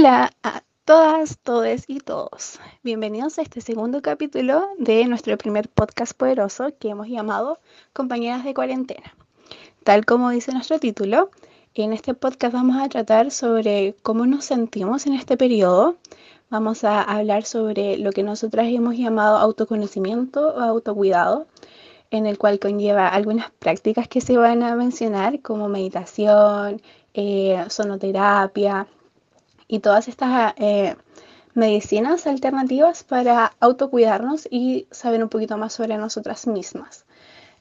Hola a todas, todes y todos. Bienvenidos a este segundo capítulo de nuestro primer podcast poderoso que hemos llamado Compañeras de Cuarentena. Tal como dice nuestro título, en este podcast vamos a tratar sobre cómo nos sentimos en este periodo. Vamos a hablar sobre lo que nosotras hemos llamado autoconocimiento o autocuidado, en el cual conlleva algunas prácticas que se van a mencionar como meditación, eh, sonoterapia, y todas estas eh, medicinas alternativas para autocuidarnos y saber un poquito más sobre nosotras mismas.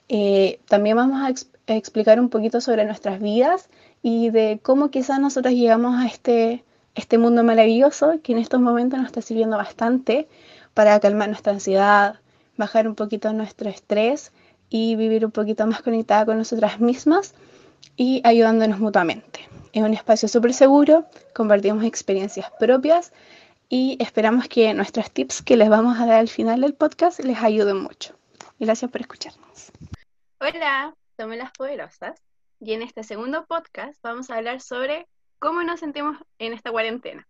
Eh, también vamos a, explicar un poquito sobre nuestras vidas y de cómo quizás nosotros llegamos a este, este mundo maravilloso que en estos momentos nos está sirviendo bastante para calmar nuestra ansiedad, bajar un poquito nuestro estrés y vivir un poquito más conectada con nosotras mismas y ayudándonos mutuamente. Es un espacio súper seguro, compartimos experiencias propias y esperamos que nuestros tips que les vamos a dar al final del podcast les ayuden mucho. Gracias por escucharnos. Hola, somos las poderosas y en este segundo podcast vamos a hablar sobre cómo nos sentimos en esta cuarentena.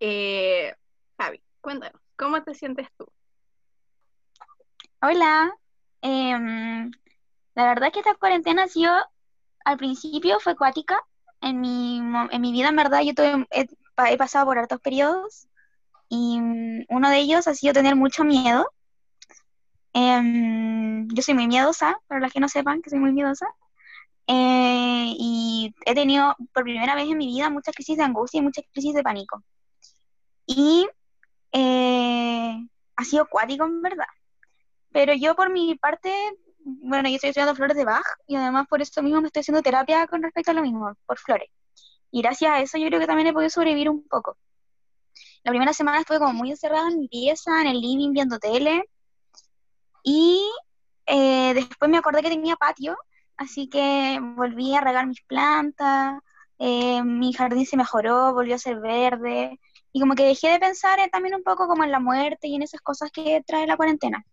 Eh, Javi, cuéntanos, ¿cómo te sientes tú? Hola, em, la verdad es que esta cuarentena ha sido, al principio fue acuática, en mi, en mi vida, en verdad, yo he, pasado por hartos periodos y mm, uno de ellos ha sido tener mucho miedo. Em, yo soy muy miedosa, para los que no sepan que soy muy miedosa. Eh, y he tenido por primera vez en mi vida muchas crisis de angustia y muchas crisis de pánico. Y eh, ha sido acuático, en verdad. Pero yo por mi parte bueno, yo estoy estudiando flores de Bach y además por eso mismo me estoy haciendo terapia con respecto a lo mismo, por flores. Y gracias a eso yo creo que también he podido sobrevivir un poco. La primera semana estuve como muy encerrada en mi pieza, en el living, viendo tele. Y eh, después me acordé que tenía patio, así que volví a regar mis plantas, eh, mi jardín se mejoró, volvió a ser verde. Y como que dejé de pensar también un poco como en la muerte y en esas cosas que trae la cuarentena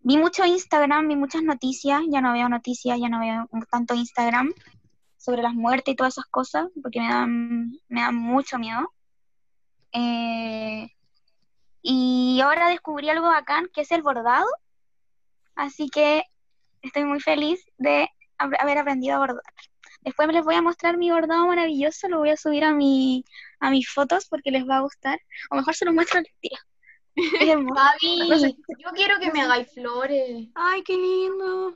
vi mucho Instagram, vi muchas noticias, ya no veo noticias, ya no veo tanto Instagram sobre las muertes y todas esas cosas, porque me dan, me dan mucho miedo. Eh, y ahora descubrí algo bacán, que es el bordado, así que estoy muy feliz de haber aprendido a bordar. Después les voy a mostrar mi bordado maravilloso, lo voy a subir a, mi, a mis fotos porque les va a gustar, o mejor se lo muestro al tiro. Javi, yo quiero que me hagáis flores. Ay, qué lindo.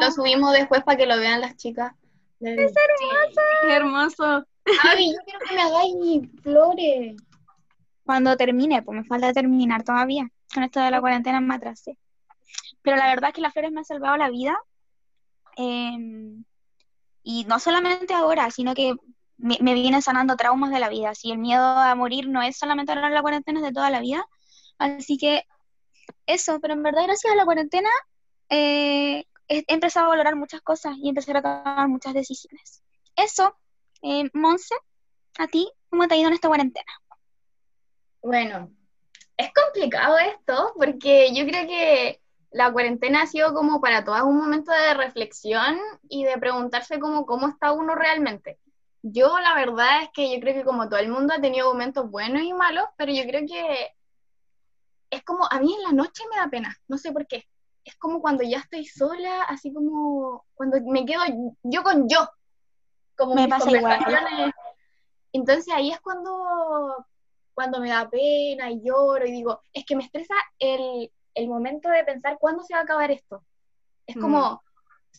Lo subimos después para que lo vean las chicas. Es hermoso. hermoso. Javi, yo quiero que me hagáis flores. Cuando termine, pues me falta terminar todavía. Con esto de la cuarentena me atrasé. Pero la verdad es que las flores me han salvado la vida. Em, y no solamente ahora, sino que me, me vienen sanando traumas de la vida. Si el miedo a morir no es solamente ahora la cuarentena, es de toda la vida. Así que eso, pero en verdad gracias a la cuarentena eh, he, empezado a valorar muchas cosas y empezar a tomar muchas decisiones. Eso, eh, Monse, a ti, ¿cómo te ha ido en esta cuarentena? Bueno, es complicado esto porque yo creo que la cuarentena ha sido como para todas un momento de reflexión y de preguntarse como cómo está uno realmente. Yo la verdad es que yo creo que como todo el mundo ha tenido momentos buenos y malos, pero yo creo que es como, a mí en la noche me da pena, no sé por qué. Es como cuando ya estoy sola, así como cuando me quedo yo con yo. Como me pasa igual. Entonces ahí es cuando, cuando me da pena y lloro y digo, es que me estresa el, el momento de pensar cuándo se va a acabar esto. Es como, mm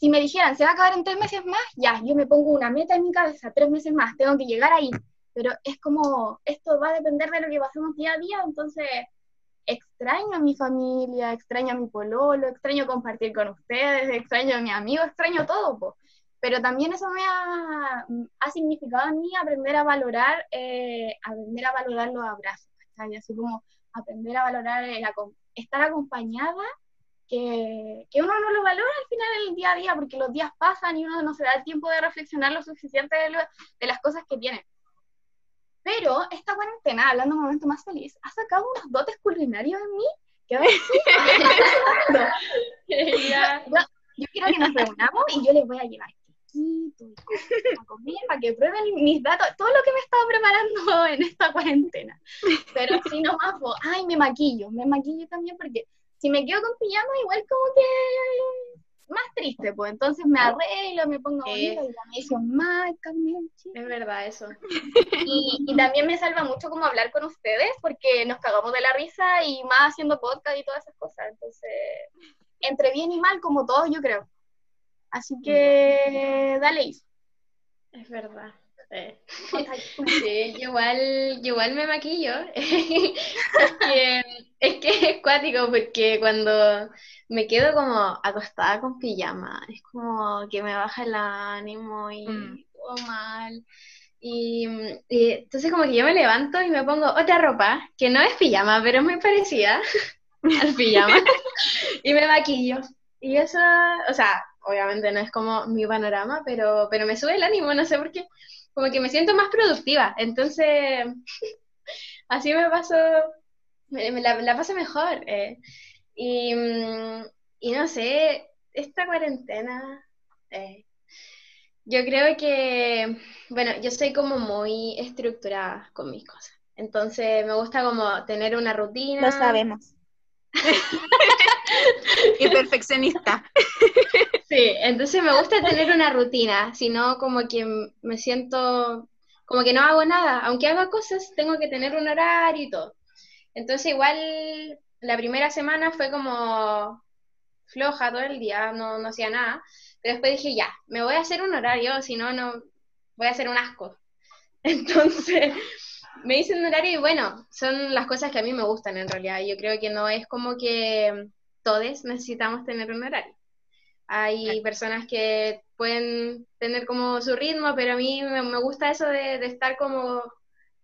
si me dijeran, se va a acabar en tres meses más, ya, yo me pongo una meta en mi cabeza, tres meses más, tengo que llegar ahí. Pero es como, esto va a depender de lo que pasemos día a día, entonces extraño a mi familia, extraño a mi pololo, extraño compartir con ustedes, extraño a mi amigo, extraño todo, pero también eso me ha, ha, significado a mí aprender a valorar, eh, aprender a valorar los abrazos, así como aprender a valorar el, estar acompañada que, uno no lo valora al final del día a día, porque los días pasan y uno no se da el tiempo de reflexionar lo suficiente de, las cosas que tiene. Pero esta cuarentena, hablando un momento más feliz, ha sacado unos dotes culinarios en mí que yo, yo quiero que nos reunamos y yo les voy a llevar a comer para que prueben mis datos, todo lo que me estaba preparando en esta cuarentena. Pero así nomás, pues, ay, me maquillo, me maquillo también porque si me quedo con pijama, igual como que más triste, pues entonces me arreglo, me pongo bonita y me dicen, más Es verdad eso. Y, y, también me salva mucho como hablar con ustedes porque nos cagamos de la risa y más haciendo podcast y todas esas cosas. Entonces, entre bien y mal, como todos, yo creo. Así que, dale, Es verdad. Sí, igual, igual me maquillo. es que es cuático porque cuando me quedo como acostada con pijama, es como que me baja el ánimo y mm. todo mal. Y, entonces como que yo me levanto y me pongo otra ropa, que no es pijama, pero es muy parecida al pijama, y me maquillo. Y eso, o sea, obviamente no es como mi panorama, pero, pero me sube el ánimo, no sé por qué como que me siento más productiva. Entonces, así me paso, me, la, paso mejor. Eh. Y, y, no sé, esta cuarentena, eh, yo creo que, bueno, yo soy como muy estructurada con mis cosas. Entonces me gusta como tener una rutina. Lo sabemos. y perfeccionista. Sí, entonces me gusta tener una rutina, si no como que me siento como que no hago nada, aunque haga cosas, tengo que tener un horario y todo. Entonces igual la primera semana fue como floja todo el día, no, no hacía nada, pero después dije, ya, me voy a hacer un horario, si no, no, voy a hacer un asco. Entonces me hice un horario y bueno, son las cosas que a mí me gustan en realidad. Yo creo que no es como que todos necesitamos tener un horario. Hay personas que pueden tener como su ritmo, pero a mí me, gusta eso de, estar como,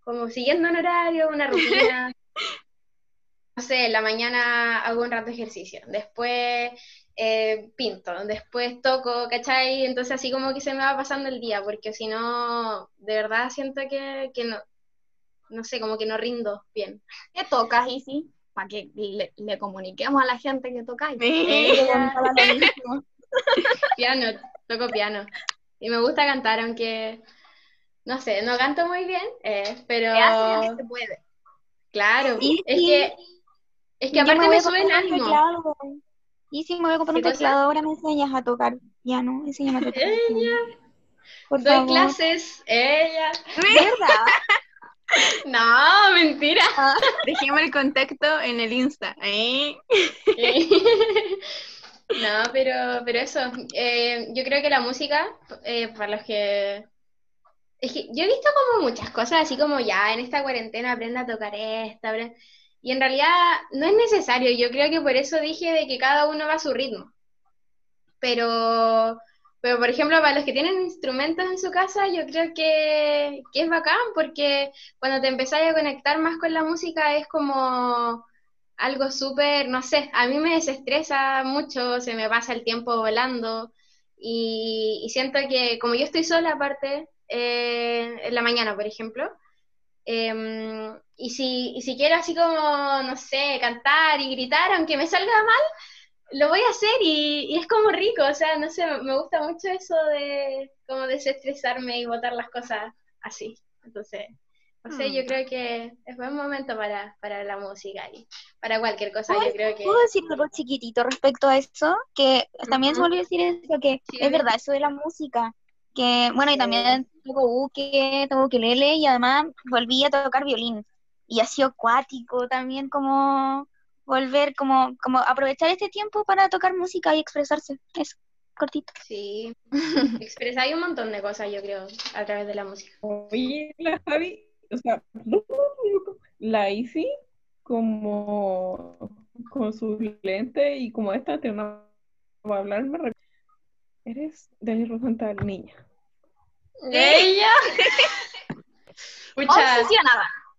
como siguiendo un horario, una rutina. no sé, en la mañana hago un rato de ejercicio, después eh, pinto, después toco, ¿cachai? Entonces así como que se me va pasando el día, porque si no, de verdad siento que, que no, no sé, como que no rindo bien. ¿Qué tocas, Isi? Para que le, comuniquemos a la gente que tocáis. piano, toco piano. Y me gusta cantar, aunque, no sé, no canto muy bien, eh, pero... se puede. Claro, es que, es que aparte me, sube el ánimo. Y si me voy a comprar un teclado, ahora me enseñas a tocar piano, enséñame a tocar Ella. Doy clases, ella. ¿Verdad? No, mentira. Ah. Dejemos el contacto en el Insta. ¿eh? No, pero, pero eso, eh, yo creo que la música, eh, para los que... Es que yo he visto como muchas cosas, así como ya en esta cuarentena aprenda a tocar esta, y en realidad no es necesario, yo creo que por eso dije de que cada uno va a su ritmo. Pero, pero por ejemplo, para los que tienen instrumentos en su casa, yo creo que, que es bacán, porque cuando te empezáis a conectar más con la música es como algo súper, no sé, a mí me desestresa mucho, se me pasa el tiempo volando y, siento que como yo estoy sola aparte, eh, en la mañana, por ejemplo, em, y, si, y si quiero así como, no sé, cantar y gritar, aunque me salga mal, lo voy a hacer y, y, es como rico, o sea, no sé, me gusta mucho eso de como desestresarme y botar las cosas así. Entonces, no sé, yo mm. creo que es buen momento para, para la música y para cualquier cosa, yo creo que... ¿Puedo decir algo chiquitito respecto a eso? Que también se volvió a decir eso, que es verdad, eso de la música, que, bueno, y también toco buque, toco ukelele, y además volví a tocar violín, y ha sido acuático también como volver, como, como aprovechar este tiempo para tocar música y expresarse, eso, cortito. Sí, expresáis un montón de cosas, yo creo, a través de la música. Oye, la Javi, o sea, la Isi como con su lente y como esta tiene una va a hablar, me eres Dani Rosenthal, niña. ¿Ella? Muchas.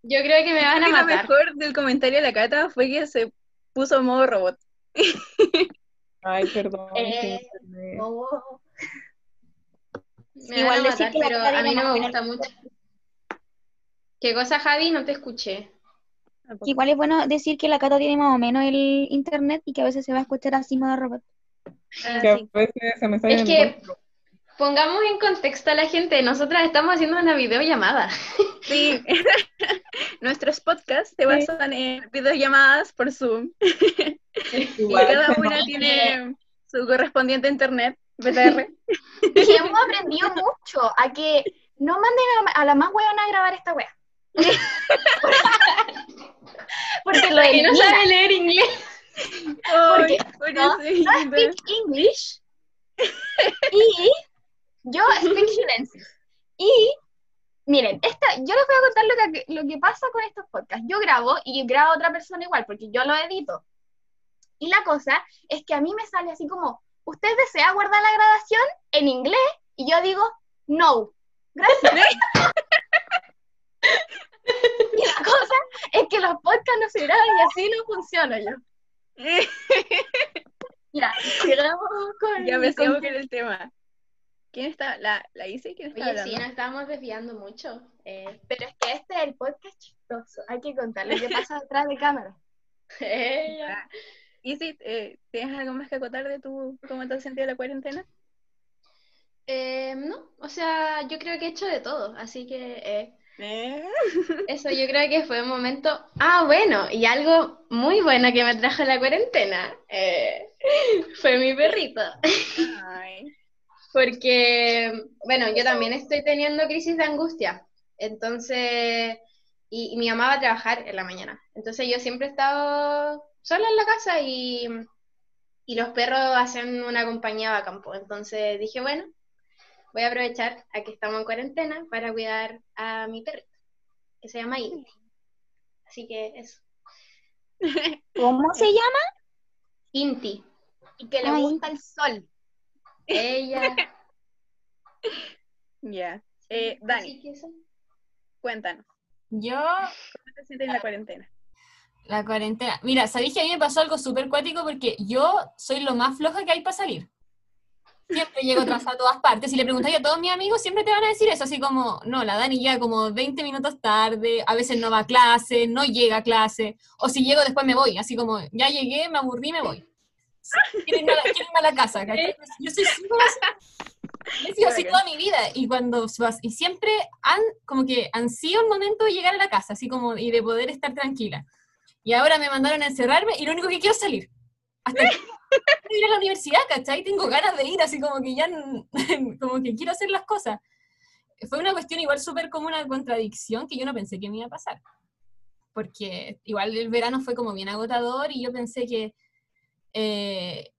Yo creo que me van a matar. Lo mejor del comentario de la Cata fue que se puso en modo robot. Ay, perdón. Eh, Igual decir pero a mí no me gusta mucho. ¿Qué cosa, Javi? No te escuché. Igual es bueno decir que la Cata tiene más o menos el internet y que a veces se va a escuchar así modo robot. Ah, que a veces se me es que, pongamos en contexto a la gente. Nosotras estamos haciendo una videollamada. Sí, nuestros podcasts se basan en videollamadas por Zoom. Y cada una tiene su correspondiente internet, BTR. Y hemos aprendido mucho a que no manden a la, más weona a grabar esta wea. Porque lo no sabe leer inglés. Ay, no, pobrecita. No speak English. Y yo speak Chilensis. Y miren, esta, yo les voy a contar lo que, lo que pasa con estos podcasts. Yo grabo y grabo a otra persona igual, porque yo lo edito. Y la cosa es que a mí me sale así como, ¿usted desea guardar la grabación en inglés? Y yo digo, no. Gracias. y la cosa es que los podcasts no se graban y así no funciona yo. Mira, sigamos con... Ya me con- el tema. ¿Quién está? ¿La, la Isi? ¿Quién está Oye, hablando? sí, nos estábamos desviando mucho. Eh, Pero es que este es el podcast chistoso. Hay que contar lo que pasa detrás de cámara. ella. Isi, eh, ¿tienes algo más que acotar de tu, cómo te has sentido la cuarentena? Eh, no, o sea, yo creo que he hecho de todo, así que eh, Eh, eso yo creo que fue un momento. Ah, bueno, y algo muy bueno que me trajo la cuarentena eh, fue mi perrito. Ay. Porque, bueno, yo también estoy teniendo crisis de angustia. Entonces, y, y mi mamá va a trabajar en la mañana. Entonces yo siempre he estado sola en la casa y, y los perros hacen una compañía a campo. Entonces dije, bueno, voy a aprovechar a que estamos en cuarentena para cuidar a mi perrito, que se llama Inti. Así que eso. ¿Cómo se llama? Inti. Y que le Ay. gusta el sol. Ella. Ya. Eh, Dani, cuéntanos, Yo, ¿cómo te sientes en la cuarentena? la cuarentena. Mira, ¿sabéis que a mí me pasó algo súper cuático? Porque yo soy lo más floja que hay para salir. Siempre llego atrasada a todas partes. Si le preguntáis a todos mis amigos, siempre te van a decir eso. Así como, no, la Dani llega como 20 minutos tarde, a veces no va a clase, no llega a clase. O si llego, después me voy. Así como, ya llegué, me aburrí, me voy. Quiero irme a la, quiero irme a la casa. ¿cachai? Yo soy. He sido así toda mi vida. Y cuando y siempre han, como que han sido el momento de llegar a la casa, así como, y de poder estar tranquila. Y ahora me mandaron a encerrarme y lo único que quiero es salir. Hasta que ir a la universidad, ¿cachai? Tengo ganas de ir, así como que ya, como que quiero hacer las cosas. Fue una cuestión igual súper como una contradicción que yo no pensé que me iba a pasar. Porque igual el verano fue como bien agotador y yo pensé que, eh,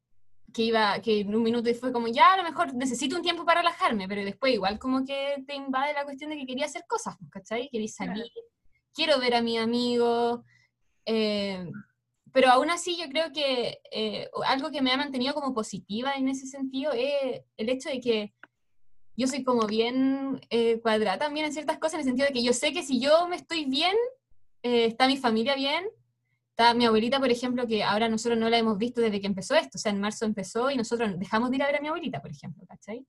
que iba, que en un minuto fue como, ya a lo mejor necesito un tiempo para relajarme, pero después igual como que te invade la cuestión de que quería hacer cosas, ¿cachai? Quería salir, quiero ver a mi amigo, eh, pero aún así yo creo que eh, algo que me ha mantenido como positiva en ese sentido es el hecho de que yo soy como bien eh, cuadrada también en ciertas cosas, en el sentido de que yo sé que si yo me estoy bien, eh, está mi familia bien, está mi abuelita, por ejemplo, que ahora nosotros no la hemos visto desde que empezó esto, o sea, en marzo empezó y nosotros dejamos de ir a ver a mi abuelita, por ejemplo, ¿cachai?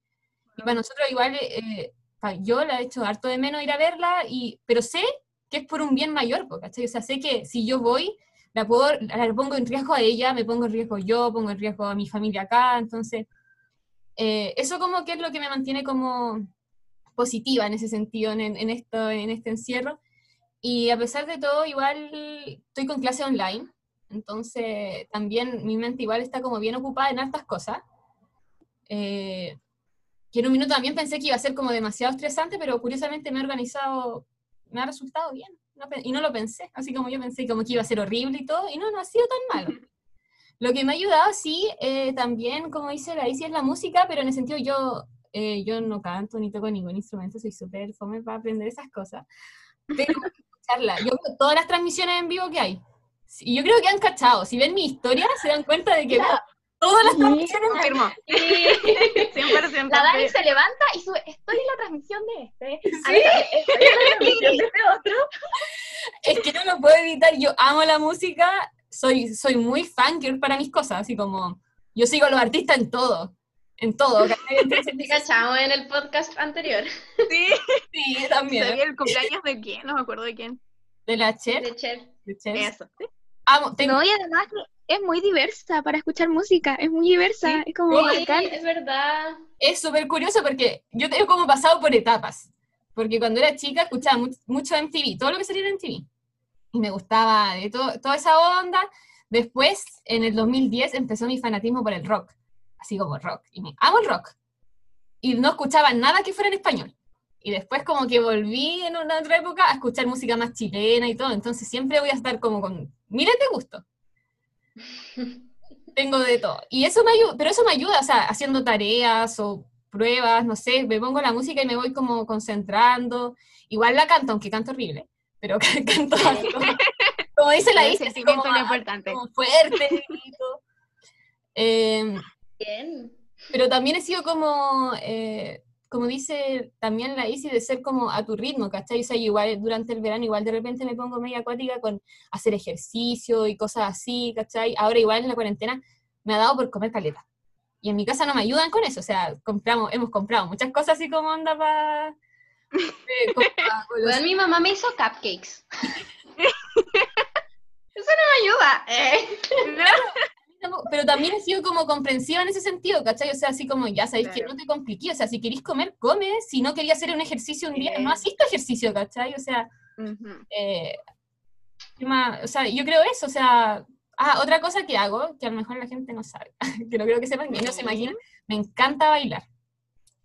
Y para nosotros igual, eh, yo la he hecho harto de menos ir a verla, y, pero sé que es por un bien mayor, ¿cachai? O sea, sé que si yo voy, la, puedo, la pongo en riesgo a ella, me pongo en riesgo yo, pongo en riesgo a mi familia acá, entonces, eh, eso como que es lo que me mantiene como positiva en ese sentido, en, en esto, en este encierro. Y a pesar de todo, igual estoy con clase online, entonces también mi mente igual está como bien ocupada en hartas cosas. Eh, que en un minuto también pensé que iba a ser como demasiado estresante, pero curiosamente me he organizado, me ha resultado bien. No y no lo pensé, así como yo pensé como que iba a ser horrible y todo, y no, no ha sido tan malo. Lo que me ha ayudado, sí, eh, también, como dice la Isi, es la música, pero en el sentido yo, eh, yo no canto ni toco ningún instrumento, soy súper fome para aprender esas cosas. Pero escucharla, yo veo todas las transmisiones en vivo que hay. Y yo creo que han cachado, si ven mi historia, se dan cuenta de que veo todas las transmisiones en vivo. Confirmo. 100%. La Dani sí. se levanta y sube, estoy en la transmisión de este. A ver, estoy en la transmisión de este otro. Es que no lo puedo evitar, yo amo la música, soy, soy muy fangirl para mis cosas, así como, yo sigo a los artistas en todo, en todo. Te cachamos en el podcast anterior Sí, sí, también. ¿Sabía el cumpleaños de quién? No me acuerdo de quién. De la Cher, de Cher. de Cher. Eso. Amo, tengo- No, y además que es muy diversa para escuchar música, es muy diversa, es como Sí, es verdad. Es súper curioso porque yo tengo como pasado por etapas. Porque cuando era chica escuchaba mu- mucho MTV, todo lo que salía en MTV. Y me gustaba de todo, toda esa onda. Después, en el 2010, empezó mi fanatismo por el rock. Así como rock. Y me amo el rock. Y no escuchaba nada que fuera en español. Y después como que volví en una otra época a escuchar música más chilena y todo. Entonces siempre voy a estar como con miles de gusto. Tengo de todo. Y eso me ayuda, pero eso me ayuda, o sea, haciendo tareas o pruebas, no sé, me pongo la música y me voy como concentrando. Igual la canto, aunque canto horrible, pero canto algo. Como dice la sentimiento como, como fuerte, grito. Eh, Bien. pero también he sido como, eh, como dice también la Isi, de ser como a tu ritmo, ¿cachai? O sea, igual durante el verano, igual de repente me pongo media acuática con hacer ejercicio y cosas así, ¿cachai? Ahora igual en la cuarentena me ha dado por comer caleta. Y en mi casa no me ayudan con eso, o sea, compramos, hemos comprado muchas cosas así como onda para... Igual mi mamá me hizo cupcakes. Eso no me ayuda. eh. Pero también he sido como comprensiva en ese sentido, ¿cachai? O sea, así como, ya sabéis que no te compliqué, o sea, si queréis comer, come, si no quería hacer un ejercicio un día, no asisto ejercicio, ¿cachai? O sea, eh, ¿qué más? o sea, yo creo eso, o sea, ah, otra cosa que hago, que a lo mejor la gente no sabe, que no creo que sepan, que no se imaginan, me encanta bailar.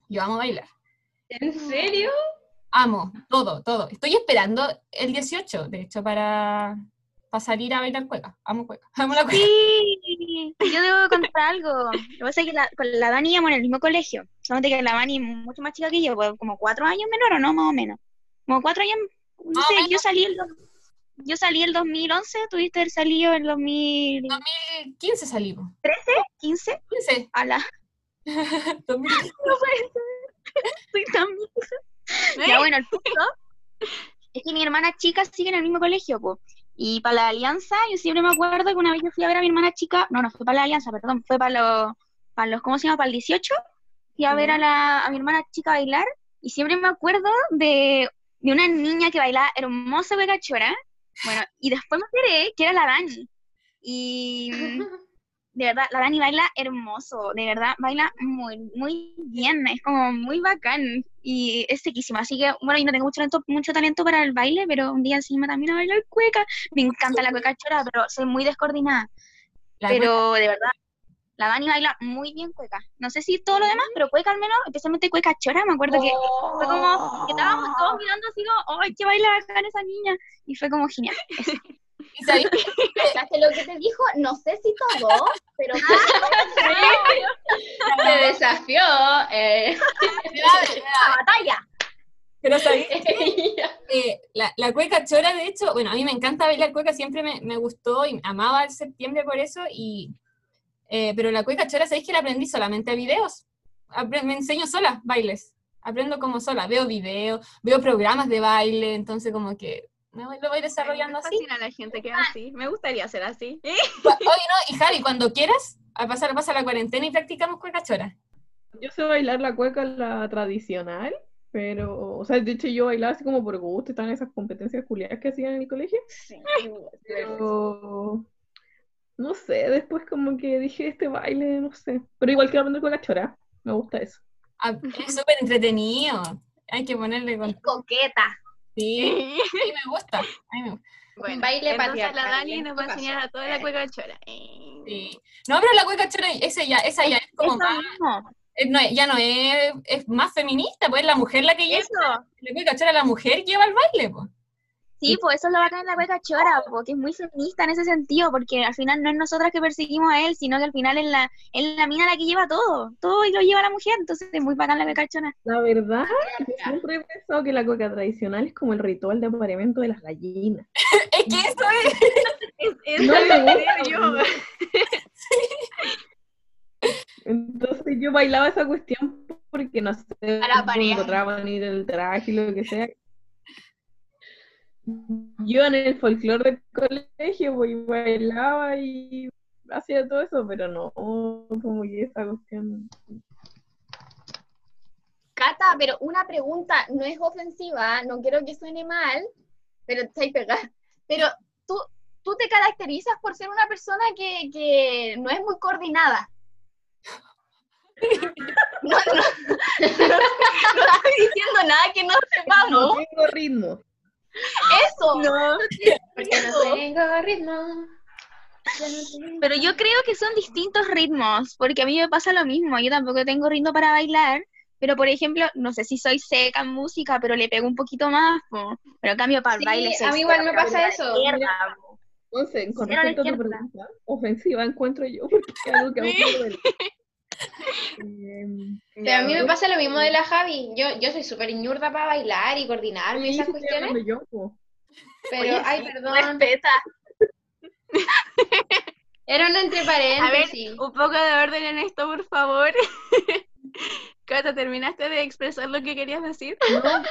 Yo amo bailar. ¿En serio? Amo, todo, todo. Estoy esperando el 18, de hecho, para, para salir a bailar cueca. Amo cueca. Amo la cueca. Sí, yo debo contar algo. Lo que pasa es que la, con la Dani íbamos en el mismo colegio, solamente que la Dani es mucho más chica que yo, pues, como cuatro años menor o no, más o menos. Como cuatro años, no sé, menos. yo salí el, yo salí el 2011, tuviste el salido en 2015, 2015 salimos. 15. a la... 2015. No puede ser, soy tan vieja. Ya bueno, el punto es que mi hermana chica sigue en el mismo colegio, pues. Y para la alianza, yo siempre me acuerdo que una vez yo fui a ver a mi hermana chica, no, no fue para la alianza, perdón, fue para los, para los, ¿cómo se llama? Para el 18, fui a ver a, la, a mi hermana chica bailar, y siempre me acuerdo de, de una niña que bailaba hermosa cachora, bueno, y después me enteré que era la Dani, y de verdad, la Dani baila hermoso, de verdad, baila muy, muy bien, es como muy bacán y es sequísima. Así que, bueno, yo no tengo mucho talento, mucho talento para el baile, pero un día encima también a bailar cueca. Me encanta la cueca chora, pero soy muy descoordinada. La pero de verdad, la Dani baila muy bien cueca. No sé si todo lo demás, pero cueca al menos, especialmente cueca chora, me acuerdo que fue como que estábamos todos mirando así como, ¡ay, qué baila bacán esa niña! Y fue como genial. ¿Cachaste lo que te dijo? No sé si todo, pero te desafió eh, la batalla. Pero sabéis Eh, la, la cueca chora, de hecho, bueno, a mí me encanta bailar cueca, siempre me, me gustó y amaba el septiembre por eso, y, eh, pero la cueca chora, ¿sabéis que la aprendí solamente a videos? Apre- me enseño sola bailes, aprendo como sola, veo videos, veo programas de baile, entonces como que me voy, lo voy desarrollando Me así. fascina la gente que es así. Me gustaría ser así. Oye, no, y Javi, cuando quieras, a pasar, pasa la cuarentena y practicamos cueca chora. Yo sé bailar la cueca, la tradicional, pero, o sea, de hecho yo bailaba así como por gusto, estaban esas competencias culiadas que hacían en el colegio, pero no sé, después como que dije este baile, no sé, pero igual quiero aprender cueca chora, me gusta eso. Ah, es súper entretenido, hay que ponerle con... Coqueta. Sí, sí, me gusta. a mí me gusta. Bueno, Baile patriarcal, la Dani nos va a enseñar a toda la cueca chora. Eh. Sí. No, pero la cueca chora, esa ya, esa ya es como Eso más, mismo, no, ya no es, es más feminista, pues es la mujer la que lleva, eso. la cueca chora, la mujer lleva el baile, pues. Sí, pues eso es lo bacán en la cueca chora, porque es muy feminista en ese sentido, porque al final no es nosotras que perseguimos a él, sino que al final es la, es la mina la que lleva todo, todo y lo lleva la mujer, entonces es muy bacán la cueca chora. La verdad, yo siempre he pensado que la cueca tradicional es como el ritual de apareamiento de las gallinas. Es que eso es, Es- No eso me es lo que gusta, creo yo. Entonces yo bailaba esa cuestión porque no sé, encontraban ir el traje y lo que sea. Yo en el folclore del colegio pues, bailaba y hacía todo eso, pero no, como que esa cuestión. Cata, pero una pregunta, no es ofensiva, no quiero que suene mal, pero estáis pegada. Pero tú, tú te caracterizas por ser una persona que, que no es muy coordinada. No, no, no, no estoy diciendo nada que no No sepamos. tengo ritmo. Eso. No. Porque no tengo ritmo. Pero yo creo que son distintos ritmos, porque a mí me pasa lo mismo. Yo tampoco tengo ritmo para bailar, pero por ejemplo, no sé si soy seca en música, pero le pego un poquito más. po. Pero en cambio, para el Sí, baile soy a mí igual me pasa eso. Entonces, con respecto a tu pregunta, ofensiva encuentro yo, porque es algo que a Em, Pero a mí me pasa lo mismo de la Javi. Yo, yo soy súper ñurda para bailar y coordinarme y esas cuestiones. yo. Pero, Oye, ay, sí, perdón. Respeta. Era una entre A ver, paréntesis. un poco de orden en esto, por favor. Cata, ¿terminaste de expresar lo que querías decir? No.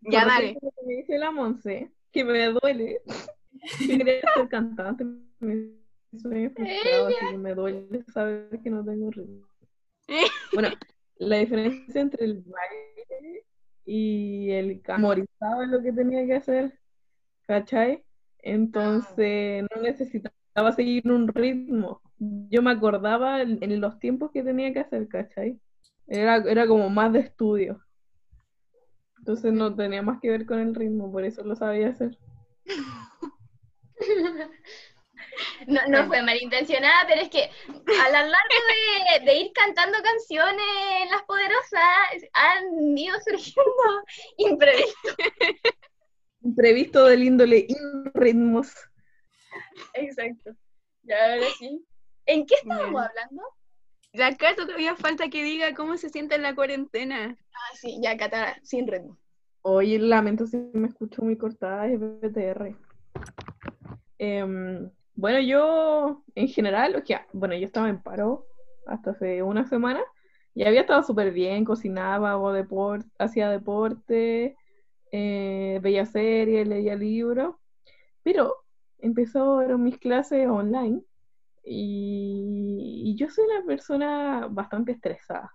Ya, dale. me dice la Monse, que me duele. Quería ser cantante, me sueño frustrado, así que me duele saber que no tengo ritmo. Bueno, la diferencia entre el baile y el camorizado es lo que tenía que hacer, ¿cachai? Entonces no necesitaba seguir un ritmo. Yo me acordaba en, en los tiempos que tenía que hacer, ¿cachai? Era, era como más de estudio. Entonces no tenía más que ver con el ritmo, por eso lo sabía hacer. No, no fue malintencionada, pero es que a lo largo de, de ir cantando canciones en Las Poderosas han ido surgiendo imprevistos. Imprevisto del índole ritmos. Exacto. Ya ahora sí. ¿En qué estábamos Bien. hablando? Ya, Cata, todavía falta que diga cómo se siente en la cuarentena. Ah, sí, ya, Cata, sin ritmo. Oye, lamento si me escucho muy cortada, es BTR. Em, bueno, yo en general, o sea, bueno, yo estaba en paro hasta hace una semana y había estado súper bien, cocinaba, hago deporte, hacía deporte, eh, veía series, leía libros, pero empezaron mis clases online y, y yo soy una persona bastante estresada.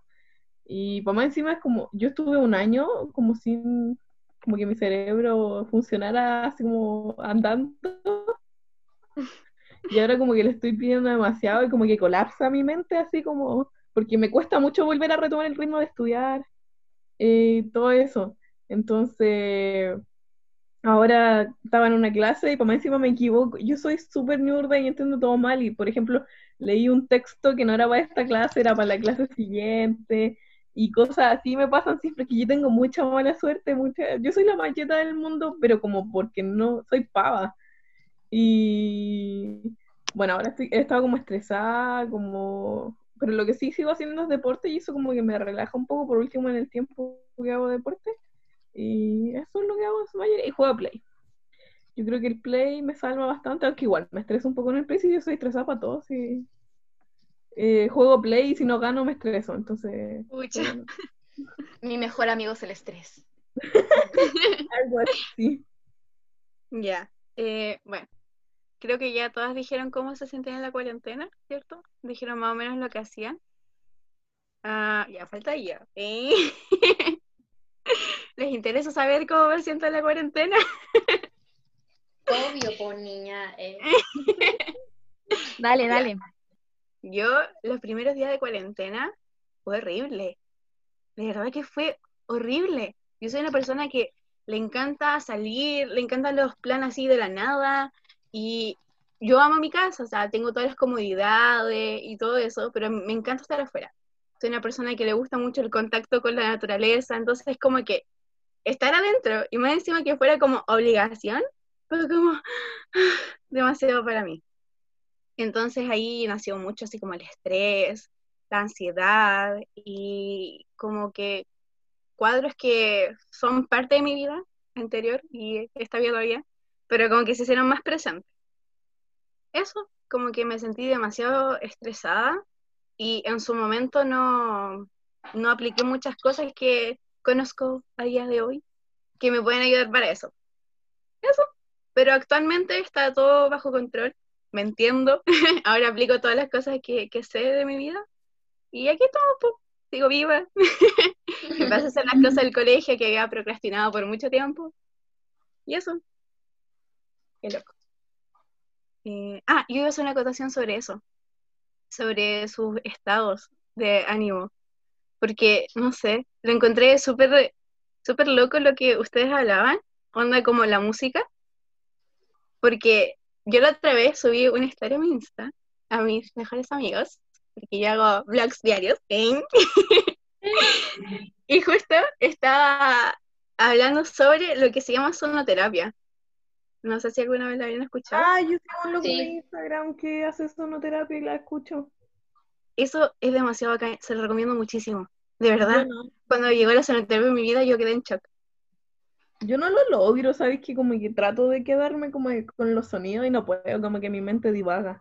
Y para más encima es como, yo estuve un año como sin, como que mi cerebro funcionara así como andando. Y ahora como que le estoy pidiendo demasiado y como que colapsa mi mente así como, porque me cuesta mucho volver a retomar el ritmo de estudiar y todo eso. Entonces, ahora estaba en una clase y para más encima me equivoco. Yo soy súper ñurda y entiendo todo mal y, por ejemplo, leí un texto que no era para esta clase, era para la clase siguiente y cosas así me pasan siempre, que yo tengo mucha mala suerte, mucha... yo soy la macheta del mundo, pero como porque no soy pava. Y bueno, ahora estoy, he estado como estresada, como... Pero lo que sí sigo haciendo es deporte y eso como que me relaja un poco por último en el tiempo que hago deporte. Y eso es lo que hago en su mayoría. Y juego a Play. Yo creo que el Play me salva bastante, aunque igual me estreso un poco en el Play si yo soy estresada para todo. Si, eh, juego Play y si no gano me estreso. Entonces, bueno, Mi mejor amigo es el estrés. algo así. Ya. Eh, bueno, creo que ya todas dijeron cómo se sentían en la cuarentena, ¿cierto? Dijeron más o menos lo que hacían. Ah, ya falta yo. ¿eh? ¿Les interesa saber cómo me siento en la cuarentena? Obvio, por niña. eh. Dale, dale. Yo, los primeros días de cuarentena, fue horrible. De verdad que fue horrible. Yo soy una persona que le encanta salir, le encantan los planes así de la nada, y yo amo mi casa, o sea, tengo todas las comodidades y todo eso, pero me encanta estar afuera. Soy una persona que le gusta mucho el contacto con la naturaleza, entonces es como que estar adentro, y más encima que fuera como obligación, fue como demasiado para mí. Entonces ahí nació mucho así como el estrés, la ansiedad y como que cuadros que son parte de mi vida anterior y esta vida todavía, pero como que se hicieron más presentes. Eso, como que me sentí demasiado estresada y en su momento no, no apliqué muchas cosas que conozco a día de hoy que me pueden ayudar para eso. Eso, pero actualmente está todo bajo control me entiendo, ahora aplico todas las cosas que, que sé de mi vida y aquí estamos, pues, sigo viva. A hacer las cosas del colegio que había procrastinado por mucho tiempo y eso. Qué loco. Eh, ah, yo iba a hacer una acotación sobre eso, sobre sus estados de ánimo, porque, no sé, lo encontré súper súper loco lo que ustedes hablaban, onda como la música, porque yo la otra vez subí una historia a mi Insta, a mis mejores amigos, porque yo hago vlogs diarios, ¿eh? y justo estaba hablando sobre lo que se llama sonoterapia. No sé si alguna vez la habían escuchado. Ah, yo tengo un loco Sí. de Instagram que hace sonoterapia y la escucho. Eso es demasiado bacán, se lo recomiendo muchísimo. De verdad, no, cuando llegó la sonoterapia en mi vida, yo quedé en shock. yo no lo logro, ¿sabes? Que como que trato de quedarme como con los sonidos y no puedo, como que mi mente divaga.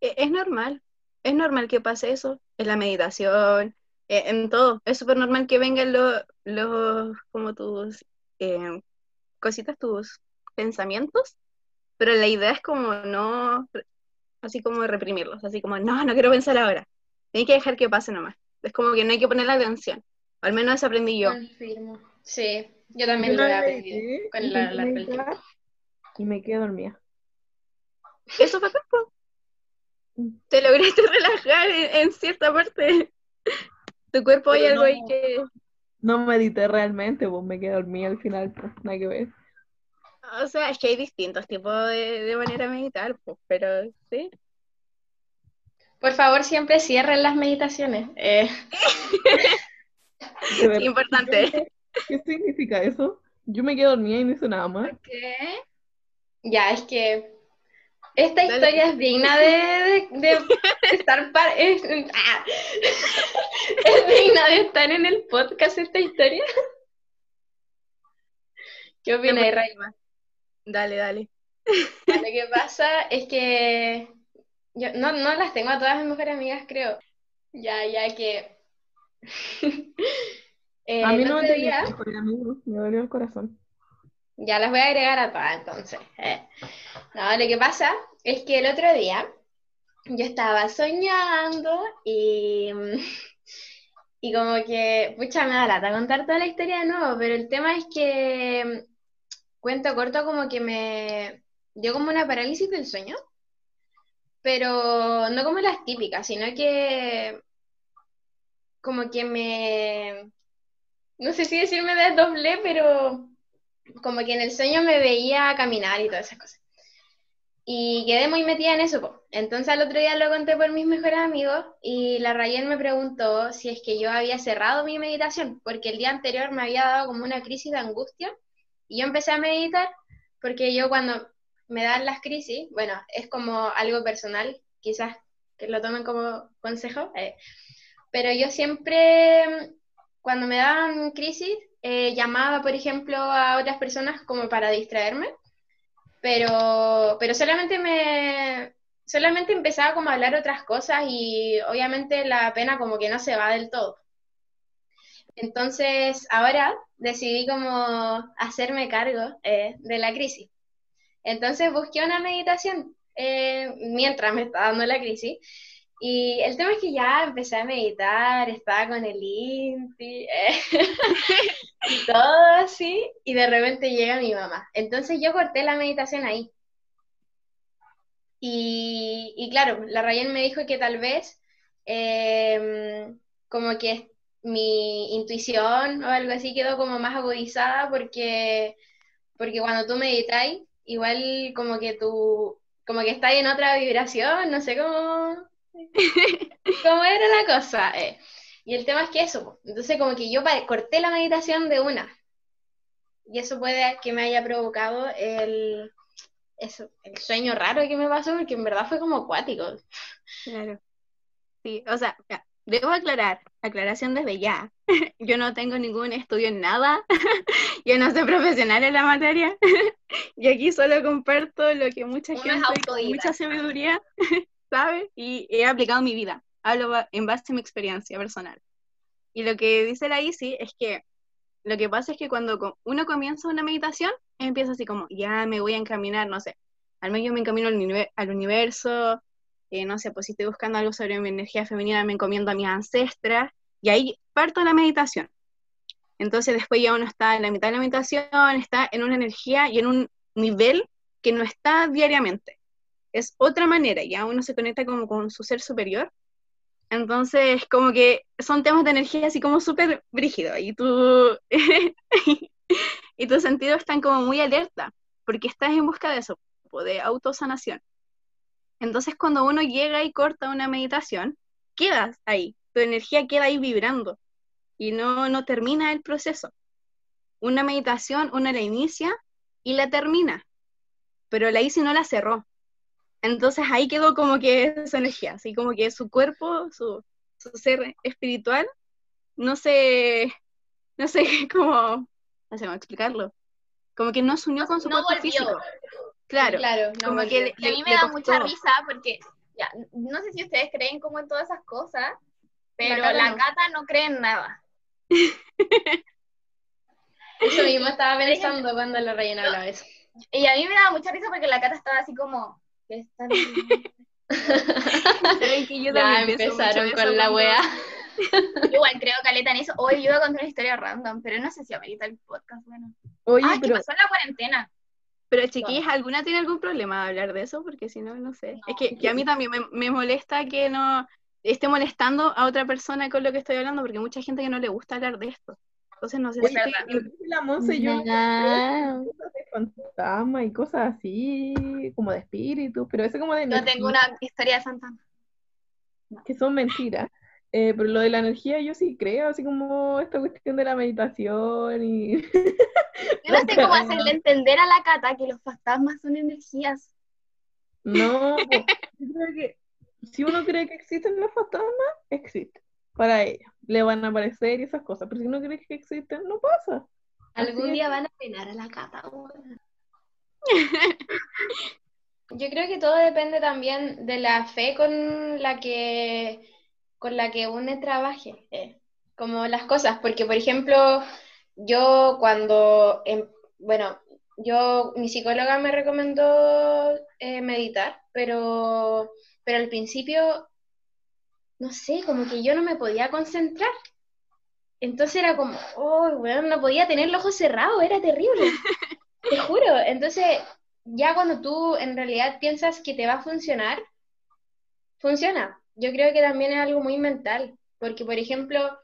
E- Es normal, es normal que pase eso en la meditación, e- en todo. Es súper normal que vengan los, los como tus eh, cositas, tus pensamientos, pero la idea es como no, así como reprimirlos, así como, no, no quiero pensar ahora. Tienes que dejar que pase nomás. Es como que no hay que ponerle atención. Al menos eso aprendí yo. Confirmo. Sí, yo también Yo lo he aprendido con la, la meditar Y me quedé dormida. Eso fue campo. Te lograste relajar en, en cierta parte. Tu cuerpo hay algo ahí no. que... No medité realmente, pues me quedé dormida al final, pues nada que ver. O sea, es que hay distintos tipos de, de manera de meditar, pues, pero sí. Por favor, siempre cierren las meditaciones. Eh, Importante. ¿Qué significa eso? Yo me quedé dormida y no hice nada más. ¿qué? Ya, es que esta Dale. historia es digna de, de- de estar par- es, ah. es digna de estar en el podcast esta historia. ¿Qué opinas, Ray? Dale, dale. Lo que pasa es que yo no, no las tengo a todas mis mejores amigas, creo. Ya, ya que eh, A mí no me día, mejor amigo, me dolió el corazón. ya las voy a agregar a todas entonces. eh. No, lo que pasa es que el otro día yo estaba soñando y, y como que, pucha, me da lata contar toda la historia de nuevo, pero el tema es que, cuento corto, como que me dio como una parálisis del sueño, pero no como las típicas, sino que como que me, no sé si decirme desdoblé, pero como que en el sueño me veía caminar y todas esas cosas. Y quedé muy metida en eso. Entonces al otro día lo conté por mis mejores amigos y la Rayen me preguntó si es que yo había cerrado mi meditación, porque el día anterior me había dado como una crisis de angustia y yo empecé a meditar porque yo cuando me dan las crisis, bueno, es como algo personal, quizás que lo tomen como consejo, eh, pero yo siempre cuando me daban crisis eh, llamaba, por ejemplo, a otras personas como para distraerme pero, pero solamente me, solamente empezaba como a hablar otras cosas y obviamente la pena como que no se va del todo. Entonces ahora decidí como hacerme cargo eh, de la crisis. Entonces busqué una meditación eh, mientras me estaba dando la crisis. Y el tema es que ya empecé a meditar, estaba con el INTI, eh, y todo así, y de repente llega mi mamá. Entonces yo corté la meditación ahí. Y, claro, la Rayen me dijo que tal vez como que mi intuición o algo así quedó como más agudizada porque, porque cuando tú meditáis, igual como que tú, como que estás en otra vibración, no sé cómo, cómo era la cosa. eh. Y el tema es que eso, po. entonces como que yo corté la meditación de una. Y eso puede que me haya provocado el, eso, el sueño raro que me pasó, porque en verdad fue como acuático. Claro. Sí, o sea, debo aclarar, aclaración desde ya. Yo no tengo ningún estudio en nada. Yo no soy profesional en la materia. Y aquí solo comparto lo que mucha gente con mucha sabiduría sabe y he aplicado mi vida. Hablo en base a mi experiencia personal. Y lo que dice la Isi es que lo que pasa es que cuando uno comienza una meditación, empieza así como, ya me voy a encaminar, no sé, al menos yo me encamino al universo, eh, no sé, pues si estoy buscando algo sobre mi energía femenina, me encomiendo a mis ancestras, y ahí parto la meditación. Entonces después ya uno está en la mitad de la meditación, está en una energía y en un nivel que no está diariamente. es otra manera, ya uno se conecta como con su ser superior. Entonces, como que son temas de energía así como súper brígidos y tú y tus sentidos están como muy alerta, porque estás en busca de eso, de autosanación. Entonces, cuando uno llega y corta una meditación, quedas ahí, tu energía queda ahí vibrando y no, no termina el proceso. Una meditación uno la inicia y la termina, pero la hizo y no la cerró. Entonces ahí quedó como que esa energía, así como que su cuerpo, su, su ser espiritual, no sé, no sé cómo, no sé cómo explicarlo, como que no se unió con su no cuerpo volvió. físico. Claro, Claro, no como que le- a mí me da costó. mucha risa porque, ya, no sé si ustedes creen como en todas esas cosas, pero Cata la no. Cata no cree en nada. Eso mismo estaba pensando cuando lo Ryan hablaba eso. Y a mí me daba mucha risa porque la Cata estaba así como, ¿qué están que yo Ya empezaron con la wea. Igual creo caleta en eso. Hoy yo iba a contar una historia random, pero no sé si amerita el podcast, bueno. Oye, ah, ¿qué pero pasó en la cuarentena? Pero chiquillas, ¿alguna tiene algún problema de hablar de eso? Porque si no, no sé. es que, que a mí también me, me molesta que no esté molestando a otra persona con lo que estoy hablando, porque hay mucha gente que no le gusta hablar de esto. Entonces no sé Es si verdad. estoy- la Monse yo no cosas de fantasma y cosas así, como de espíritus, pero eso como de Yo energía, tengo una historia de fantasma. que son mentiras. Eh, pero lo de la energía yo sí creo, así como esta cuestión de la meditación y... Yo no sé cómo hacerle entender a la Cata que los fantasmas son energías. No, yo creo que si uno cree que existen los fantasmas, existen para ella. Le van a aparecer y esas cosas, pero si uno cree que existen, no pasa. Algún día van a penar a la cata. Yo creo que todo depende también de la fe con la que con la que uno trabaje, eh, como las cosas, porque por ejemplo, yo cuando, em- bueno, yo, mi psicóloga me recomendó eh, meditar, pero, pero al principio, no sé, como que yo no me podía concentrar. Entonces era como, oh, weón, no podía tener los ojos cerrados, era terrible. Te juro. Entonces, ya cuando tú en realidad piensas que te va a funcionar, funciona. Yo creo que también es algo muy mental, porque por ejemplo,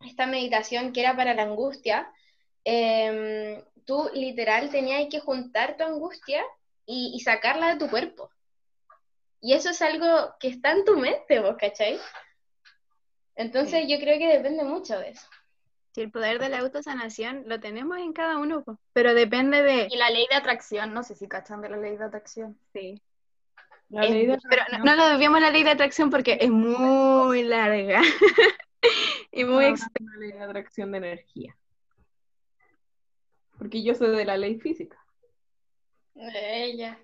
esta meditación que era para la angustia, em, tú literal tenías que juntar tu angustia y, y sacarla de tu cuerpo. Y eso es algo que está en tu mente, ¿vos cachai? Entonces yo creo que depende mucho de eso. Si el poder de la autosanación lo tenemos en cada uno, pero depende de... Y la ley de atracción, no sé si cachan de la ley de atracción. Sí. La Es- ley de pero no, no lo desviamos la ley de atracción porque es muy larga y muy ex- una ley de atracción de energía. Porque yo soy de la ley física. Ella.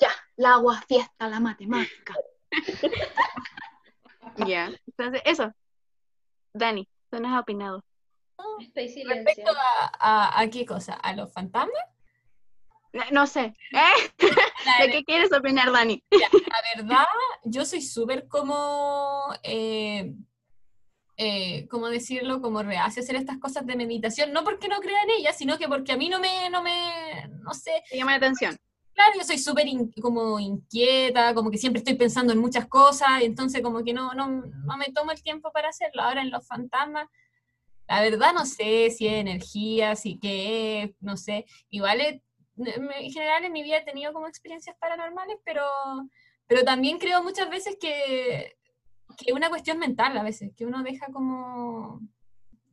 Ya, la agua, fiesta, la matemática. Ya. Entonces, eso. Dani, tú no has opinado. Estoy Respecto silenciando. a, a- ¿a qué cosa? ¿A los fantasmas? No, no sé. ¿Eh? ¿De qué quieres opinar, Dani? La verdad, yo soy súper como, eh, eh, ¿cómo decirlo? Como reacia a hacer estas cosas de meditación, no porque no crea en ellas, sino que porque a mí no me, no me, no sé, Te llama la atención. claro, yo soy súper in- como inquieta, como que siempre estoy pensando en muchas cosas, y entonces como que no, no, no me tomo el tiempo para hacerlo. Ahora en los fantasmas, la verdad no sé si es energía, si qué es, no sé, igual he- en general en mi vida he tenido como experiencias paranormales, pero, pero también creo muchas veces que que es una cuestión mental a veces, que uno deja como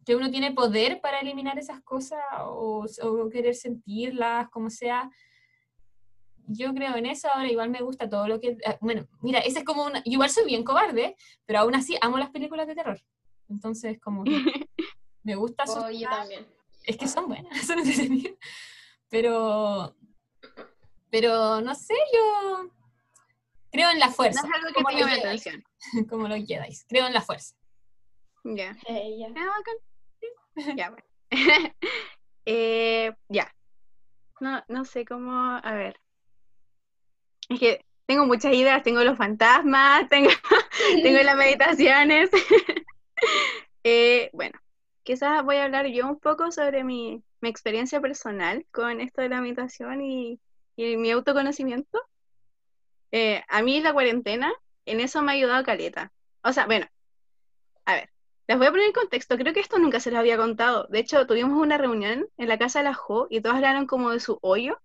que uno tiene poder para eliminar esas cosas o, o querer sentirlas, como sea. Yo creo en eso, ahora igual me gusta todo lo que... eh, Bueno, mira, ese es como una... yo igual soy bien cobarde, pero aún así amo las películas de terror. Entonces, como que me gusta Oh, yo también. Es que son buenas, son entretenidas. Pero, pero no sé, yo creo en la No fuerza, es algo que te llame atención. como los Jedi. Creo en la fuerza. Ya. Ella. Ah, bacán. Ya, bueno. Eh, ya. No, no sé cómo, a ver. Es que tengo muchas ideas, tengo los fantasmas, tengo, tengo las meditaciones. Eh, bueno, quizás voy a hablar yo un poco sobre mi, mi experiencia personal con esto de la meditación y, y mi autoconocimiento. Eh, a mí la cuarentena, en eso me ha ayudado Caleta. O sea, bueno, a ver, les voy a poner en contexto. Creo que esto nunca se les había contado. De hecho, tuvimos una reunión en la casa de la Jo y todos hablaron como de su hoyo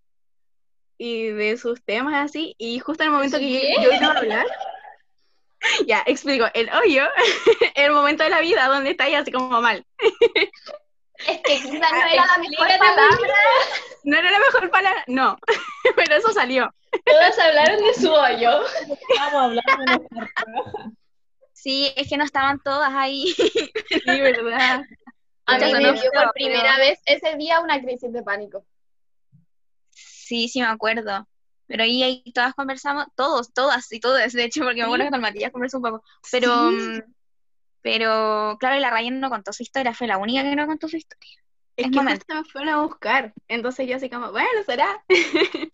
y de sus temas así. Y justo en el momento que yo, yo iba a hablar, ya, explico. El hoyo es el momento de la vida donde estáis así como mal. Es que quizás no era la mejor palabra. No era la mejor palabra, no, pero eso salió. Todos hablaron de su hoyo. Estamos hablando de nuestra raja. Sí, es que no estaban todas ahí. Sí, ¿verdad? A mí me dio por pero- primera vez ese día una crisis de pánico. Sí, sí me acuerdo. Pero ahí, ahí todas conversamos, todos, todas y todas, de hecho, porque me acuerdo que con Matías conversó un poco. Pero, Sí. Pero claro, y la Ryan no contó su historia, fue la única que no contó su historia. Es Es que momento. me fueron a buscar. Entonces yo así como, bueno, será.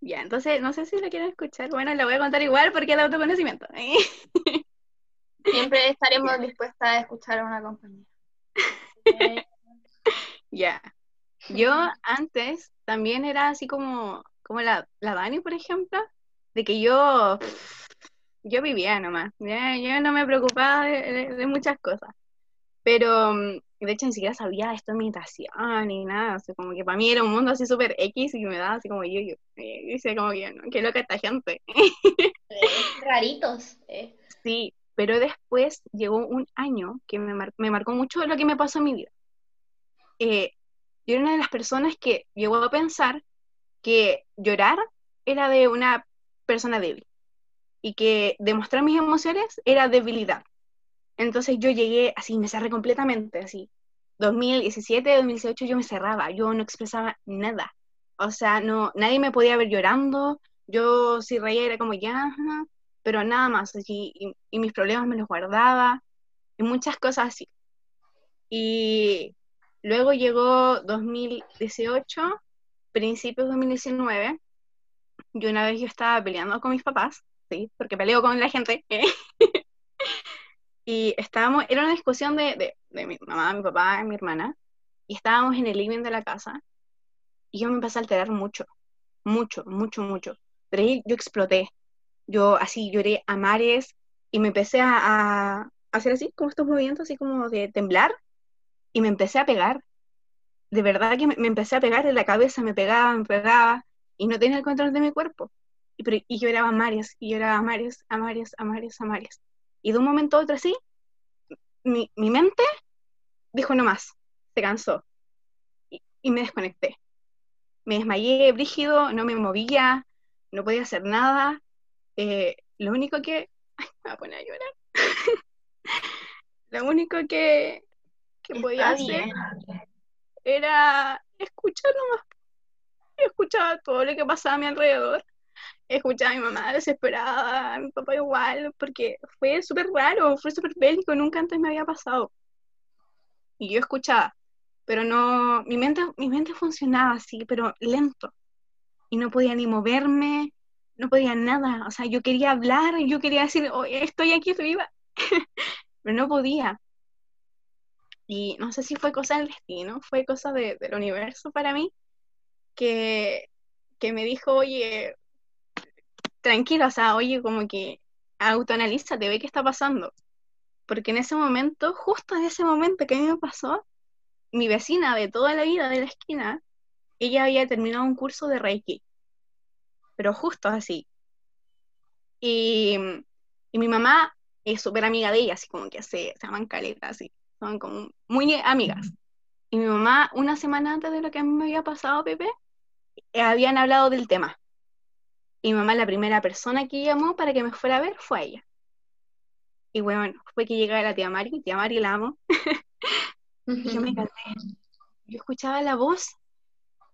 ya, entonces no sé si lo quieren escuchar. Bueno, lo voy a contar igual porque es de autoconocimiento. Siempre estaremos dispuestas a escuchar a una compañera. Ya. Yo antes también era así como, como la, la Dani, por ejemplo, de que yo, yo vivía nomás. ya, Yo no me preocupaba de, de- de muchas cosas. Pero mm, de hecho ni siquiera sabía esto de meditación ni nada. O sea, como que para mí era un mundo así súper X y me daba así como yo, yo. Y decía como que, no, qué loca esta gente. Raritos. eh. Sí, pero después llegó un año que me, mar- me marcó mucho lo que me pasó en mi vida. Eh, yo era una de las personas que llegó a pensar que llorar era de una persona débil y que demostrar mis emociones era debilidad. Entonces yo llegué así, me cerré completamente, así. 2017, 2018 yo me cerraba, yo no expresaba nada. O sea, no, nadie me podía ver llorando. Yo si reía era como ya, pero nada más. así, y, y mis problemas me los guardaba y muchas cosas así. Y luego llegó 2018, principios de 2019, y una vez yo estaba peleando con mis papás, sí, porque peleo con la gente, ¿eh? y estábamos, era una discusión de, de, mi mamá, mi papá mi hermana, y estábamos en el living de la casa, y yo me empecé a alterar mucho, mucho, mucho, mucho. Pero ahí yo exploté, yo así lloré a mares, y me empecé a, a hacer así, como estos movimientos, así como de temblar, y me empecé a pegar. De verdad que me, me empecé a pegar en la cabeza, me pegaba, me pegaba, y no tenía el control de mi cuerpo. Y, pero- y lloraba a mares, y lloraba a mares, a mares, a mares, a mares. Y de un momento a otro así, mi, mi mente dijo no más, se cansó. Y, y me desconecté. Me desmayé brígido, no me movía, no podía hacer nada. Eh, lo único que... Ay, me voy a poner a llorar. lo único que, que podía hacer era escuchar nomás. Yo escuchaba todo lo que pasaba a mi alrededor. Escuchaba a mi mamá desesperada, a mi papá igual, porque fue súper raro, fue súper bélico, nunca antes me había pasado. Y yo escuchaba, pero no, mi mente, mi mente funcionaba así, pero lento. Y no podía ni moverme, no podía nada. O sea, yo quería hablar, yo quería decir, "Oye, estoy aquí, estoy viva, pero no podía. Y no sé si fue cosa del destino, fue cosa de- del universo para mí, que, que me dijo, oye, tranquilo, o sea, oye, como que autoanalízate, ve qué está pasando. Porque en ese momento, justo en ese momento que a mí me pasó, mi vecina de toda la vida de la esquina, ella había terminado un curso de Reiki, pero justo así. Y, y mi mamá es súper amiga de ella, así como que se, se llaman caleta, así, son como muy amigas. Y mi mamá, una semana antes de lo que a mí me había pasado, Pepe, eh, habían hablado del tema. Y mi mamá, la primera persona que llamó para que me fuera a ver fue a ella. Y bueno, fue que llegara la tía Mari, tía Mari la amo, yo me calmé. Yo escuchaba la voz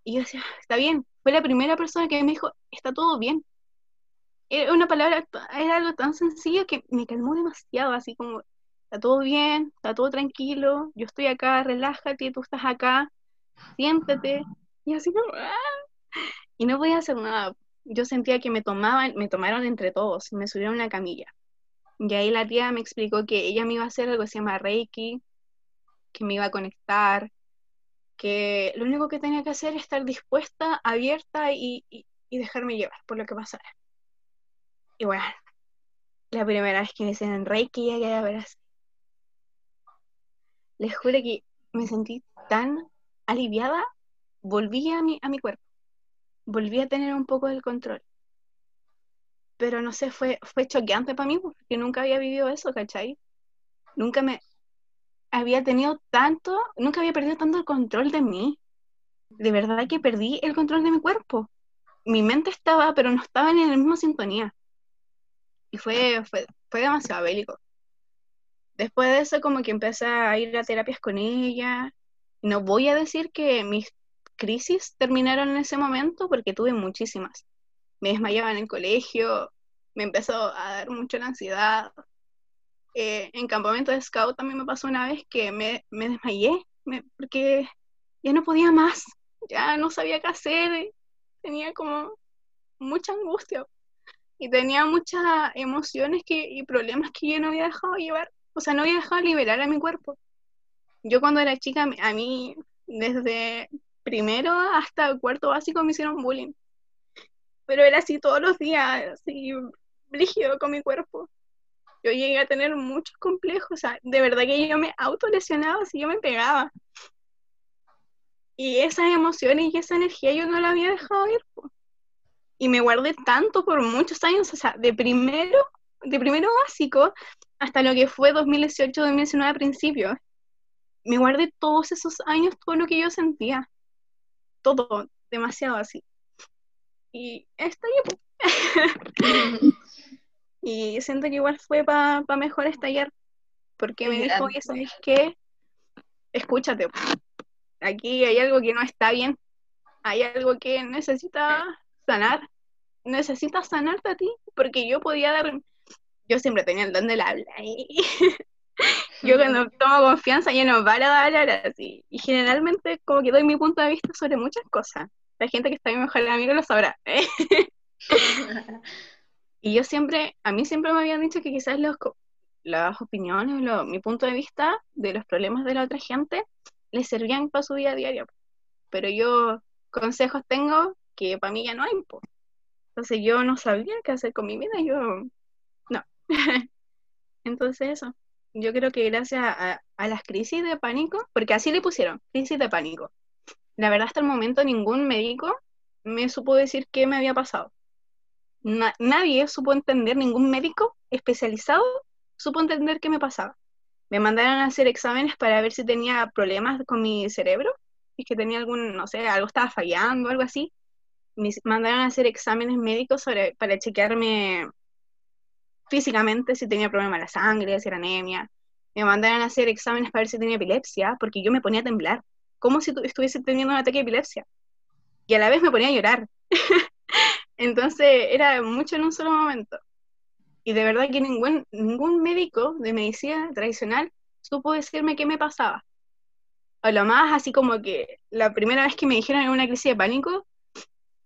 y yo decía, está bien. Fue la primera persona que me dijo, está todo bien. Era una palabra, era algo tan sencillo que me calmó demasiado, así como, está todo bien, está todo tranquilo, yo estoy acá, relájate, tú estás acá, siéntate. Y así como, "Ah". Y no podía hacer nada. Yo sentía que me tomaban, me tomaron entre todos me subieron a una camilla. Y ahí la tía me explicó que ella me iba a hacer algo que se llama Reiki, que me iba a conectar, que lo único que tenía que hacer es estar dispuesta, abierta y, y- y dejarme llevar por lo que pasara. Y bueno, la primera vez que me hicieron Reiki ya quedé ver así. Les juro que me sentí tan aliviada, volví a mi, a mi cuerpo, volví a tener un poco del control. Pero no sé, fue, fue choqueante para mí porque nunca había vivido eso, ¿cachai? Nunca me había tenido tanto, nunca había perdido tanto el control de mí. De verdad que perdí el control de mi cuerpo. Mi mente estaba, pero no estaba en la misma sintonía. Y fue, fue, fue demasiado bélico. Después de eso, como que empecé a ir a terapias con ella. No voy a decir que mis crisis terminaron en ese momento, porque tuve muchísimas. Me desmayaba en el colegio, me empezó a dar mucha la ansiedad. Eh, en campamento de scout también me pasó una vez que me, me desmayé, porque ya no podía más, ya no sabía qué hacer, tenía como mucha angustia y tenía muchas emociones que, y problemas que yo no había dejado llevar, o sea, no había dejado liberar a mi cuerpo. Yo cuando era chica, a mí, desde primero hasta cuarto básico me hicieron bullying, pero era así todos los días, así rígido con mi cuerpo. Yo llegué a tener muchos complejos, o sea, de verdad que yo me autolesionaba si yo me pegaba. Y esas emociones y esa energía yo no la había dejado ir. Y me guardé tanto por muchos años, o sea, de primero, de primero básico hasta lo que fue 2018, 2019 a principios. Me guardé todos esos años, todo lo que yo sentía. Todo, demasiado así. Y está. Y siento que igual fue para mejor estallar, porque me dijo, oye, ¿sabes qué? Escúchate, aquí hay algo que no está bien, hay algo que necesita sanar, necesitas sanarte a ti, porque yo podía dar, yo siempre tenía el don del habla, y yo cuando tomo confianza ya no paro de hablar así, y generalmente como que doy mi punto de vista sobre muchas cosas, la gente que está mi mejor amigo lo sabrá, Y yo siempre, a mí siempre me habían dicho que quizás los, las opiniones, lo- mi punto de vista de los problemas de la otra gente les servían para su vida diaria. Pero yo consejos tengo que para mí ya no hay. po. Entonces yo no sabía qué hacer con mi vida, yo no. Entonces eso, yo creo que gracias a, las crisis de pánico, porque así le pusieron, crisis de pánico. La verdad hasta el momento ningún médico me supo decir qué me había pasado na- nadie supo entender, ningún médico especializado supo entender qué me pasaba. Me mandaron a hacer exámenes para ver si tenía problemas con mi cerebro, es que tenía algún, no sé, algo estaba fallando, algo así. Me mandaron a hacer exámenes médicos para chequearme físicamente si tenía problema en la sangre, si era anemia. Me mandaron a hacer exámenes para ver si tenía epilepsia, porque yo me ponía a temblar, como si tu- estuviese teniendo un ataque de epilepsia. Y a la vez me ponía a llorar. Entonces era mucho en un solo momento. Y de verdad que ningún, ningún médico de medicina tradicional supo decirme qué me pasaba. O lo más así como que la primera vez que me dijeron en una crisis de pánico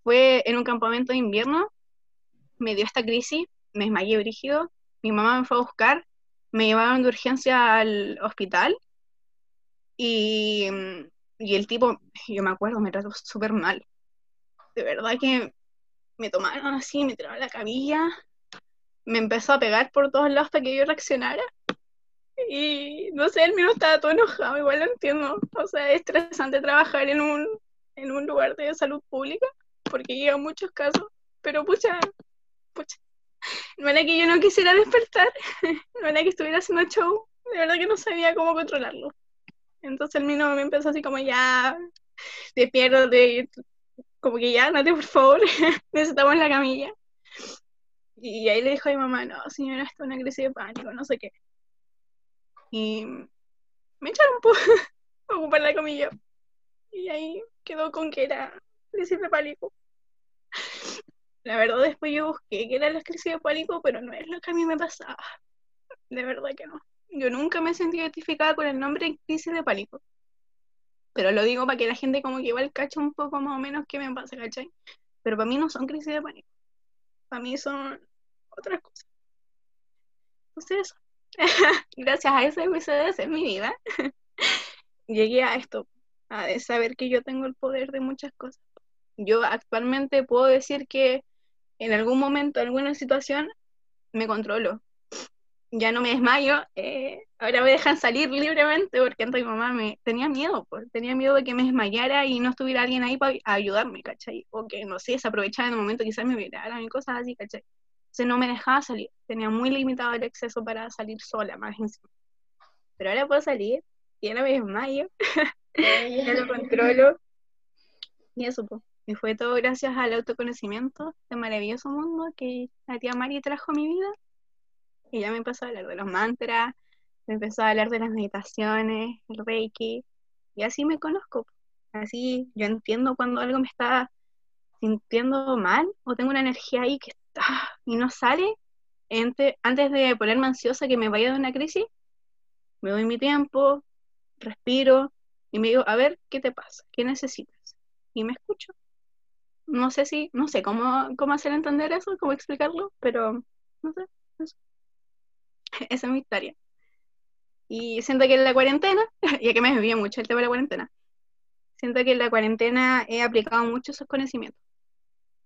fue en un campamento de invierno. Me dio esta crisis, me desmayé brígido. Mi mamá me fue a buscar, me llevaron de urgencia al hospital. Y, y el tipo, yo me acuerdo, me trató súper mal. De verdad que me tomaron así, me tiraron la camilla, me empezó a pegar por todos lados hasta que yo reaccionara. Y no sé, el mío estaba todo enojado, igual lo entiendo. O sea, es estresante trabajar en un, en un lugar de salud pública, porque llegan muchos casos, pero pucha, pucha. No era que yo no quisiera despertar, no era que estuviera haciendo show, de verdad que no sabía cómo controlarlo. Entonces el mío me empezó así como ya, despiértate, como que ya, Nate, por favor, necesitamos la camilla. Y ahí le dijo a mi mamá, no, señora, esto es una crisis de pánico, no sé qué. Y me echaron por ocupar la camilla. Y ahí quedó con que era crisis de pánico. La verdad, después yo busqué qué eran las crisis de pánico, pero no es lo que a mí me pasaba. De verdad que no. Yo nunca me sentí identificada con el nombre crisis de pánico. Pero lo digo para que la gente como que igual cache un poco más o menos qué me pasa, ¿cachai? Pero para mí no son crisis de pánico. Para mí son otras cosas. Entonces, gracias a ese episodio en mi vida, llegué a esto, a de saber que yo tengo el poder de muchas cosas. Yo actualmente puedo decir que en algún momento, en alguna situación, me controlo. Ya no me desmayo, eh, ahora me dejan salir libremente porque antes mi mamá me tenía miedo, pues, tenía miedo de que me desmayara y no estuviera alguien ahí para ayudarme, ¿cachai? O que, no sé, se aprovechara en el momento quizás me violaran y cosas así, ¿cachai? Entonces no me dejaba salir, tenía muy limitado el acceso para salir sola, más encima. Pero ahora puedo salir, y ahora me desmayo, ya lo controlo, y eso, pues. Y fue todo gracias al autoconocimiento, este maravilloso mundo que la tía Mari trajo a mi vida. Y ya me empezó a hablar de los mantras, me empezó a hablar de las meditaciones, el reiki, y así me conozco. Así yo entiendo cuando algo me está sintiendo mal o tengo una energía ahí que está y no sale. antes de ponerme ansiosa que me vaya de una crisis, me doy mi tiempo, respiro y me digo, a ver, ¿qué te pasa? ¿Qué necesitas? Y me escucho no sé si, no sé cómo, cómo hacer entender eso, cómo explicarlo, pero no sé, eso. esa es mi historia. Y siento que en la cuarentena, ya que me desvié mucho el tema de la cuarentena, siento que en la cuarentena he aplicado mucho esos conocimientos.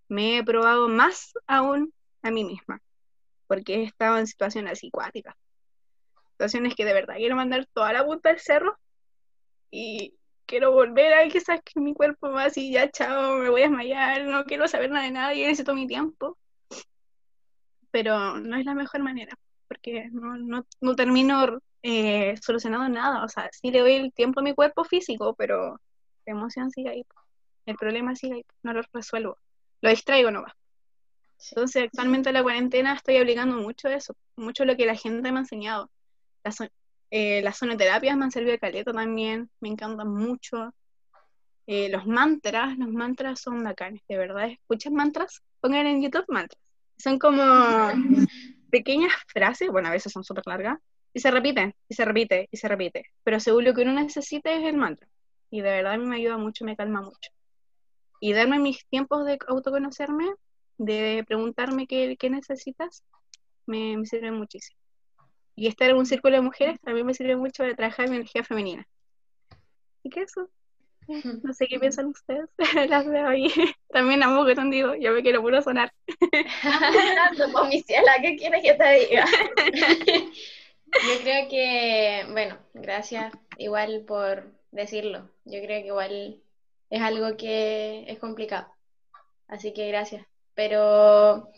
Me he probado más aún a mí misma, porque he estado en situaciones acuáticas, situaciones que de verdad quiero mandar toda la punta del cerro y, quiero volver a quizás que mi cuerpo va así, ya chao, me voy a desmayar, no quiero saber nada de nadie, necesito mi tiempo. Pero no es la mejor manera, porque no, no, termino eh, solucionando nada. O sea, sí le doy el tiempo a mi cuerpo físico, pero la emoción sigue ahí. El problema sigue ahí, no lo resuelvo. Lo distraigo nomás. Entonces, actualmente en la cuarentena estoy aplicando mucho eso, mucho lo que la gente me ha enseñado. Eh, las sonoterapias me han servido de caleta también, me encantan mucho. Eh, los mantras, los mantras son bacanes, de verdad. ¿Escuchan mantras? Pongan en YouTube mantras. Son como pequeñas frases, bueno, a veces son súper largas, y se repiten, y se repite, y se repite. Pero según lo que uno necesite es el mantra. Y de verdad a mí me ayuda mucho, me calma mucho. Y darme mis tiempos de autoconocerme, de preguntarme qué, necesitas, me sirve muchísimo. Y estar en un círculo de mujeres también me sirve mucho de trabajar mi energía femenina. ¿Y qué eso? No sé qué piensan ustedes. Las veo ahí. También amo que digo, yo me quiero puro sonar. Mi ¿qué quieres que te diga? yo creo que, bueno, gracias igual por decirlo. Yo creo que igual es algo que es complicado. Así que gracias. Pero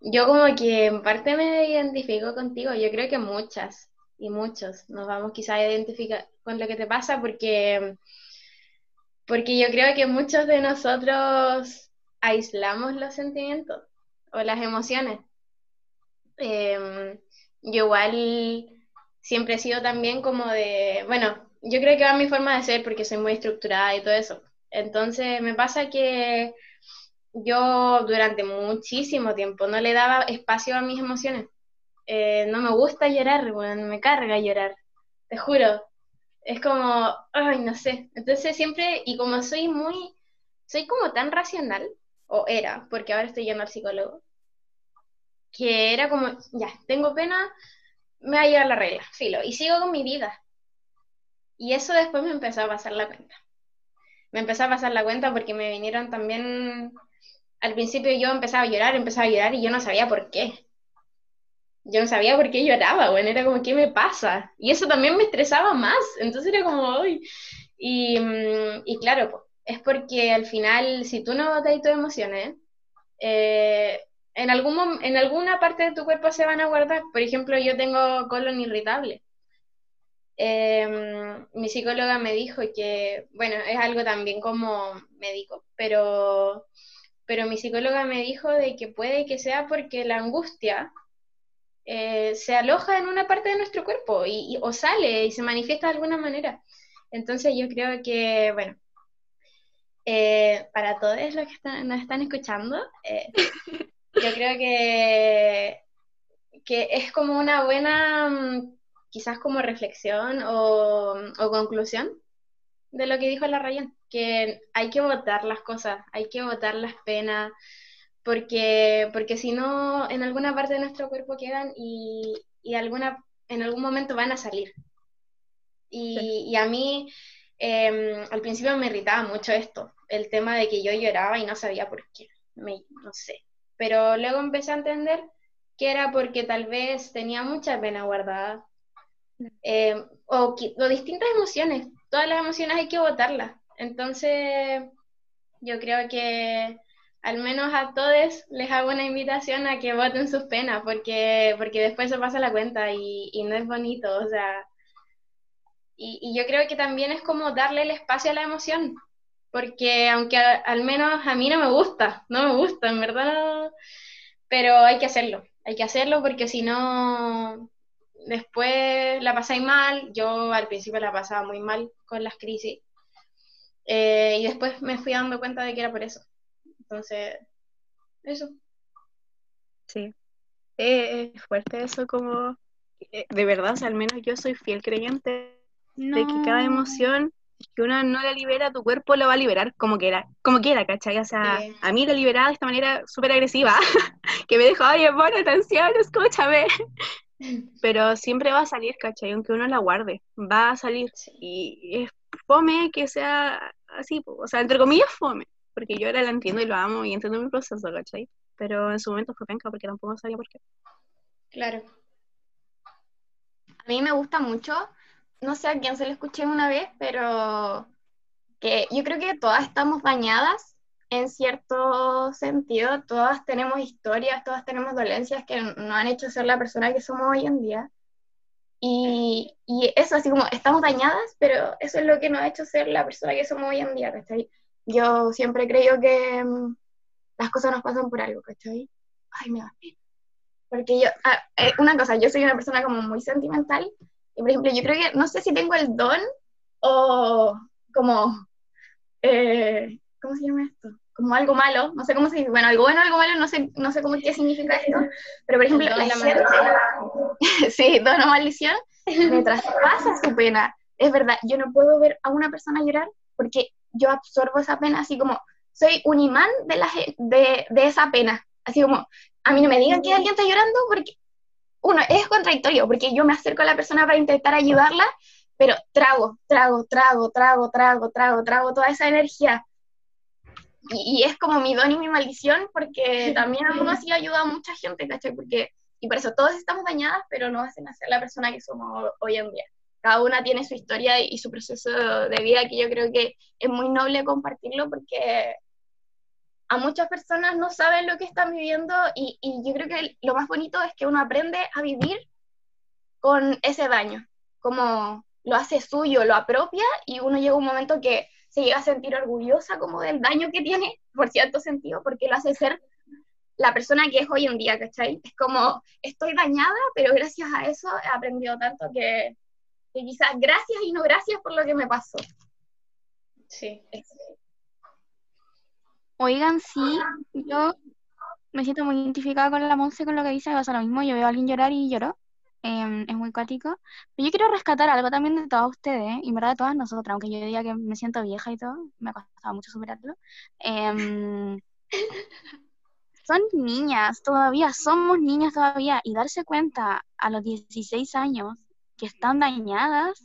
yo como que en parte me identifico contigo, yo creo que muchas y muchos nos vamos quizá a identificar con lo que te pasa porque, porque yo creo que muchos de nosotros aislamos los sentimientos o las emociones. Em, yo igual siempre he sido también como de, bueno, yo creo que va mi forma de ser porque soy muy estructurada y todo eso. Entonces me pasa que yo durante muchísimo tiempo no le daba espacio a mis emociones. Eh, no me gusta llorar, bueno, me carga llorar, te juro. Es como, ay, no sé. Entonces siempre, y como soy muy, soy como tan racional, o era, porque ahora estoy yendo al psicólogo, que era como, ya, tengo pena, me va a llegar la regla, filo, y sigo con mi vida. Y eso después me empezó a pasar la cuenta. Me empezó a pasar la cuenta porque me vinieron también al principio yo empezaba a llorar, empezaba a llorar y yo no sabía por qué. Yo no sabía por qué lloraba, bueno, era como, ¿qué me pasa? Y eso también me estresaba más, entonces era como, uy. Y, mm, y claro, es porque al final, si tú no das tus emociones, eh, en, algún, en alguna parte de tu cuerpo se van a guardar. Por ejemplo, yo tengo colon irritable. Em, mi psicóloga me dijo que, bueno, es algo también como médico, pero pero mi psicóloga me dijo de que puede que sea porque la angustia eh, se aloja en una parte de nuestro cuerpo y, o sale y se manifiesta de alguna manera. Entonces yo creo que, bueno, eh, para todos los que nos están escuchando, eh, yo creo que, que es como una buena, mm, quizás como reflexión o conclusión de lo que dijo la Rayan que hay que votar las cosas, hay que votar las penas, porque, porque si no, en alguna parte de nuestro cuerpo quedan y, alguna, en algún momento van a salir. Y, a mí em, al principio me irritaba mucho esto, el tema de que yo lloraba y no sabía por qué, no sé. Pero luego empecé a entender que era porque tal vez tenía mucha pena guardada. Eh, o, qui- o distintas emociones. Todas las emociones hay que votarlas. Entonces, yo creo que al menos a todos les hago una invitación a que voten sus penas, porque, porque después se pasa la cuenta y, no es bonito. O sea, y, yo creo que también es como darle el espacio a la emoción, porque aunque a- al menos a mí no me gusta, no me gusta, en verdad, pero hay que hacerlo, hay que hacerlo porque si no, después la pasáis mal, yo al principio la pasaba muy mal con las crisis, eh, y después me fui dando cuenta de que era por eso. Entonces, eso. Sí. Eh, es fuerte eso como, eh, de verdad, o sea, al menos yo soy fiel creyente de que cada No. emoción que uno no la libera, tu cuerpo lo va a liberar como quiera, como quiera, ¿cachai? O sea, Sí. a mí lo liberaba de esta manera súper agresiva, que me dijo, oye, pon atención, escúchame. Pero siempre va a salir, ¿cachai? Aunque uno la guarde, va a salir. Sí. Y es fome que sea así, o sea, entre comillas fome, porque yo ahora la entiendo y lo amo y entiendo mi proceso, ¿cachai? Pero en su momento fue penca porque tampoco sabía por qué. Claro. A mí me gusta mucho, no sé a quién se lo escuché una vez, pero que yo creo que todas estamos dañadas en cierto sentido, todas tenemos historias, todas tenemos dolencias que nos han hecho ser la persona que somos hoy en día. Y, y eso, así como estamos dañadas, pero eso es lo que nos ha hecho ser la persona que somos hoy en día, ¿cachai? Yo siempre creo que mm, las cosas nos pasan por algo, ¿cachai? Ay, me da pena. Porque yo, ah, eh, una cosa, yo soy una persona como muy sentimental, y por ejemplo, yo creo que, no sé si tengo el don o como, eh, ¿cómo se llama esto? Como algo malo, no sé cómo se dice, bueno, algo bueno, algo malo, no sé, no sé cómo qué significa esto, pero por ejemplo, la gente, sí, don o maldición, me traspasa su pena. Es verdad, yo no puedo ver a una persona llorar porque yo absorbo esa pena, así como soy un imán de, la, de, de esa pena. Así como, a mí no me digan que alguien está llorando porque, uno, es contradictorio, porque yo me acerco a la persona para intentar ayudarla, pero trago, trago, trago, trago, trago, trago, trago toda esa energía. Y, y es como mi don y mi maldición, porque también aún así ayuda a mucha gente, ¿cachai? Porque, y por eso todos estamos dañadas, pero no hacen ser la persona que somos ho- hoy en día. Cada una tiene su historia y su proceso de vida que yo creo que es muy noble compartirlo porque a muchas personas no saben lo que están viviendo y, y yo creo que lo más bonito es que uno aprende a vivir con ese daño, como lo hace suyo, lo apropia y uno llega a un momento que se llega a sentir orgullosa como del daño que tiene, por cierto sentido, porque lo hace ser la persona que es hoy en día, ¿cachai? Es como, estoy dañada, pero gracias a eso he aprendido tanto que, que quizás gracias y no gracias por lo que me pasó. Sí. Oigan, sí, yo me siento muy identificada con la Monse, con lo que dice, me pasa lo mismo, yo veo a alguien llorar y lloro, em, es muy cuático, pero yo quiero rescatar algo también de todas ustedes, y en verdad de todas nosotras, aunque yo diga que me siento vieja y todo, me ha costado mucho superarlo, em, son niñas todavía, somos niñas todavía, y darse cuenta a los 16 años que están dañadas,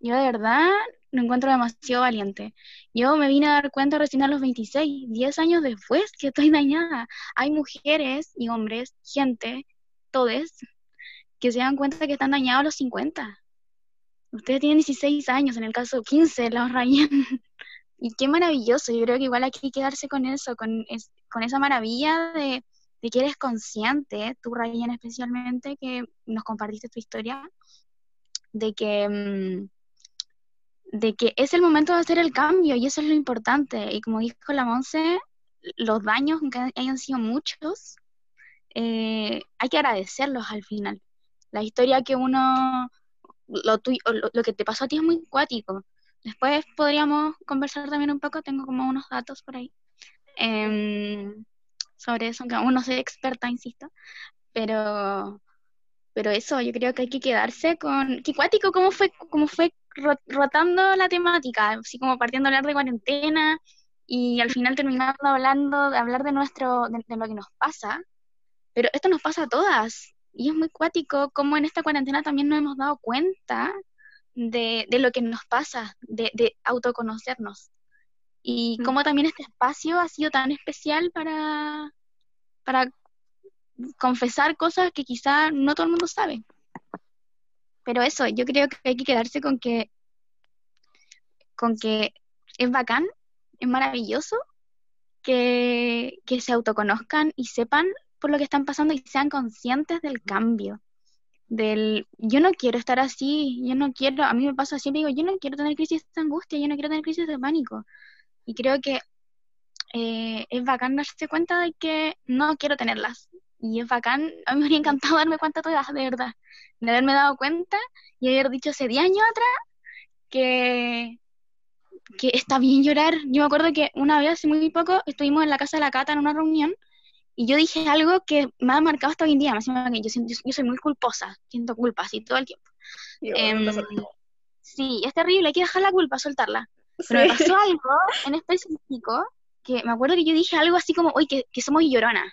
yo de verdad lo encuentro demasiado valiente. Yo me vine a dar cuenta recién a los 26, 10 años después que estoy dañada. Hay mujeres y hombres, gente, todes, que se dan cuenta que están dañados a los 50. Ustedes tienen 16 años, en el caso 15, los rayan. Y qué maravilloso, yo creo que igual hay que quedarse con eso, con, es- con esa maravilla de, de que eres consciente, tú Ryan especialmente, que nos compartiste tu historia, de que, mm, de que es el momento de hacer el cambio y eso es lo importante. Y como dijo la Monse, los daños, aunque hayan sido muchos, eh, hay que agradecerlos al final. La historia que uno, lo, o lo, lo que te pasó a ti es muy cuático. Después podríamos conversar también un poco, tengo como unos datos por ahí em, sobre eso, aunque aún no soy experta, insisto, pero, pero eso, yo creo que hay que quedarse con... Qué cuático cómo fue, cómo fue ro- rotando la temática, así como partiendo a hablar de cuarentena y al final terminando hablando de hablar de nuestro, de, de lo que nos pasa, pero esto nos pasa a todas y es muy cuático como en esta cuarentena también nos hemos dado cuenta de, de lo que nos pasa, de, de autoconocernos y Mm. cómo también este espacio ha sido tan especial para, para confesar cosas que quizá no todo el mundo sabe. Pero eso, yo creo que hay que quedarse con que, con que es bacán, es maravilloso que, que se autoconozcan y sepan por lo que están pasando y sean conscientes del cambio. Del, yo no quiero estar así, yo no quiero, a mí me pasa siempre, digo, yo no quiero tener crisis de angustia, yo no quiero tener crisis de pánico. Y creo que eh, es bacán darse cuenta de que no quiero tenerlas. Y es bacán, a mí me habría encantado darme cuenta todas, de verdad. De haberme dado cuenta y haber dicho hace 10 años atrás que, que está bien llorar. Yo me acuerdo que una vez, hace muy poco, estuvimos en la casa de la Cata en una reunión y yo dije algo que me ha marcado hasta hoy en día. Me que yo, siento- yo soy muy culposa, siento culpa así todo el tiempo. Em, pasa- sí, es terrible, hay que dejar la culpa, soltarla. Pero me pasó algo en específico que me acuerdo que yo dije algo así como, oye, que, que somos lloronas.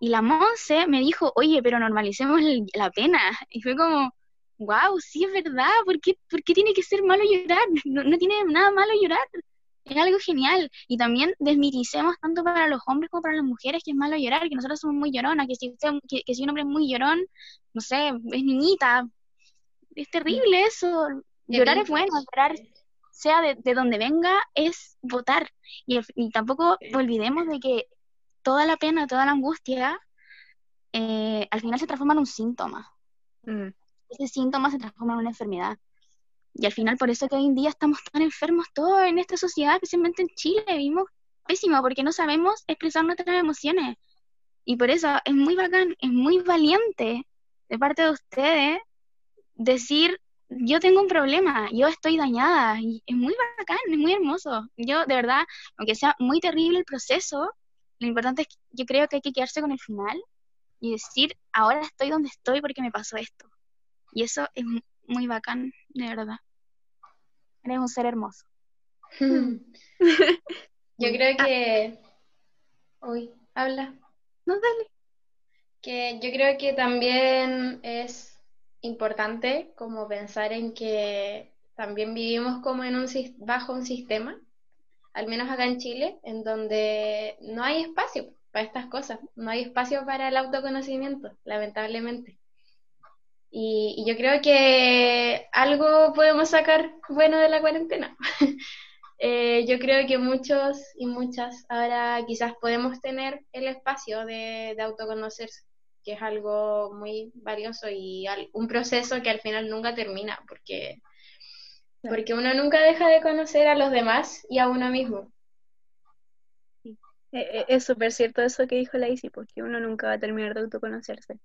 Y la Monse me dijo, oye, pero normalicemos la pena. Y fue como, wow, sí es verdad, ¿por qué, por qué tiene que ser malo llorar? No, no tiene nada malo llorar. Es algo genial. Y también desmiticemos tanto para los hombres como para las mujeres que es malo llorar, que nosotros somos muy lloronas, que si, usted- que, que si un hombre es muy llorón, no sé, es niñita. Es terrible eso. Llorar es bueno, llorar sea de, de donde venga, es votar. Y, y tampoco olvidemos de que toda la pena, toda la angustia, eh, al final se transforma en un síntoma. Mm. Ese síntoma se transforma en una enfermedad. Y al final, por eso que hoy en día estamos tan enfermos todos en esta sociedad, especialmente en Chile, vivimos pésimo porque no sabemos expresar nuestras emociones. Y por eso es muy bacán, es muy valiente de parte de ustedes decir, yo tengo un problema, yo estoy dañada, y es muy bacán, es muy hermoso. Yo, de verdad, aunque sea muy terrible el proceso, lo importante es que yo creo que hay que quedarse con el final y decir, ahora estoy donde estoy porque me pasó esto. Y eso es mu- muy bacán, de verdad. Eres un ser hermoso. Yo creo que. Uy, habla. No, dale. Que yo creo que también es importante como pensar en que también vivimos como en un bajo un sistema, al menos acá en Chile, en donde no hay espacio para estas cosas, no hay espacio para el autoconocimiento, lamentablemente. Y, y yo creo que algo podemos sacar bueno de la cuarentena. Eh, yo creo que muchos y muchas ahora quizás podemos tener el espacio de, de autoconocerse, que es algo muy valioso y al- un proceso que al final nunca termina, porque, porque uno nunca deja de conocer a los demás y a uno mismo. Eh, eh, Es súper cierto eso que dijo Laisy, porque uno nunca va a terminar de autoconocerse.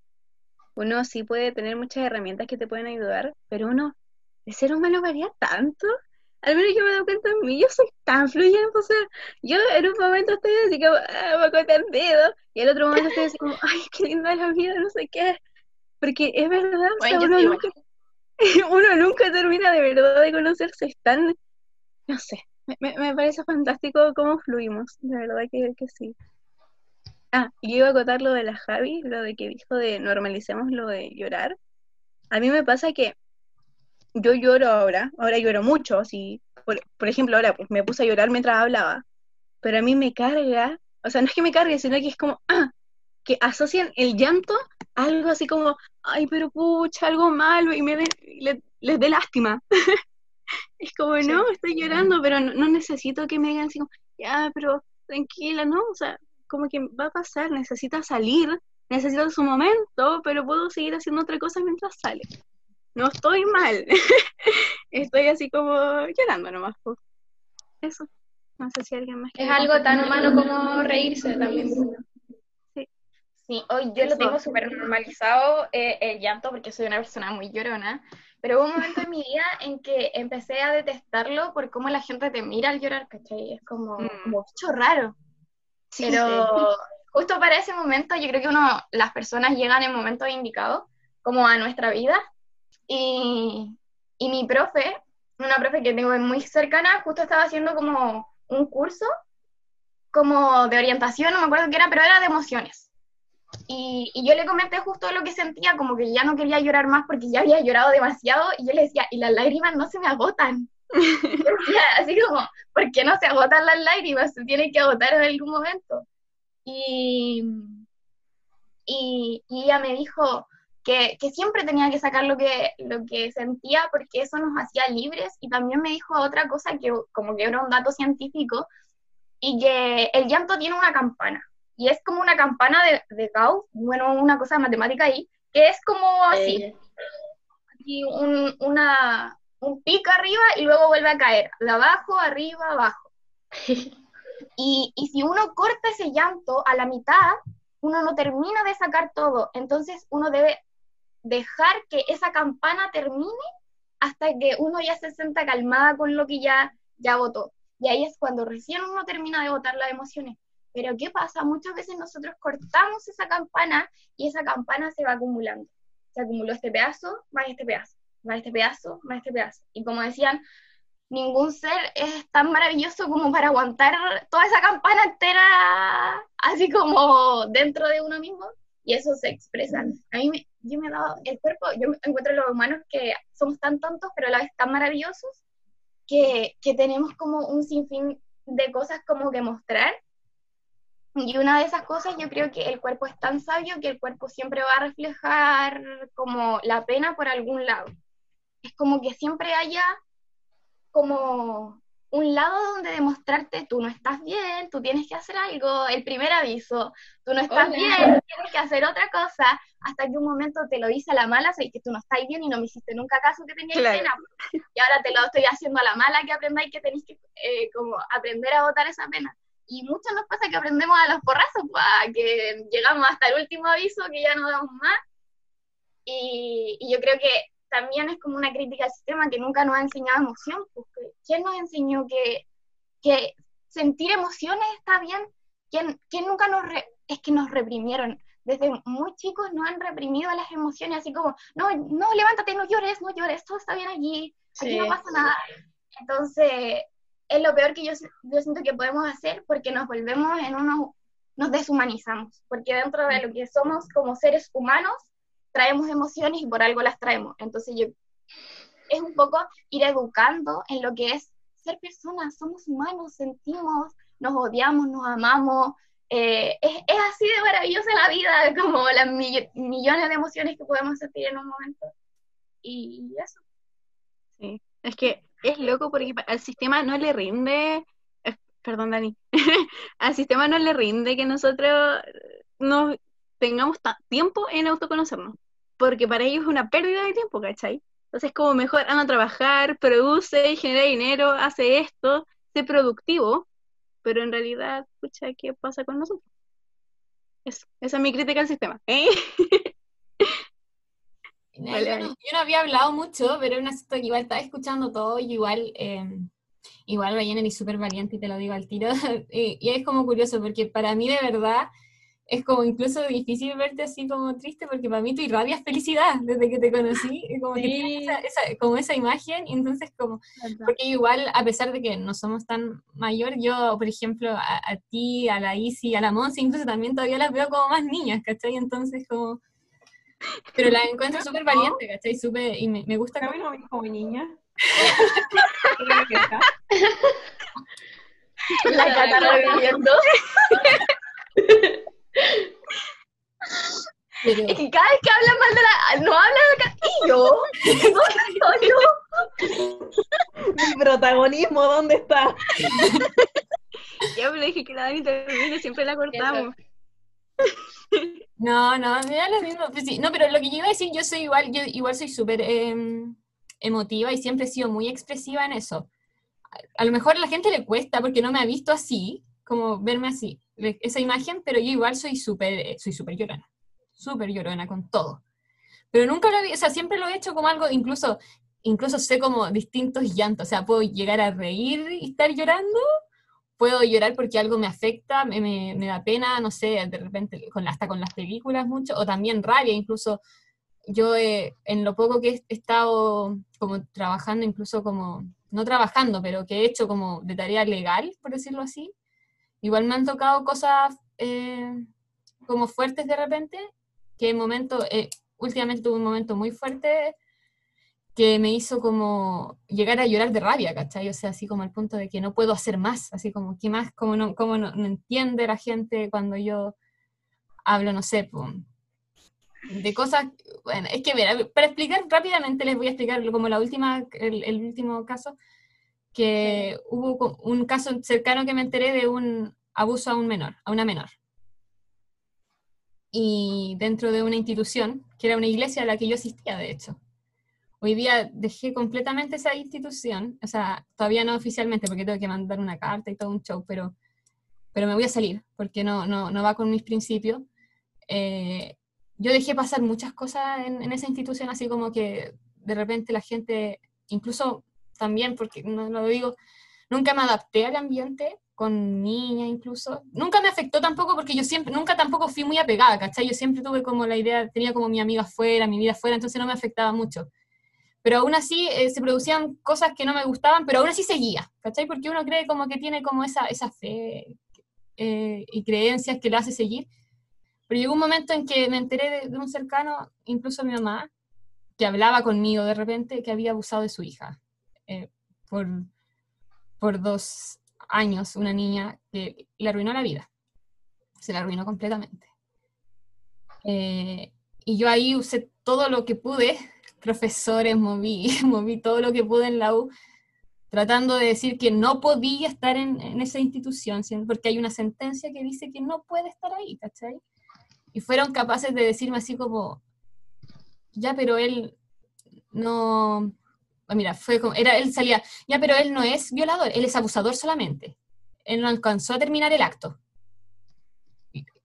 Uno sí puede tener muchas herramientas que te pueden ayudar, pero uno, de ser humano varía tanto. Al menos yo me doy cuenta de mí, yo soy tan fluyente, o sea, yo en un momento estoy así como, ah, me corta el dedo, y en otro momento estoy así como, ay, qué linda la vida, no sé qué. Porque es verdad, o sea, uno nunca, uno nunca termina de verdad de conocerse, es tan, no sé, me parece fantástico cómo fluimos, de verdad que, que sí. Ah, y yo iba a acotar lo de la Javi, lo de que dijo de normalicemos lo de llorar. A mí me pasa que yo lloro ahora, ahora lloro mucho, así, por, por ejemplo, ahora pues me puse a llorar mientras hablaba, pero a mí me carga, o sea, no es que me cargue, sino que es como, ah, que asocian el llanto a algo así como, ay, pero pucha, algo malo, y me de- le- les dé lástima. Es como, Sí. no, estoy llorando, pero no, no necesito que me digan así como, ya, pero tranquila, ¿no? O sea, como que va a pasar, necesita salir, necesita su momento, pero puedo seguir haciendo otra cosa mientras sale. No estoy mal. Estoy así como llorando nomás. po. Eso. No sé si alguien más Es algo tan humano como reírse también. Sí, hoy yo lo tengo súper normalizado eh, el llanto porque soy una persona muy llorona, pero hubo un momento en mi vida en que empecé a detestarlo por cómo la gente te mira al llorar, ¿cachai? Es como, Mm. como bicho raro. Sí, Pero justo para ese momento yo creo que uno, las personas llegan en momentos indicados, como a nuestra vida, y, y mi profe, una profe que tengo muy cercana, justo estaba haciendo como un curso, como de orientación, no me acuerdo qué era, pero era de emociones. Y, y yo le comenté justo lo que sentía, como que ya no quería llorar más porque ya había llorado demasiado, y yo le decía, y las lágrimas no se me agotan. Así como, ¿por qué no se agotan las lágrimas? Se tienen que agotar en algún momento. Y, y, y ella me dijo que, que siempre tenía que sacar lo que, lo que sentía porque eso nos hacía libres y también me dijo otra cosa que como que era un dato científico y que el llanto tiene una campana y es como una campana de, de Gauss, bueno, una cosa de matemática ahí, que es como así, Eh, y un, una, un pico arriba y luego vuelve a caer, de abajo, arriba, abajo. Y, y si uno corta ese llanto a la mitad, uno no termina de sacar todo, entonces uno debe dejar que esa campana termine hasta que uno ya se sienta calmada con lo que ya, ya votó. Y ahí es cuando recién uno termina de votar las emociones. Pero ¿qué pasa? Muchas veces nosotros cortamos esa campana y esa campana se va acumulando. Se acumuló este pedazo, más este pedazo, más este pedazo, más este pedazo. Y como decían, ningún ser es tan maravilloso como para aguantar toda esa campana entera así como dentro de uno mismo y eso se expresa. A mí me, yo me he dado el cuerpo, yo encuentro los humanos que somos tan tontos pero a la vez tan maravillosos que, que tenemos como un sinfín de cosas como que mostrar y una de esas cosas yo creo que el cuerpo es tan sabio que el cuerpo siempre va a reflejar como la pena por algún lado. Es como que siempre haya como un lado donde demostrarte tú no estás bien, tú tienes que hacer algo, el primer aviso, tú no estás Hola. bien, tienes que hacer otra cosa, hasta que un momento te lo dice a la mala, sé que tú no estás bien y no me hiciste nunca caso que tenías Claro. pena, y ahora te lo estoy haciendo a la mala que aprendáis que tenéis que eh, como aprender a botar esa pena. Y mucho nos pasa que aprendemos a los porrazos, pues, que llegamos hasta el último aviso que ya no damos más. Y, y yo creo que también es como una crítica al sistema que nunca nos ha enseñado emoción. Porque ¿Quién nos enseñó que, que sentir emociones está bien? ¿Quién, quién nunca nos... re- es que nos reprimieron. Desde muy chicos nos han reprimido las emociones, así como, no, no, levántate, no llores, no llores, todo está bien allí, aquí Sí. no pasa nada. Entonces, es lo peor que yo, yo siento que podemos hacer porque nos volvemos en unos, nos deshumanizamos, porque dentro de lo que somos como seres humanos, traemos emociones y por algo las traemos. Entonces, yo, es un poco ir educando en lo que es ser personas, somos humanos, sentimos, nos odiamos, nos amamos. eh, es, es así de maravillosa la vida, como las mill- millones de emociones que podemos sentir en un momento. Y eso. Sí, es que es loco porque al sistema no le rinde, perdón Dani, al sistema no le rinde que nosotros nos tengamos tiempo en autoconocernos, porque para ellos es una pérdida de tiempo, ¿cachai? Entonces como mejor anda a trabajar, produce, genera dinero, hace esto, sé productivo, pero en realidad, escucha, ¿qué pasa con nosotros? Esa es mi crítica al sistema. ¿eh? Vale, yo, no, yo no había hablado mucho, pero una que igual estaba escuchando todo y igual, eh, igual Ballena eres súper valiente y te lo digo al tiro. y, y es como curioso porque para mí de verdad es como incluso difícil verte así como triste porque para mí tú irradias felicidad desde que te conocí, como que esa, esa- como esa imagen y entonces como, porque igual a pesar de que no somos tan mayor, yo por ejemplo a, a ti, a la Isi, a la Monse, incluso también todavía las veo como más niñas, ¿cachai? Entonces como... Pero la encuentro súper valiente, ¿cachai? Súper, y me, me gusta A como- no me como niña. La Cata reviviendo. pero- Es que cada vez que hablan mal de la. No habla de la Cata. ¿Y yo? ¿Dónde estoy yo? Mi protagonismo, ¿dónde está? Ya le dije que la Dani termine, siempre la cortamos. No, no, me da lo mismo. pues sí, no, pero lo que yo iba a decir, yo soy igual, yo igual soy súper em, emotiva y siempre he sido muy expresiva en eso. A, a lo mejor a la gente le cuesta porque no me ha visto así, como verme así, esa imagen, pero yo igual soy súper, eh, soy súper llorona, súper llorona con todo. Pero nunca lo he, o sea, siempre lo he hecho como algo, incluso, incluso sé como distintos llantos, o sea, puedo llegar a reír y estar llorando, puedo llorar porque algo me afecta, me, me- me da pena, no sé, de repente con, hasta con las películas mucho, o también rabia, incluso yo eh, en lo poco que he estado como trabajando, incluso como, no trabajando, pero que he hecho como de tarea legal, por decirlo así, igual me han tocado cosas eh, como fuertes de repente, que en momento, eh, últimamente tuve un momento muy fuerte que me hizo como llegar a llorar de rabia, ¿cachai? O sea, así como al punto de que no puedo hacer más, así como, ¿qué más? Como no, cómo no, no entiende la gente cuando yo hablo, no sé, po, de cosas, bueno, es que mira, para explicar rápidamente les voy a explicar como la última, el, el último caso, que hubo un caso cercano que me enteré de un abuso a un menor, a una menor. Y dentro de una institución, que era una iglesia a la que yo asistía, de hecho. Hoy día dejé completamente esa institución, o sea, todavía no oficialmente porque tengo que mandar una carta y todo un show, pero, pero me voy a salir porque no, no, no va con mis principios. Eh, yo dejé pasar muchas cosas en, en esa institución, así como que de repente la gente, incluso también, porque no lo digo, nunca me adapté al ambiente, con niñas incluso. Nunca me afectó tampoco porque yo siempre, nunca tampoco fui muy apegada, ¿cachai? Yo siempre tuve como la idea, tenía como mi amiga afuera, mi vida afuera, entonces no me afectaba mucho. Pero aún así eh, se producían cosas que no me gustaban, pero aún así seguía, ¿cachai? Porque uno cree como que tiene como esa, esa fe eh, y creencias que le hace seguir. Pero llegó un momento en que me enteré de, de un cercano, incluso mi mamá, que hablaba conmigo de repente que había abusado de su hija eh, por, por dos años, una niña que le arruinó la vida. Se la arruinó completamente. Eh, y yo ahí usé todo lo que pude, profesores, moví, moví todo lo que pude en la U, tratando de decir que no podía estar en, en esa institución, porque hay una sentencia que dice que no puede estar ahí, ¿cachai? Y fueron capaces de decirme así como, ya, pero él no, mira, fue como, era, él salía, ya, pero él no es violador, él es abusador solamente. Él no alcanzó a terminar el acto.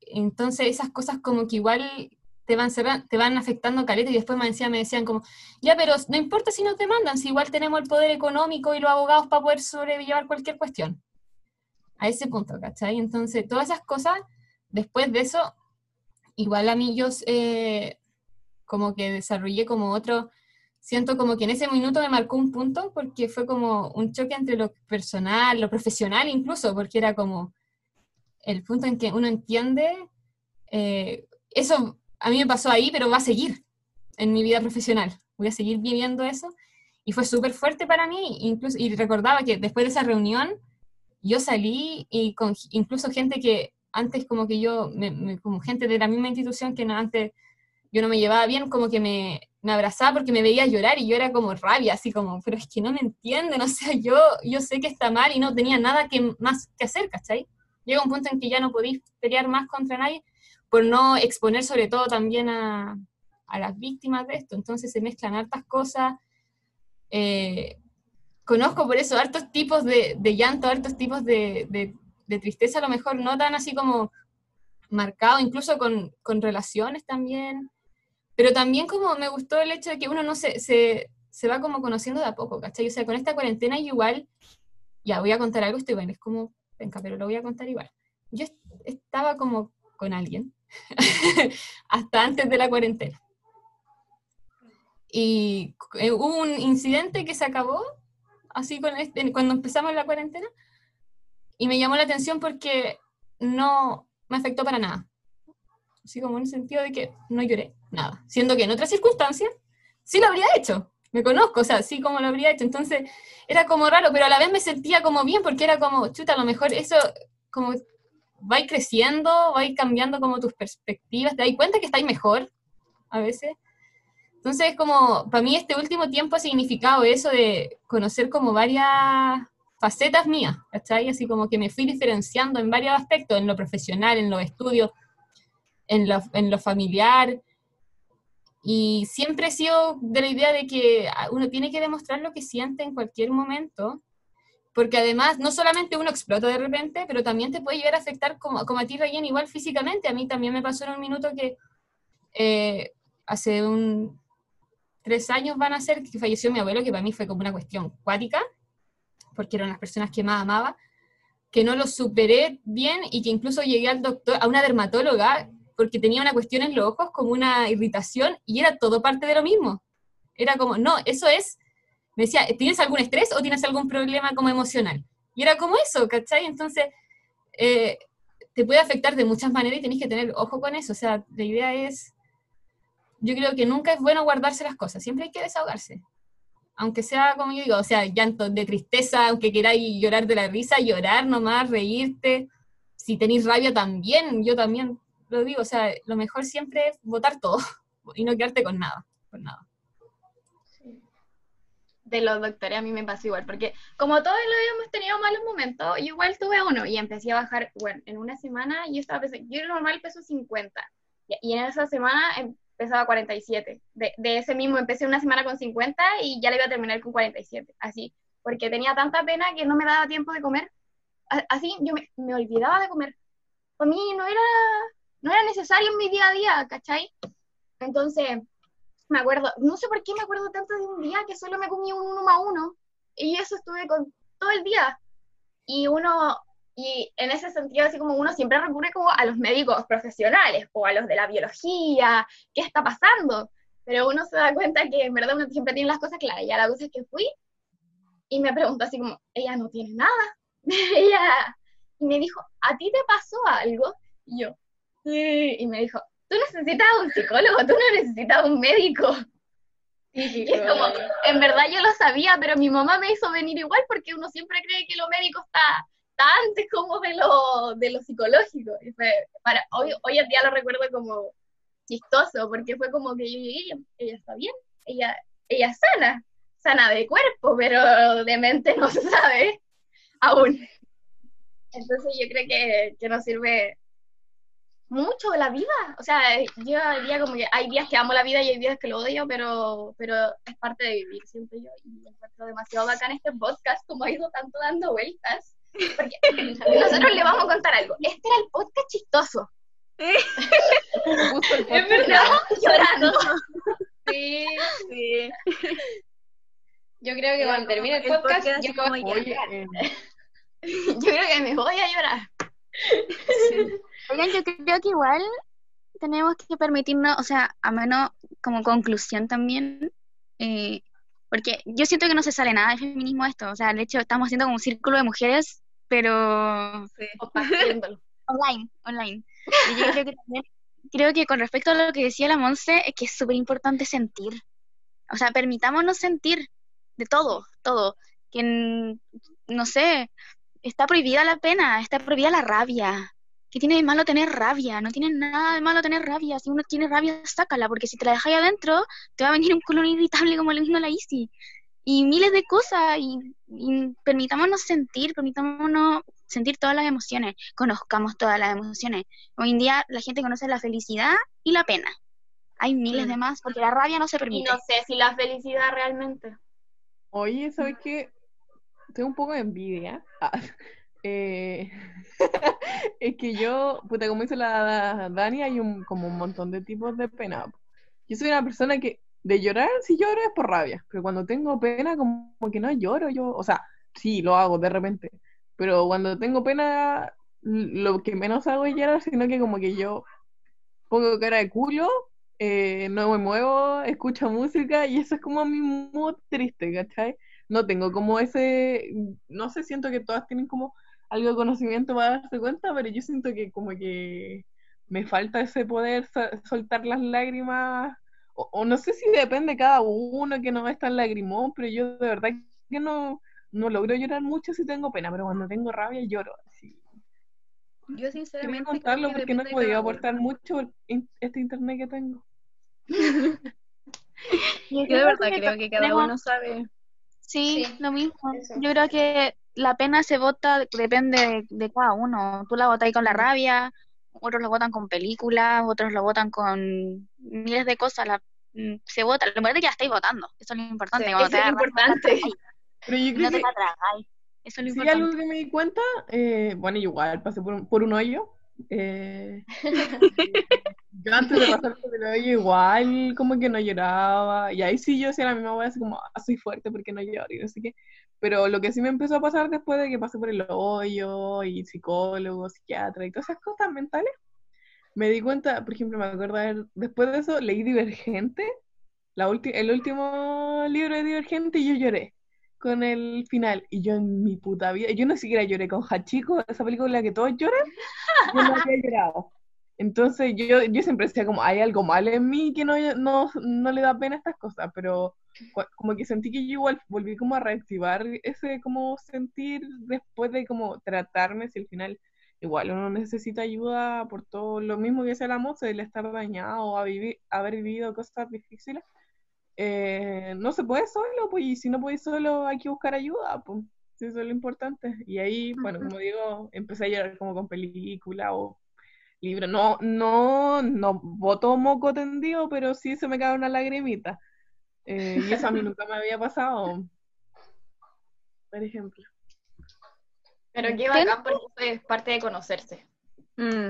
Entonces esas cosas como que igual te van, te van afectando caleta y después me decían, me decían como, ya, pero no importa si nos demandan, si igual tenemos el poder económico y los abogados para poder sobrellevar cualquier cuestión. A ese punto, ¿cachai? Entonces todas esas cosas, después de eso, igual a mí yo eh, como que desarrollé como otro, siento como que en ese minuto me marcó un punto porque fue como un choque entre lo personal, lo profesional incluso, porque era como el punto en que uno entiende, eh, eso a mí me pasó ahí, pero va a seguir en mi vida profesional, voy a seguir viviendo eso, y fue súper fuerte para mí, incluso, y recordaba que después de esa reunión, yo salí y con incluso gente que antes como que yo, me- me- como gente de la misma institución que antes yo no me llevaba bien, como que me, me abrazaba porque me veía llorar y yo era como rabia, así como, pero es que no me entienden, o sea, yo, yo sé que está mal y no tenía nada que, más que hacer, ¿cachai? Llega un punto en que ya no podéis pelear más contra nadie por no exponer sobre todo también a, a las víctimas de esto, entonces se mezclan hartas cosas. eh, conozco por eso hartos tipos de, de llanto, hartos tipos de, de- de tristeza, a lo mejor no tan así como marcado, incluso con, con relaciones también, pero también como me gustó el hecho de que uno no se, se, se va como conociendo de a poco, ¿cachai? O sea, con esta cuarentena igual, ya voy a contar algo, estoy bueno, es como, venga, pero lo voy a contar igual. Yo est- estaba como con alguien hasta antes de la cuarentena. Y eh, hubo un incidente que se acabó, así con este- cuando empezamos la cuarentena, y me llamó la atención porque no me afectó para nada. Así como en el sentido de que no lloré, nada. Siendo que en otras circunstancias sí lo habría hecho. Me conozco, o sea, sí como lo habría hecho. Entonces era como raro, pero a la vez me sentía como bien porque era como, chuta, a lo mejor eso como va a ir creciendo, va a ir cambiando como tus perspectivas, te das cuenta que estáis mejor a veces. Entonces, como, para mí este último tiempo ha significado eso de conocer como varias facetas mías, ¿cachai? Así como que me fui diferenciando en varios aspectos, en lo profesional, en los estudios, en lo, en lo familiar, y siempre he sido de la idea de que ah, uno tiene que demostrar lo que siente en cualquier momento, porque además no solamente uno explota de repente, pero también te puede llegar a afectar como, como a ti, Rayen, igual físicamente. A mí también me pasó en un minuto que eh, hace un tres años van a ser que falleció mi abuelo, que para mí fue como una cuestión cuática, porque eran las personas que más amaba, que no lo superé bien y que incluso llegué al doctor, a una dermatóloga, porque tenía una cuestión en los ojos, como una irritación, y era todo parte de lo mismo. Era como, no, eso es, me decía, ¿tienes algún estrés o tienes algún problema como emocional? Y era como eso, ¿cachai? Entonces, eh, te puede afectar de muchas maneras y tenés que tener ojo con eso. O sea, la idea es, yo creo que nunca es bueno guardarse las cosas, siempre hay que desahogarse. Aunque sea, como yo digo, o sea, llanto de tristeza, aunque queráis llorar de la risa, llorar nomás, reírte. Si tenéis rabia también, yo también lo digo, o sea, lo mejor siempre es votar todo, y no quedarte con nada, con nada. de los doctores a mí me pasó igual, porque como todos lo habíamos tenido malos momentos, yo igual tuve uno y empecé a bajar, bueno, en una semana yo estaba pesando, yo normal peso 50 y, en esa semana empezaba 47. De, de ese mismo empecé una semana con 50 y ya le iba a terminar con 47, así, porque tenía tanta pena que no me daba tiempo de comer. Así yo me, me olvidaba de comer. Para mí no era, no era necesario en mi día a día, ¿cachai? Entonces, me acuerdo, no sé por qué me acuerdo tanto de un día que solo me comí un uno más uno y eso estuve con todo el día. Y uno, y en ese sentido, así como uno siempre recurre como a los médicos profesionales o a los de la biología, ¿qué está pasando? Pero uno se da cuenta que en verdad uno siempre tiene las cosas claras. Y a la cosa es que fui y me preguntó así como, ella no tiene nada. ella, y me dijo, ¿a ti te pasó algo? Y yo. Y me dijo, tú necesitas un psicólogo, tú no necesitas un médico. Y es como, en verdad yo lo sabía, pero mi mamá me hizo venir igual porque uno siempre cree que lo médico está, está antes como de lo, de lo psicológico. Y fue, para, hoy, hoy en día lo recuerdo como chistoso, porque fue como que yo llegué, ella, está bien, ella, ella sana, sana de cuerpo, pero de mente no se sabe aún. Entonces yo creo que, que nos sirve mucho la vida. O sea, yo diría como que hay días que amo la vida y hay días que lo odio, pero, pero es parte de vivir, siento yo. Y encuentro demasiado bacán este podcast, como ha ido tanto dando vueltas. Porque nosotros le vamos a contar algo. Este era el podcast chistoso. El Es podcast verdad, llorando. Sí, Sí. yo creo que cuando termine el el podcast, podcast yo voy a Oye, eh, Yo creo que me voy a llorar. Oigan, yo creo que igual tenemos que permitirnos, o sea, a menos como conclusión también, eh, porque yo siento que no se sale nada de feminismo esto, o sea, de hecho estamos haciendo como un círculo de mujeres, pero Compartiéndolo. online, online. Y yo creo que también, creo que con respecto a lo que decía la Monse, es que es súper importante sentir. O sea, permitámonos sentir de todo, todo. Que, no sé, está prohibida la pena, está prohibida la rabia. ¿Qué tiene de malo tener rabia? No tiene nada de malo tener rabia. Si uno tiene rabia, sácala, porque si te la dejas ahí adentro, te va a venir un colon irritable como le vino a la Isi. Y miles de cosas, y, y permitámonos sentir, permitámonos sentir todas las emociones, conozcamos todas las emociones. Hoy en día la gente conoce la felicidad y la pena. Hay miles Mm. de más, porque la rabia no se Y permite. no sé si la felicidad realmente. Oye, ¿sabes qué? Tengo un poco de envidia. Ah, eh, es que yo, puta, como dice la Dani, hay un, como un montón de tipos de pena. Yo soy una persona que de llorar, si lloro es por rabia, pero cuando tengo pena, como que no lloro yo. O sea, sí, lo hago de repente, pero cuando tengo pena, lo que menos hago es llorar, sino que como que yo pongo cara de culo, eh, no me muevo, escucho música y eso es como mi mood triste, ¿cachai? No tengo como ese, no sé, siento que todas tienen como algo de conocimiento para darse cuenta, pero yo siento que como que me falta ese poder soltar las lágrimas, o, o no sé si depende cada uno que no es tan lagrimón, pero yo de verdad que no, no logro llorar mucho si tengo pena, pero cuando tengo rabia lloro, así. Yo Quería sinceramente creo contarlo que porque no he podido aportar mucho este internet que tengo. Yo Yo de verdad que creo que cada uno sabe. Sí, Sí, lo mismo. eso. Yo creo que la pena se vota, depende de, de cada uno. Tú la votas ahí con la rabia, otros lo votan con películas, otros lo votan con miles de cosas. La, mm, se vota, lo importante es que la estáis votando. Eso es lo importante. Sí, eso te es lo importante. Pero yo no creo te que la tragáis. Eso es lo Sí, importante. algo que me di cuenta, eh, bueno, igual pasé por un, por un hoyo. eh, yo antes de pasar por el hoyo, igual como que no lloraba. Y ahí sí yo hacía la misma wea, así como, ah, soy fuerte porque no lloro y no sé qué. Pero lo que sí me empezó a pasar después de que pasé por el hoyo y psicólogo, psiquiatra y todas esas cosas mentales, me di cuenta, por ejemplo, me acuerdo, después de eso leí Divergente, la el último libro de Divergente, y yo lloré con el final. Y yo en mi puta vida, yo no siquiera lloré con Hachiko, esa película que todos lloran, yo no había llorado. Entonces yo, yo siempre decía como, hay algo mal en mí que no, no, no le da pena a estas cosas, pero como que sentí que yo igual volví como a reactivar ese como sentir después de como tratarme, si al final igual uno necesita ayuda por todo lo mismo que decía la moza, el estar dañado, a vivir, haber vivido cosas difíciles. Eh, no se puede solo, pues, y si no puedes solo, hay que buscar ayuda, pues. Eso es lo importante. Y ahí, bueno, como digo, empecé a llorar como con película o libro. No, no, no boto moco tendido, pero sí se me cae una lagrimita. Eh, y eso a mí nunca me había pasado, por ejemplo. Pero qué bacán porque eso es parte de conocerse. Mm,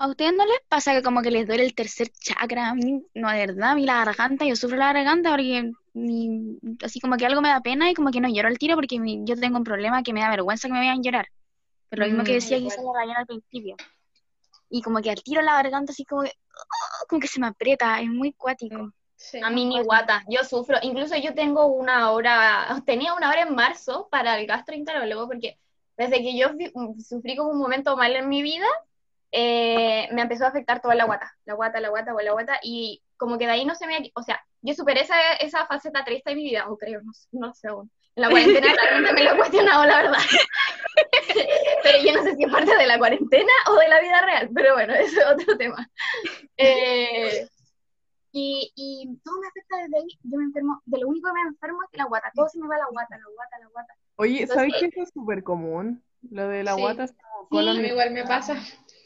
¿A ustedes no les pasa que como que les duele el tercer chakra? A mí, no, de verdad, a mí la garganta, yo sufro la garganta porque mi- así como que algo me da pena y como que no lloro al tiro porque mi- yo tengo un problema que me da vergüenza que me vean llorar. Pero lo mismo que Mm. decía Igual. quizá Ryan al principio. Y como que al tiro la garganta así como que, como que se me aprieta, es muy cuático. Sí. A mí ni guata, yo sufro. Incluso yo tengo una hora, tenía una hora en marzo para el gastroenterólogo porque desde que yo fi- sufrí como un momento mal en mi vida, eh, me empezó a afectar toda la guata, la guata, la guata, la guata, y como que de ahí no se me, o sea, yo superé esa, esa faceta triste de mi vida, o creo, no, sé- no sé aún. En la cuarentena realmente me lo he cuestionado, la verdad. pero yo no sé si es parte de la cuarentena o de la vida real, pero bueno, eso es otro tema. Eh, y, y todo me afecta desde ahí, yo me enfermo, de lo único que me enfermo es la guata, todo se me va la guata, la guata, la guata. Oye, Entonces- ¿sabes que eso es súper común? Lo de la Sí. guata es como mí igual me pasa.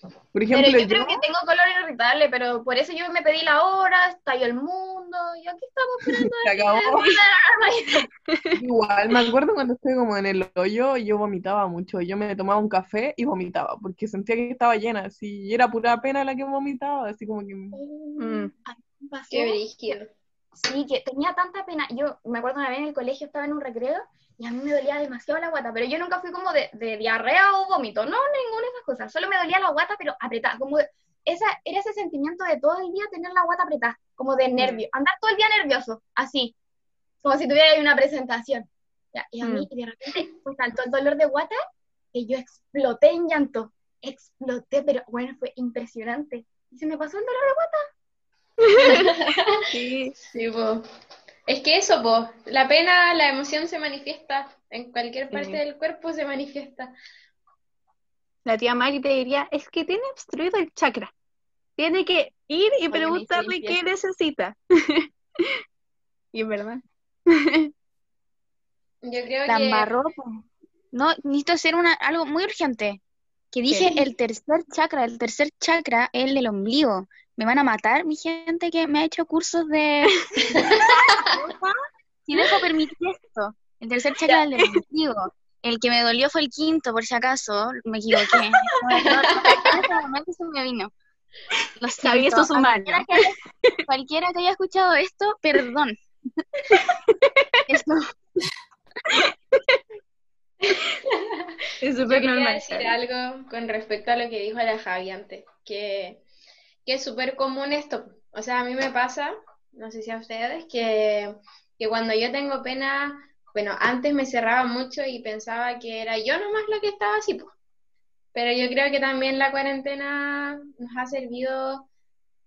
Por Pero ejemplo, yo creo que tengo color irritable, pero por eso yo me pedí la hora, estalló el mundo, y aquí estamos esperando se acabó. Igual, me acuerdo cuando estuve como en el hoyo, yo vomitaba mucho. Yo me tomaba un café y vomitaba, porque sentía que estaba llena, así, y era pura pena la que vomitaba, así como que... mm. Pasó Qué brígido. Sí, que tenía tanta pena. Yo me acuerdo una vez en el colegio estaba en un recreo y a mí me dolía demasiado la guata, pero yo nunca fui como de, de diarrea o vómito, no, ninguna de esas cosas. Solo me dolía la guata, pero apretada, como de- esa, era ese sentimiento de todo el día tener la guata apretada, como de nervio, andar todo el día nervioso, así, como si tuviera una presentación. Y a mí, y de repente, fue tanto el dolor de guata que yo exploté en llanto, exploté, pero bueno, fue impresionante. Y se me pasó el dolor de guata. Sí, Sí, po. Es que eso, po, la pena, la emoción se manifiesta. En cualquier parte Sí. del cuerpo se manifiesta. la tía Mari te diría, es que tiene obstruido el chakra. Tiene que ir y Oye, preguntarle qué necesita. y es verdad. Yo creo La que embarró. No, necesito hacer una, algo muy urgente. Que dije el tercer chakra, el tercer chakra es el del ombligo. Me van a matar mi gente que me ha hecho cursos de... si dejo permitir esto. El tercer chakra es el del ombligo. El que me dolió fue el quinto, por si acaso. Me equivoqué. Este se me vino. Lo siento. Cualquiera que, haya, cualquiera que haya escuchado esto, perdón. Esto, Es súper normal. decir algo con respecto a lo que dijo la Javi antes, que, que es súper común esto. O sea, a mí me pasa, no sé si a ustedes, que, que cuando yo tengo pena, bueno, antes me cerraba mucho y pensaba que era yo nomás la que estaba así, pues. Pero yo creo que también la cuarentena nos ha servido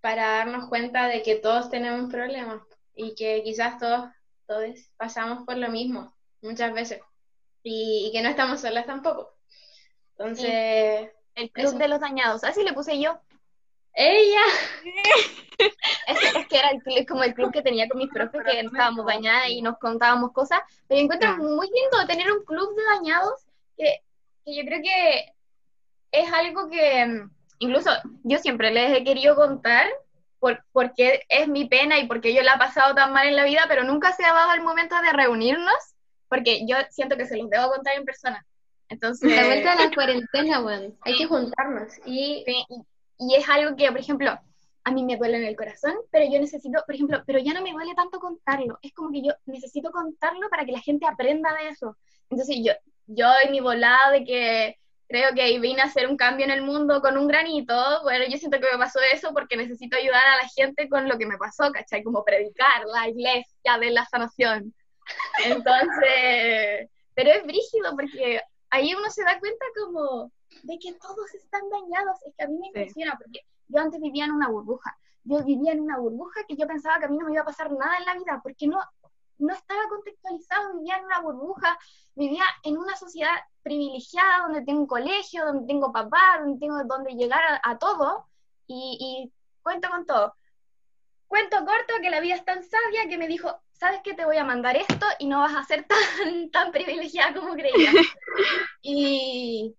para darnos cuenta de que todos tenemos problemas y que quizás todos, todos pasamos por lo mismo muchas veces y, y que no estamos solas tampoco. Entonces, El club Eso. de los dañados, así le puse yo. ella, Es, es que era el club, como el club que tenía con mis profes, que estábamos dañadas y nos contábamos cosas. Pero encuentro Ah. muy lindo tener un club de dañados que, que yo creo que es algo que mm, incluso yo siempre les he querido contar por, porque es mi pena y porque yo la he pasado tan mal en la vida, pero nunca se ha dado el momento de reunirnos porque yo siento que se los debo contar en persona. Entonces, la vuelta a la cuarentena, weón, hay que juntarnos y y, y es algo que, por ejemplo, a mí me duele en el corazón, pero yo necesito, por ejemplo, pero ya no me duele tanto contarlo. Es como que yo necesito contarlo para que la gente aprenda de eso. Entonces yo, yo en mi volada de que creo que vine a hacer un cambio en el mundo con un granito, bueno, yo siento que me pasó eso porque necesito ayudar a la gente con lo que me pasó, ¿cachai? Como predicar la iglesia de la sanación. Entonces, pero es brígido porque ahí uno se da cuenta como de que todos están dañados. Es que a mí me Sí. impresiona porque yo antes vivía en una burbuja. Yo vivía en una burbuja que yo pensaba que a mí no me iba a pasar nada en la vida, porque no, no estaba contextualizado, vivía en una burbuja, vivía en una sociedad privilegiada donde tengo un colegio, donde tengo papá, donde tengo donde llegar a, a todo y, y cuento con todo. Cuento corto que la vida es tan sabia que me dijo, ¿sabes qué? Te voy a mandar esto y no vas a ser tan, tan privilegiada como creías. y,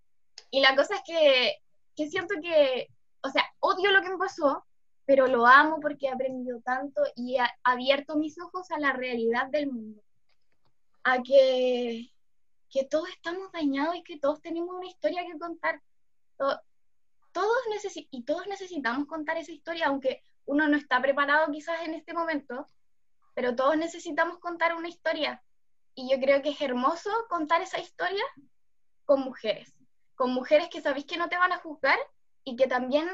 y la cosa es que, que siento que, o sea, odio lo que me pasó, pero lo amo porque he aprendido tanto y he abierto mis ojos a la realidad del mundo. A que, que todos estamos dañados y que todos tenemos una historia que contar. To- Todos necesi- y todos necesitamos contar esa historia, aunque uno no está preparado quizás en este momento, pero todos necesitamos contar una historia. Y yo creo que es hermoso contar esa historia con mujeres, con mujeres que sabéis que no te van a juzgar y que también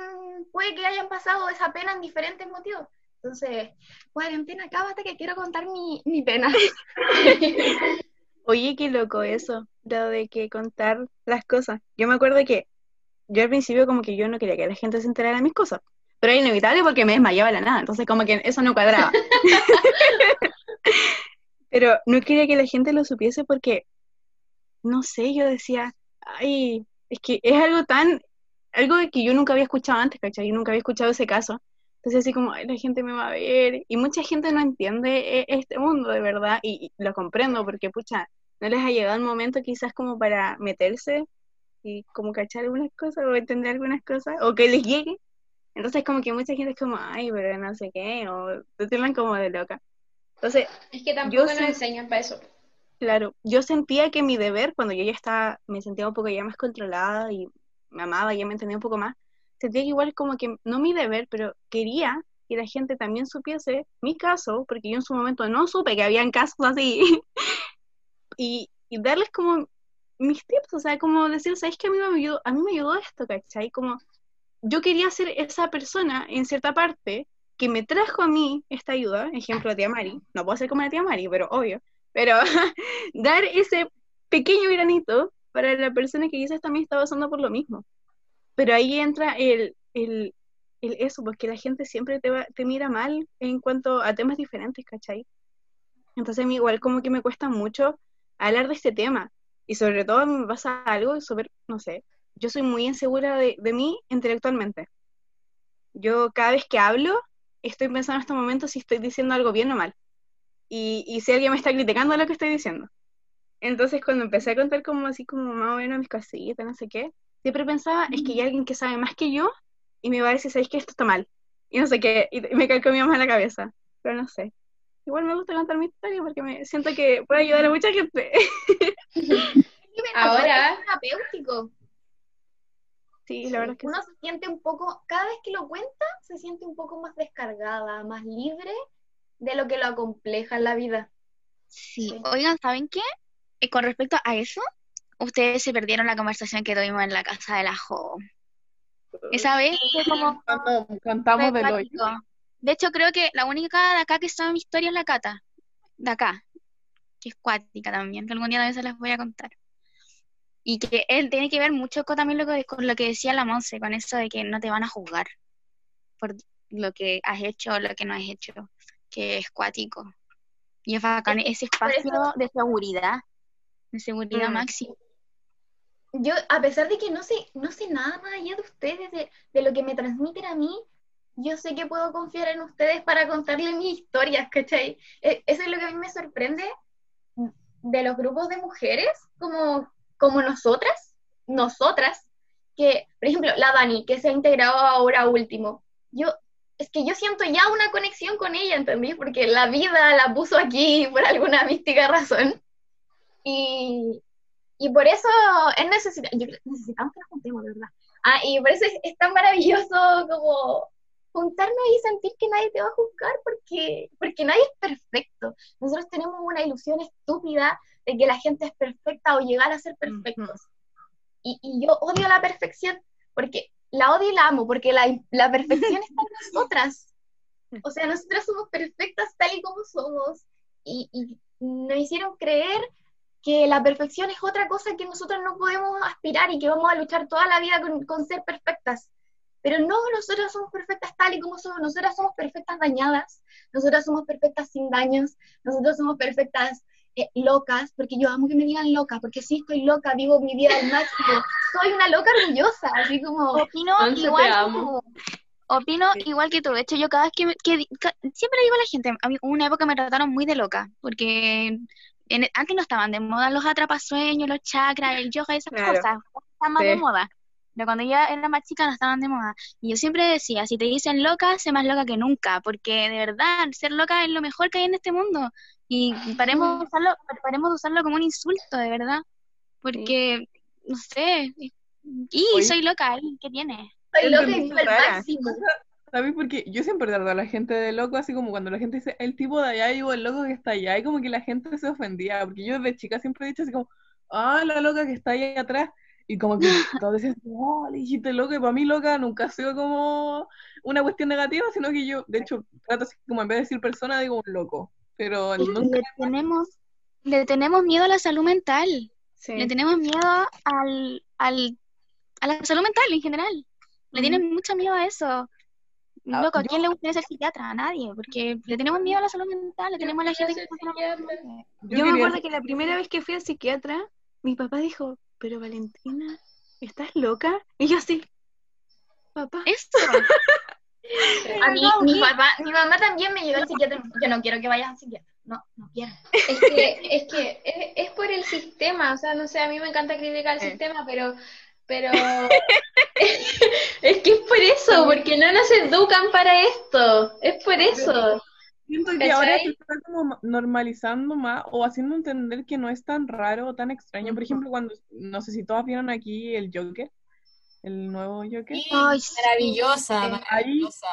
puede que hayan pasado esa pena en diferentes motivos. Entonces, cuarentena, acábate que quiero contar mi, mi pena. Oye, qué loco eso, lo de que contar las cosas. Yo me acuerdo que yo al principio como que yo no quería que la gente se enterara de mis cosas, pero era inevitable porque me desmayaba de la nada, entonces como que eso no cuadraba. Pero no quería que la gente lo supiese porque, no sé, yo decía, ay, es que es algo tan, algo que yo nunca había escuchado antes, ¿cachai? Yo nunca había escuchado ese caso. Entonces así como, ay, la gente me va a ver. Y mucha gente no entiende eh, este mundo, de verdad, y, y lo comprendo porque, pucha, no les ha llegado el momento quizás como para meterse y como cachar algunas cosas o entender algunas cosas, o que les llegue. Entonces como que mucha gente es como, ay, pero no sé qué, o te tiran como de loca. Entonces, Es que tampoco nos enseñan para eso. Claro, yo sentía que mi deber, cuando yo ya estaba, me sentía un poco ya más controlada y me amaba, ya me entendía un poco más, sentía que igual como que, no mi deber, pero quería que la gente también supiese mi caso, porque yo en su momento no supe que habían casos así, y, y darles como mis tips, o sea, como decir, ¿sabes que a mí me ayudó, a mí me ayudó esto, ¿cachai? Como yo quería ser esa persona en cierta parte que me trajo a mí esta ayuda, ejemplo, la tía Mari, no puedo ser como la tía Mari, pero obvio, pero dar ese pequeño granito para la persona que quizás también está pasando por lo mismo. Pero ahí entra el, el, el eso, porque la gente siempre te, mira mal en cuanto a temas diferentes, ¿cachai? Entonces a igual como que me cuesta mucho hablar de este tema. Y sobre todo a me pasa algo súper, no sé, yo soy muy insegura de, de mí intelectualmente. Yo cada vez que hablo, estoy pensando en este momento si estoy diciendo algo bien o mal. Y, y si alguien me está criticando lo que estoy diciendo. Entonces cuando empecé a contar como así como más o menos mis cositas, no sé qué, siempre pensaba, es que hay alguien que sabe más que yo y me va a decir, ¿sabéis que esto está mal? Y no sé qué, y y me calcó mi mamá en la cabeza. Pero no sé. Igual me gusta contar mi historia porque me siento que puede ayudar a mucha gente. Ahora- Es terapéutico. Sí, la verdad es que Uno se siente un poco, cada vez que lo cuenta, se siente un poco más descargada, más libre de lo que lo acompleja en la vida. Sí, Sí. oigan, ¿saben qué? Eh, con respecto a eso, ustedes se perdieron la conversación que tuvimos en la casa de la Jo. Esa vez fue como Cuando cantamos hoyo. cuático. De hecho, creo que la única de acá que sabe mi historia es la Cata, de acá, que es cuática también, que algún día también se las voy a contar. Y que él tiene que ver mucho con también lo que, con lo que decía la Monse, con eso de que no te van a juzgar por lo que has hecho o lo que no has hecho, que es cuático. Y es bacán ese espacio de seguridad, de seguridad Mm. máxima. Yo, a pesar de que no sé, no sé nada más allá de ustedes, de, de lo que me transmiten a mí, yo sé que puedo confiar en ustedes para contarle mis historias, ¿cachai? E- Eso es lo que a mí me sorprende de los grupos de mujeres como, como nosotras, nosotras, que, por ejemplo, la Dani, que se ha integrado ahora último, yo, es que yo siento ya una conexión con ella, ¿entendí? Porque la vida la puso aquí por alguna mística razón. Y, y por eso es creo- necesitamos que nos juntemos, ¿verdad? Ah, y por eso es, es tan maravilloso como juntarnos y sentir que nadie te va a juzgar porque, porque nadie es perfecto. Nosotros tenemos una ilusión estúpida de que la gente es perfecta o llegar a ser perfectos. Y, y yo odio la perfección porque la odio y la amo porque la, la perfección está en nosotras. O sea, nosotras somos perfectas tal y como somos y, y nos hicieron creer que la perfección es otra cosa que nosotros no podemos aspirar y que vamos a luchar toda la vida con, con ser perfectas. pero no, nosotras somos perfectas tal y como somos, nosotras somos perfectas dañadas, nosotras somos perfectas sin daños, nosotros somos perfectas eh, locas, porque yo amo que me digan loca, porque sí estoy loca, vivo mi vida al máximo, soy una loca orgullosa, así como... Opino igual como- Opino igual que tú. De hecho, yo cada vez que, me- siempre digo a la gente, a mí una época me trataron muy de loca, porque en- antes no estaban de moda los atrapasueños, los chakras, el yoga, esas Claro. cosas, están más Sí. de moda. Pero cuando yo era más chica no estaban de moda. Y yo siempre decía, si te dicen loca, sé más loca que nunca, porque de verdad, ser loca es lo mejor que hay en este mundo. Y paremos de usarlo, paremos de usarlo como un insulto, de verdad. Porque, no sé, y Oye. soy loca, ¿y ¿qué tiene? Soy loca y rara. máximo. ¿Sabes? Porque yo siempre trato a la gente de loco, así como cuando la gente dice el tipo de allá, digo el loco que está allá, y como que la gente se ofendía, porque yo desde chica siempre he dicho así como, ah, la loca que está ahí atrás, y como que todos decían, oh, le dijiste loca, y para mí loca nunca ha sido como una cuestión negativa, sino que yo, de hecho, trato así como en vez de decir persona, digo un loco, pero nunca, Le tenemos, le tenemos miedo a la salud mental, Sí. le tenemos miedo al, al, a la salud mental en general. Le tienen mucho miedo a eso. Ah, Loco, ¿a quién le gustaría ser psiquiatra? A nadie, porque le tenemos miedo a la salud mental, le tenemos a la gente que yo Yo me acuerdo que la primera vez que fui al psiquiatra, mi papá dijo, pero Valentina, ¿estás loca? Y yo así, papá. Eso. A mí, mi papá, mi mamá también me llevó al psiquiatra. Yo no quiero que vayas al psiquiatra. No, no quiero. Es que, es que es, es por el sistema, o sea, no sé, a mí me encanta criticar el Eh. sistema, pero, pero es que es por eso, porque no nos educan para esto, es por eso. Siento que ahora se está como normalizando más o haciendo entender que no es tan raro o tan extraño. Por ejemplo, cuando, no sé si todas vieron aquí el Joker, el nuevo Joker. Sí, Ay, maravillosa, Ahí- maravillosa.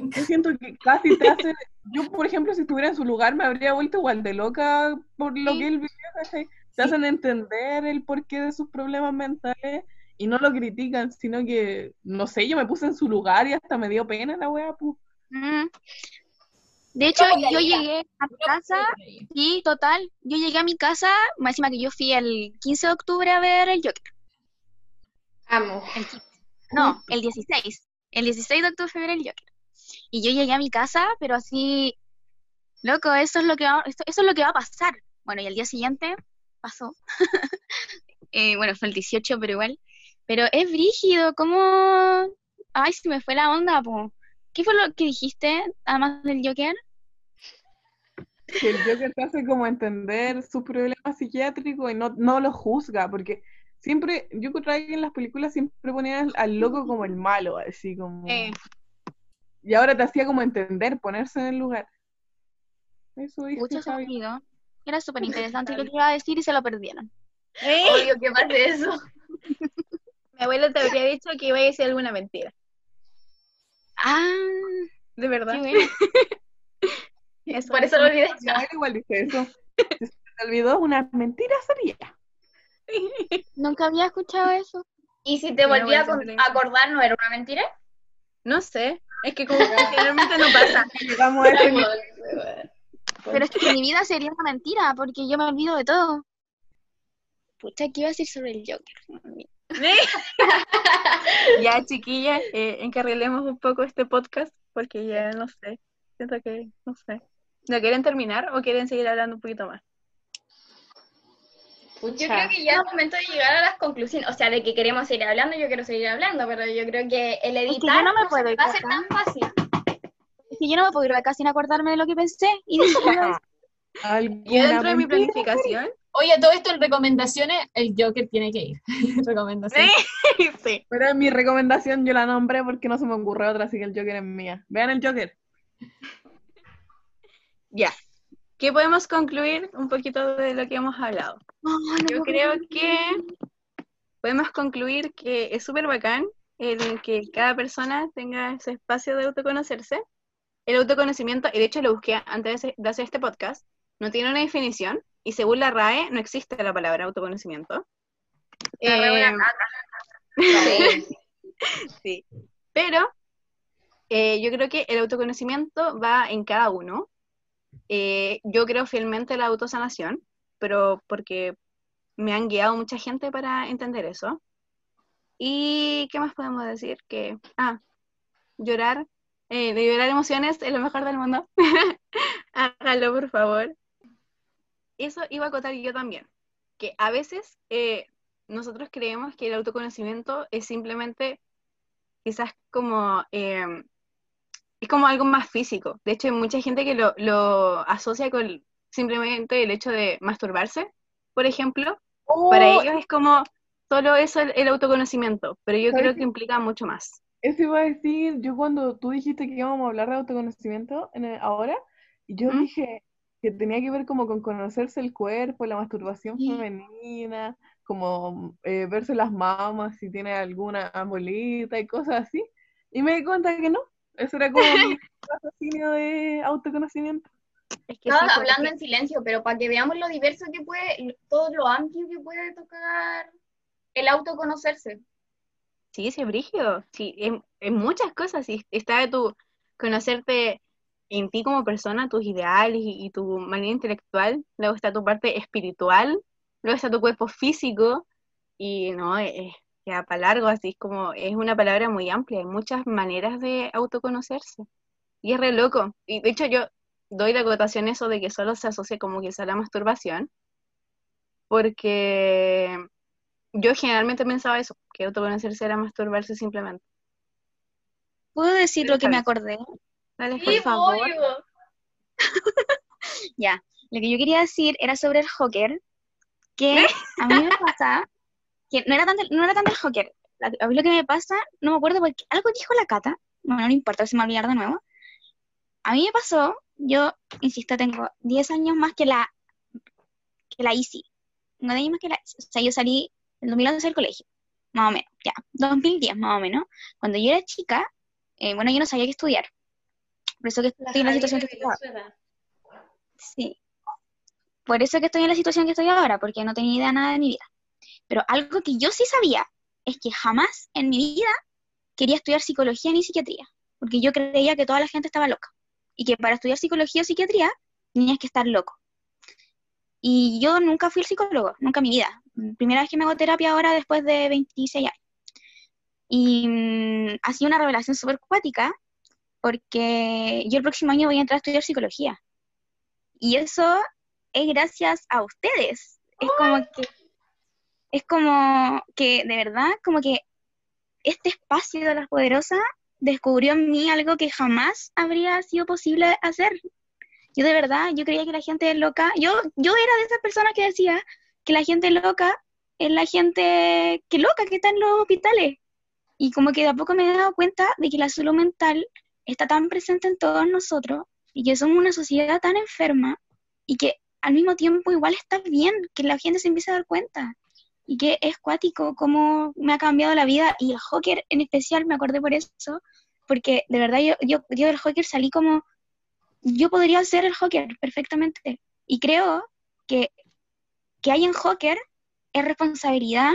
Yo siento que casi te hace, yo por ejemplo, si estuviera en su lugar me habría vuelto igual de loca por lo Sí. que él vivió, ¿cachai? Te hacen entender el porqué de sus problemas mentales y no lo critican, sino que, no sé, yo me puse en su lugar y hasta me dio pena la wea, pues. Mm. De hecho, yo llegué a mi casa, y total, yo llegué a mi casa, más encima que yo fui el 15 de octubre a ver el Joker. Amo. El 15. No, el 16. El 16 de octubre fui a ver el Joker. Y yo llegué a mi casa, pero así, loco, eso es lo que va, esto- eso es lo que va a pasar. Bueno, y al día siguiente pasó. Eh, bueno, fue el 18, pero igual. Pero es brígido, ¿cómo? Ay, se me fue la onda, po. ¿Qué fue lo que dijiste, además del Joker? Que el Joker te hace como entender sus problemas psiquiátricos y no, no lo juzga, porque siempre, yo creo que en las películas siempre ponían al, al loco como el malo, así como... Eh. Y ahora te hacía como entender, ponerse en el lugar. Eso dice Mucho sonido. Era súper interesante lo que iba a decir y se lo perdieron. Obvio que pase eso. Mi abuelo te habría dicho que iba a decir alguna mentira. Ah, De verdad. qué bueno. Eso. Por eso lo olvidé. Igual dice eso. Si se te olvidó, una mentira sería. Nunca había escuchado eso. ¿Y si te volví a acordar, no era una mentira? No sé. Es que como que generalmente no pasa. A. Pero es que mi vida sería una mentira porque yo me olvido de todo. Pucha, ¿qué iba a decir sobre el Joker? Ya, chiquillas, eh, encarrilemos un poco este podcast porque ya no sé. Siento que, no sé. ¿No quieren terminar o quieren seguir hablando un poquito más? Yo creo que ya es momento de llegar a las conclusiones. O sea, de que queremos seguir hablando, yo quiero seguir hablando, pero yo creo que el que editar yo no me puedo ir va a ser tan fácil. Es que yo no me puedo ir de acá sin acordarme de lo que pensé y decirlo. ¿Alguna Yo dentro de mi planificación. Oye, todo esto en recomendaciones, el Joker tiene que ir. recomendaciones. sí. Pero mi recomendación yo la nombré porque no se me ocurre otra, así que el Joker es mía. Vean el Joker. Ya. ¿Qué podemos concluir un poquito de lo que hemos hablado? Ay, no Yo creo que podemos concluir que es súper bacán el que cada persona tenga ese espacio de autoconocerse. El autoconocimiento, y de hecho lo busqué antes de hacer este podcast, no tiene una definición y según la RAE no existe la palabra autoconocimiento. La RAE una Eh, caca. Sí. Pero eh, yo creo que el autoconocimiento va en cada uno. Eh, yo creo fielmente en la autosanación, pero porque me han guiado mucha gente para entender eso. ¿Y qué más podemos decir? Que, ah, llorar, eh, de llorar emociones es lo mejor del mundo. Hágalo, por favor. Eso iba a acotar yo también, que a veces eh, nosotros creemos que el autoconocimiento es simplemente quizás como, eh, es como algo más físico. De hecho, hay mucha gente que lo, lo asocia con simplemente el hecho de masturbarse, por ejemplo. Para Oh, ellos es como solo eso el, el autoconocimiento, pero yo ¿Sabes creo que implica mucho más. Eso iba a decir, yo cuando tú dijiste que íbamos a hablar de autoconocimiento en el- ahora, yo ¿Mm? dije que tenía que ver como con conocerse el cuerpo, la masturbación Sí. femenina, como eh, verse las mamas si tiene alguna bolita y cosas así. Y me di cuenta que no, eso era como mi raciocinio de autoconocimiento. Es que Estaba sí, hablando en silencio, pero para que veamos lo diverso que puede, todo lo amplio que puede tocar el autoconocerse. Sí, sí, es brígido. Sí, en, en muchas cosas. Sí, está de tu conocerte en ti como persona, tus ideales y, y tu manera intelectual. Luego está tu parte espiritual. Luego está tu cuerpo físico. Y no, es, queda para largo, así es como, es una palabra muy amplia. Hay muchas maneras de autoconocerse. Y es re loco. Y de hecho yo doy la acotación eso de que solo se asocia como que a la masturbación. Porque yo generalmente pensaba eso, que autoconocerse era masturbarse simplemente. ¿Puedo decir lo que me acordé? Dale, Sí, por favor. Ya, lo que yo quería decir era sobre el Joker, que a mí me pasa, que no era tanto, no era tanto el Joker, La- a mí lo que me pasa, no me acuerdo porque algo dijo la Cata, no, no importa, se me va a olvidar de nuevo. A mí me pasó, yo, insisto, tengo 10 años más que la, que la Isi, no años más que la Isi, o sea, yo salí en 2011 del colegio, más o menos, ya, 2010 más o menos, cuando yo era chica, eh, bueno, yo no sabía qué estudiar, por eso que estoy en la situación que estoy ahora. Sí. Por eso que estoy en la situación que estoy ahora, porque no tenía idea nada de mi vida. Pero algo que yo sí sabía es que jamás en mi vida quería estudiar psicología ni psiquiatría, porque yo creía que toda la gente estaba loca y que para estudiar psicología o psiquiatría tenías que estar loco. Y yo nunca fui el psicólogo, nunca en mi vida. Primera vez que me hago terapia ahora después de 26 años. Y mm, ha sido una revelación súper cuática, porque yo el próximo año voy a entrar a estudiar psicología. Y eso es gracias a ustedes. Es como que, es como que, de verdad, como que este espacio de las poderosas descubrió en mí algo que jamás habría sido posible hacer. Yo de verdad, yo creía que la gente loca, yo, yo era de esas personas que decía que la gente loca es la gente que loca que está en los hospitales. Y como que de a poco me he dado cuenta de que la salud mental está tan presente en todos nosotros y que somos una sociedad tan enferma y que al mismo tiempo igual está bien que la gente se empiece a dar cuenta y que es cuático cómo me ha cambiado la vida y el Joker en especial me acordé por eso porque de verdad yo, yo, yo del Joker salí como yo podría ser el Joker perfectamente y creo que que hay en Joker es responsabilidad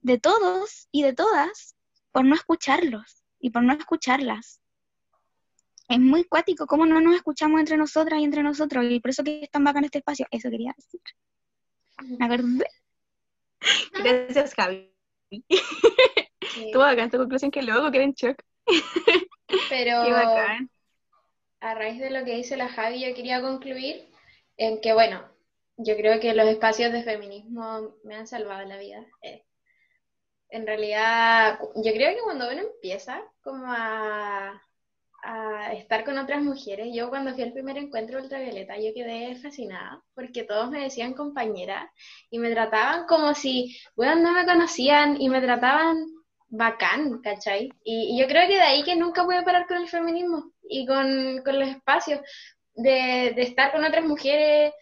de todos y de todas por no escucharlos y por no escucharlas es muy cuático cómo no nos escuchamos entre nosotras y entre nosotros, y por eso que es tan bacán este espacio. Eso quería decir. Me acordé. Gracias, Javi. Sí. En tu conclusión que luego quedé en shock. Pero bacán. a raíz de lo que dice la Javi, yo quería concluir en que, bueno, yo creo que los espacios de feminismo me han salvado la vida. Eh, en realidad, yo creo que cuando uno empieza como a, a estar con otras mujeres, yo cuando fui al primer encuentro ultravioleta, yo quedé fascinada porque todos me decían compañera y me trataban como si, bueno, no me conocían y me trataban bacán, ¿cachai? Y, y yo creo que de ahí que nunca voy a parar con el feminismo y con, con los espacios de, de estar con otras mujeres,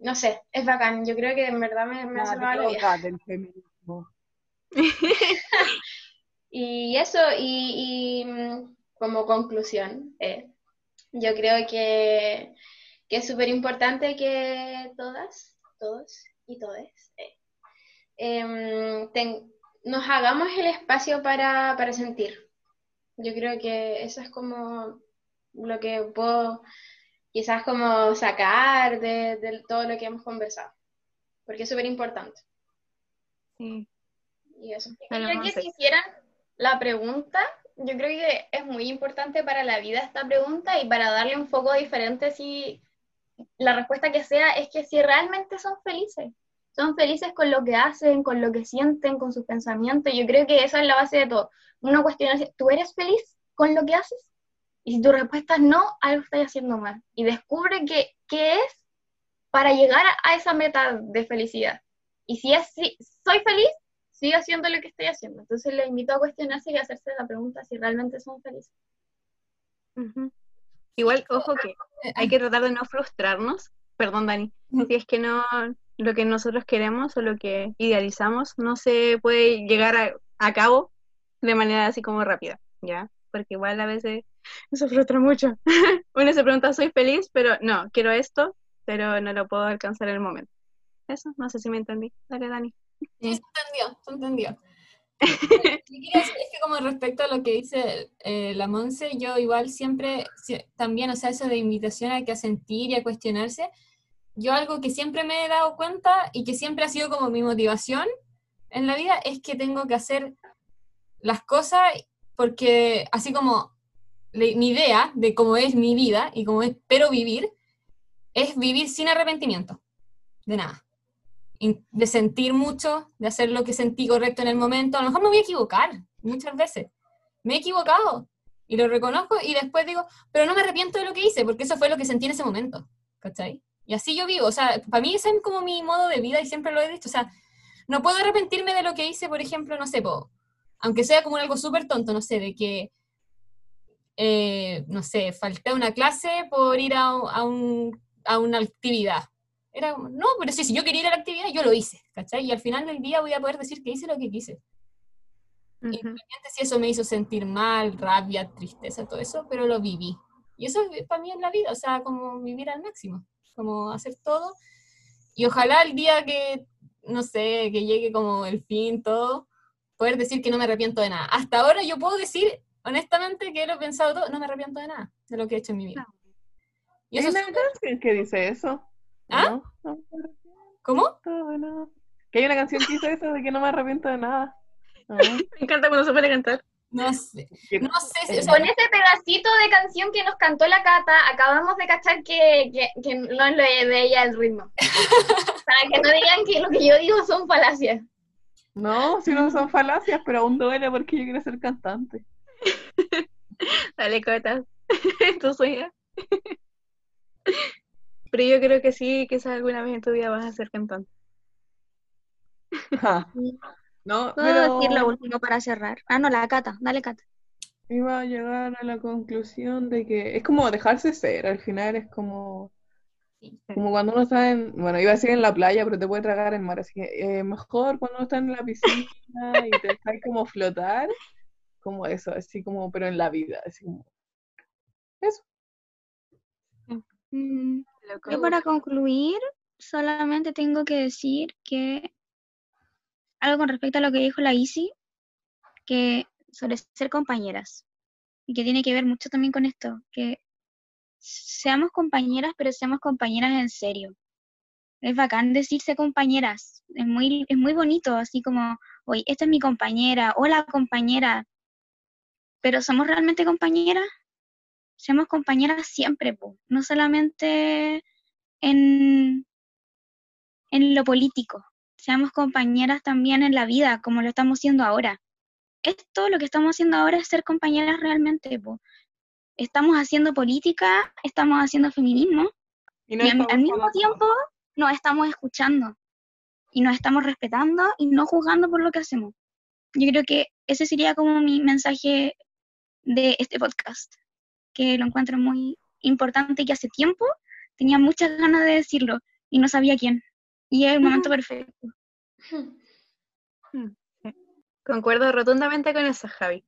no sé, es bacán. Yo creo que en verdad me, me ha la vida. del feminismo. Y eso, y, y, mm, como conclusión, eh, yo creo que, que es súper importante que todas, todos y todes eh, em, ten- nos hagamos el espacio para, para sentir. Yo creo que eso es como lo que puedo quizás como sacar de, de todo lo que hemos conversado, porque es súper importante. Sí. Y eso. Yo que si hicieran la pregunta, yo creo que es muy importante para la vida esta pregunta y para darle un foco diferente si la respuesta que sea es que si realmente son felices. Son felices con lo que hacen, con lo que sienten, con sus pensamientos. Yo creo que esa es la base de todo. Uno cuestiona, ¿tú eres feliz con lo que haces? Y si tu respuesta es no, algo estás haciendo mal. Y descubre que, qué es para llegar a, esa meta de felicidad. Y si es si soy feliz, sigo haciendo lo que estoy haciendo. Entonces le invito a cuestionarse y a hacerse la pregunta si realmente son felices. Igual, ojo que hay que tratar de no frustrarnos, perdón Dani, si es que no lo que nosotros queremos o lo que idealizamos no se puede llegar a, a cabo de manera así como rápida, ¿ya? Porque igual a veces eso frustra mucho. Uno se pregunta, ¿soy feliz? Pero no, quiero esto, pero no lo puedo alcanzar en el momento. Eso, no sé si me entendí. Dale, Dani. Sí, se entendió, se entendió. Lo que quería decir es que como respecto a lo que dice eh, la Monse, yo igual siempre, si- también, o sea, eso de invitación a que a sentir y a cuestionarse, yo algo que siempre me he dado cuenta y que siempre ha sido como mi motivación en la vida es que tengo que hacer las cosas porque así como le- mi idea de cómo es mi vida y cómo espero vivir, es vivir sin arrepentimiento, de nada de sentir mucho, de hacer lo que sentí correcto en el momento. A lo mejor me voy a equivocar muchas veces. Me he equivocado y lo reconozco y después digo, pero no me arrepiento de lo que hice porque eso fue lo que sentí en ese momento. ¿Cachai? Y así yo vivo. O sea, para mí ese es como mi modo de vida y siempre lo he dicho. O sea, no puedo arrepentirme de lo que hice, por ejemplo, no sé, po, aunque sea como algo súper tonto, no sé, de que, eh, no sé, falté a una clase por ir a, a un- a una actividad. Era como, no, pero sí, si yo quería ir a la actividad, yo lo hice, ¿cachai? Y al final del día voy a poder decir que hice lo que quise. Ujú. Independientemente si eso me hizo sentir mal, rabia, tristeza, todo eso, pero lo viví. Y eso es para mí en la vida, o sea, como vivir al máximo, como hacer todo. Y ojalá el día que, no sé, que llegue como el fin, todo, poder decir que no me arrepiento de nada. Hasta ahora yo puedo decir, honestamente, que lo he pensado todo, no me arrepiento de nada, de lo que he hecho en mi vida. Y Hay eso es canción que dice eso. ¿Ah? ¿no? No me ¿Cómo? Que hay una canción que dice eso de que no me arrepiento de nada. Ah, Me encanta cuando se pone a cantar. No sé, no sé si, sea, Con ese pedacito de canción que nos cantó la Cata, acabamos de cachar que, que, que no de ella el ritmo. Para que no digan que lo que yo digo son falacias. No, si no son falacias, pero aún duele porque yo quiero ser cantante. Dale, cotas. tu sueño. Pero yo creo que sí, quizás alguna vez en tu vida vas a ser cantante. Ja. No, ¿Puedo pero decir lo último para cerrar? Ah, no, la Cata, dale Cata. iba a llegar a la conclusión de que es como dejarse ser, al final es como, como cuando uno está en, bueno, iba a decir en la playa, pero te puede tragar en mar, así que eh, mejor cuando uno está en la piscina y te dejas como flotar, como eso, así como, pero en la vida, así como, eso. Mm. Yo para concluir, solamente tengo que decir que algo con respecto a lo que dijo la Isi, que sobre ser compañeras, y que tiene que ver mucho también con esto, que seamos compañeras, pero seamos compañeras en serio. Es bacán decirse compañeras, es muy, es muy bonito, así como, oye, esta es mi compañera, hola compañera, pero ¿somos realmente compañeras? Seamos compañeras siempre, po, no solamente en, en lo político, seamos compañeras también en la vida, como lo estamos haciendo ahora. Esto lo que estamos haciendo ahora es ser compañeras realmente, po. Estamos haciendo política, estamos haciendo feminismo, Y no y al, al mismo tiempo nos estamos escuchando y nos estamos respetando y no juzgando por lo que hacemos. Yo creo que ese sería como mi mensaje de este podcast, que lo encuentro muy importante y que hace tiempo tenía muchas ganas de decirlo y no sabía quién. Y es el momento perfecto. Concuerdo rotundamente con eso, Javi.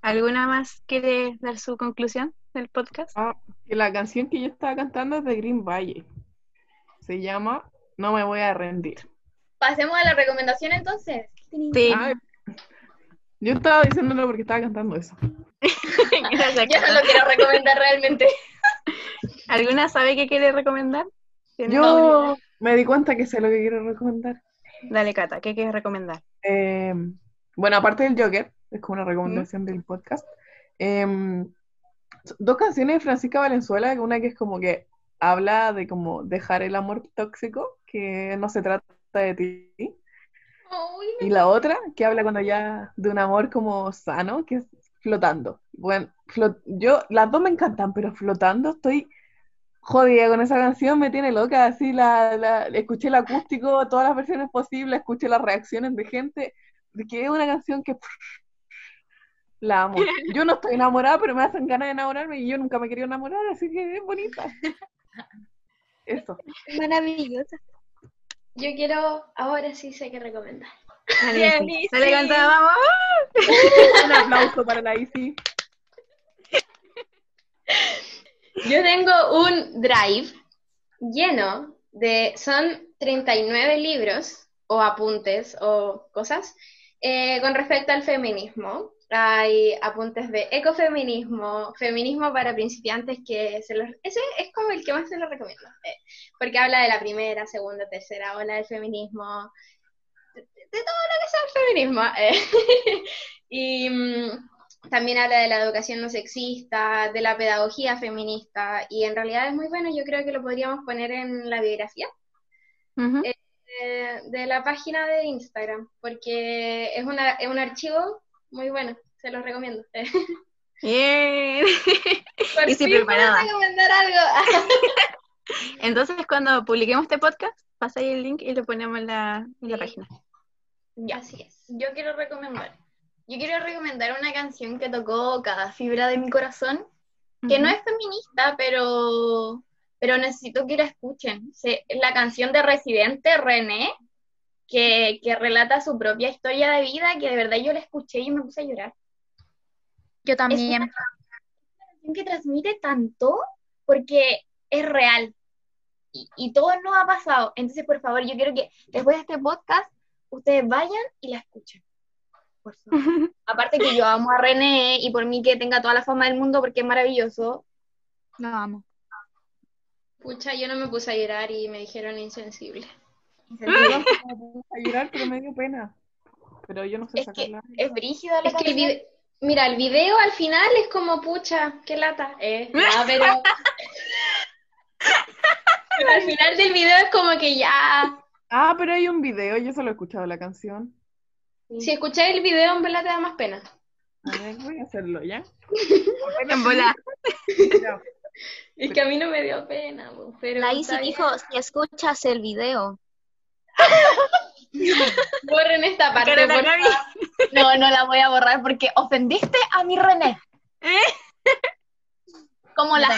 ¿Alguna más quiere dar su conclusión del podcast? Ah, que la canción que yo estaba cantando es de Green Valley. Se llama No me voy a rendir. Pasemos a la recomendación entonces. Sí, Ay, yo estaba diciéndolo porque estaba cantando eso. gracias, Yo no lo quiero recomendar realmente. ¿Alguna sabe qué quiere recomendar? ¿Tiene- Yo me di cuenta que sé lo que quiero recomendar. Dale, Cata, ¿qué quieres recomendar? Eh, bueno, aparte del Joker, es como una recomendación del podcast. eh, dos canciones de Francisca Valenzuela, una que es como que habla de como dejar el amor tóxico, que no se trata de ti. Y la otra, que habla cuando ya de un amor como sano, que es flotando. Bueno, yo, las dos me encantan, pero flotando estoy jodida con esa canción, me tiene loca, así la, la- escuché el acústico, todas las versiones posibles, escuché las reacciones de gente, de que es una canción que la amo. Yo no estoy enamorada, pero me hacen ganas de enamorarme y yo nunca me quería enamorar, así que es bonita. Eso. Maravillosa. Yo quiero, ahora sí sé qué recomendar. Bien, Isi. Dale, vamos. Un aplauso para la Isi. Yo tengo un drive lleno de, son 39 libros o apuntes o cosas eh, con respecto al feminismo. Hay apuntes de ecofeminismo, feminismo para principiantes que se los, ese es como el que más se lo recomiendo, eh, porque habla de la primera, segunda, tercera ola del feminismo, de, de todo lo que sea el feminismo. eh. y mm, también habla de la educación no sexista, de la pedagogía feminista, y en realidad es muy bueno, yo creo que lo podríamos poner en la biografía de, de la página de Instagram, porque es, una, es un archivo muy bueno, se los recomiendo. Bien. Por fin puedo preparada. recomendar algo. Entonces, cuando publiquemos este podcast, pasa ahí el link y lo ponemos en la, en la Sí. página. Ya. Así es. Yo quiero recomendar. Yo quiero recomendar una canción que tocó cada fibra de mi corazón, que no es feminista, pero, pero necesito que la escuchen. Se- la canción de Residente, René, que, que relata su propia historia de vida, que de verdad yo la escuché y me puse a llorar. Yo Es también. una canción que transmite tanto porque es real y, y todo nos ha pasado. Entonces, por favor, yo quiero que después de este podcast ustedes vayan y la escuchen. Por favor. Aparte que yo amo a René y por mí que tenga toda la fama del mundo porque es maravilloso. Lo amo. Pucha, yo no me puse a llorar y me dijeron insensible. Puse a llorar, pero me dio pena. Pero yo no sé Es que sacarla. es brígida la Es que mira, el video al final es como, pucha, qué lata. Eh, no, pero... pero al final del video es como que ya... Ah, pero hay un video, yo solo he escuchado la canción. Si escucháis el video, en verdad te da más pena. A ver, voy a hacerlo ya. En bola. Es que a mí no me dio pena, pero La Isi bien. dijo, si escuchas el video. Borren esta parte, por. No, no la voy a borrar porque ofendiste a mi René. Como la.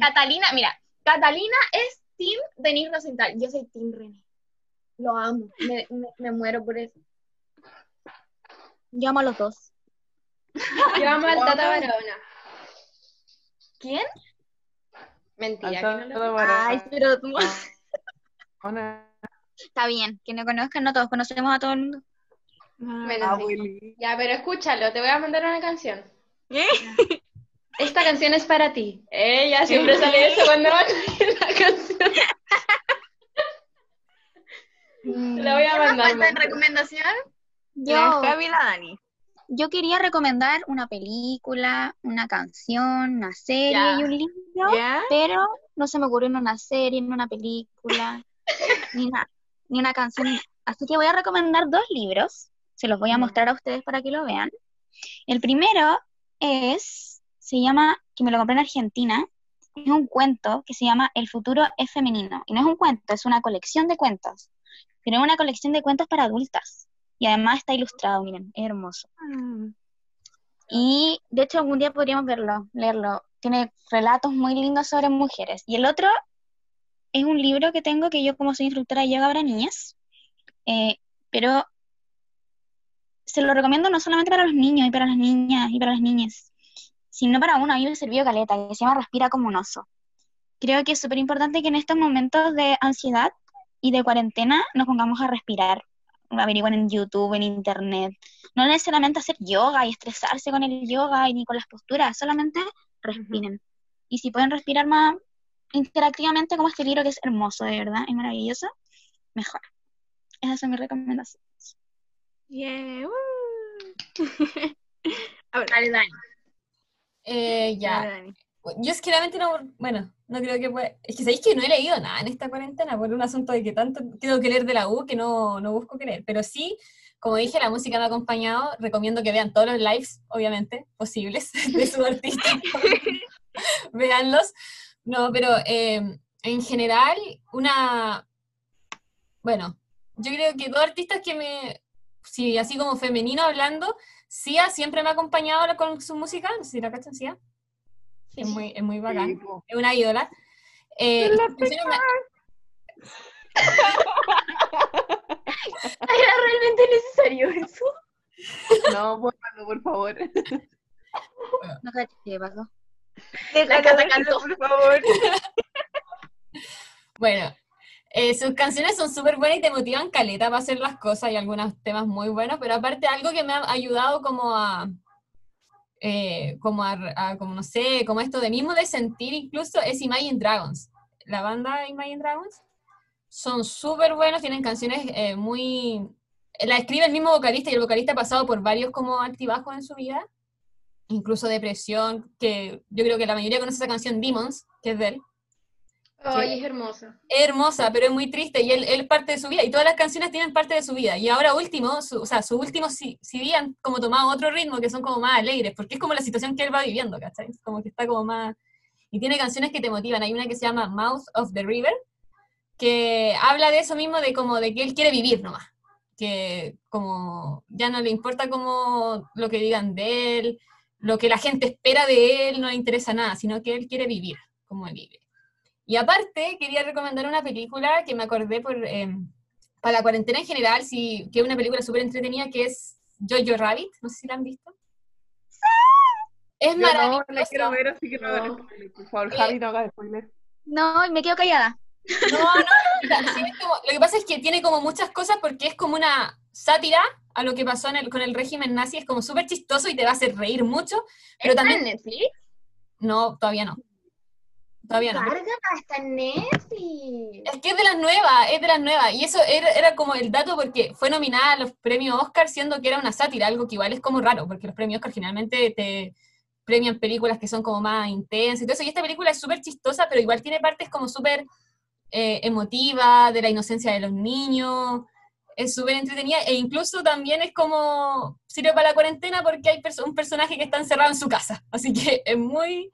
Catalina, mira, Catalina es Team Denise Rosenthal, yo soy Team René. Lo amo, me, me, me muero por eso. Yo amo a los dos. Yo amo al Tata Barahona. ¿Quién? Mentira, que no lo... Ay, pero tú. Está bien, que no conozcan, no todos conocemos a todo el mundo. Menos Ah, sí. Abuelita. Ya, pero escúchalo, te voy a mandar una canción. ¿Eh? Esta canción es para ti. Ella siempre sale eso cuando van a la canción. Te la voy a mandar. ¿Falta en Monse. recomendación? Yo, La Javi y la Dani. yo quería recomendar una película, una canción, una serie y un libro, pero no se me ocurrió en una serie, en una película, ni una, ni una canción. Así que voy a recomendar dos libros, se los voy a mostrar a ustedes para que lo vean. El primero es, se llama, que me lo compré en Argentina, es un cuento que se llama El futuro es femenino. Y no es un cuento, es una colección de cuentos, pero es una colección de cuentos para adultas. Y además está ilustrado, miren, es hermoso. Mm. Y de hecho algún día podríamos verlo, leerlo. Tiene relatos muy lindos sobre mujeres. Y el otro es un libro que tengo que yo como soy instructora de yoga para niñas, eh, pero se lo recomiendo no solamente para los niños y para las niñas y para las niñas, sino para uno. A mí me sirvió caleta, que se llama Respira como un oso. Creo que es súper importante que en estos momentos de ansiedad y de cuarentena nos pongamos a respirar. Averigüen en YouTube, en Internet. No necesariamente hacer yoga y estresarse con el yoga y ni con las posturas, solamente respiren. Y si pueden respirar más interactivamente como este libro que es hermoso, de verdad, es maravilloso, mejor. Esa Esas son mis recomendaciones. Yeah, woo. Ahora, Dale, Dani. Eh, ya. dale, Dani. Yo es que realmente no, bueno, no creo que pueda. Es que sabéis que no he leído nada en esta cuarentena por un asunto de que tanto tengo que leer de la U que no, no busco que leer. Pero sí, como dije, la música me ha acompañado. Recomiendo que vean todos los lives, obviamente, posibles de su artista. Veanlos. No, pero eh, en general, una. Bueno, yo creo que dos artistas que me. Sí, así como femenino hablando, Sia siempre me ha acompañado con su música. No sé si la cachan, Sia. Es muy, es muy bacán. Sí. Es una ídola. Eh, ¿Era realmente necesario eso? No, por favor. No sé qué pasó. La casa cantó. por favor. Bueno, eh, sus canciones son súper buenas y te motivan caleta para hacer las cosas y algunos temas muy buenos, pero aparte algo que me ha ayudado como a, eh, como a, a- como no sé, como esto de mismo de sentir incluso es Imagine Dragons. La banda Imagine Dragons son súper buenos, tienen canciones eh, muy... La escribe el mismo vocalista y el vocalista ha pasado por varios como altibajos en su vida, incluso depresión, que yo creo que la mayoría conoce esa canción Demons, que es de él. Ay, es hermosa. Es hermosa, pero es muy triste y él, él parte de su vida y todas las canciones tienen parte de su vida. Y ahora último, su, o sea, su último CD han como tomado otro ritmo que son como más alegres, porque es como la situación que él va viviendo, ¿cachai? Como que está como más... Y tiene canciones que te motivan. Hay una que se llama Mouth of the River, que habla de eso mismo, de como de que él quiere vivir nomás. Que como ya no le importa como lo que digan de él, lo que la gente espera de él, no le interesa nada, sino que él quiere vivir como él vive. Y aparte, quería recomendar una película que me acordé por, eh, para la cuarentena en general, sí, que es una película súper entretenida, que es Jojo Rabbit, no sé si la han visto. Es Yo no, la quiero ver, así que no No. spoiler. Por favor, Eh, Javi, no hagas spoiler. No, y me quedo callada. No, no, sí, es como- lo que pasa es que tiene como muchas cosas porque es como una sátira a lo que pasó en el, con el régimen nazi, es como súper chistoso y te va a hacer reír mucho, pero ¿Está también... en Netflix? No, todavía no. Todavía no. En Netflix. Es que es de las nuevas, es de las nuevas. Y eso era, era como el dato porque fue nominada a los premios Oscar siendo que era una sátira, algo que igual es como raro, porque los premios Oscar generalmente te premian películas que son como más intensas y todo eso. Y esta película es súper chistosa, pero igual tiene partes como súper eh, emotivas, de la inocencia de los niños. Es súper entretenida e incluso también es como sirve para la cuarentena porque hay perso- un personaje que está encerrado en su casa. Así que es muy,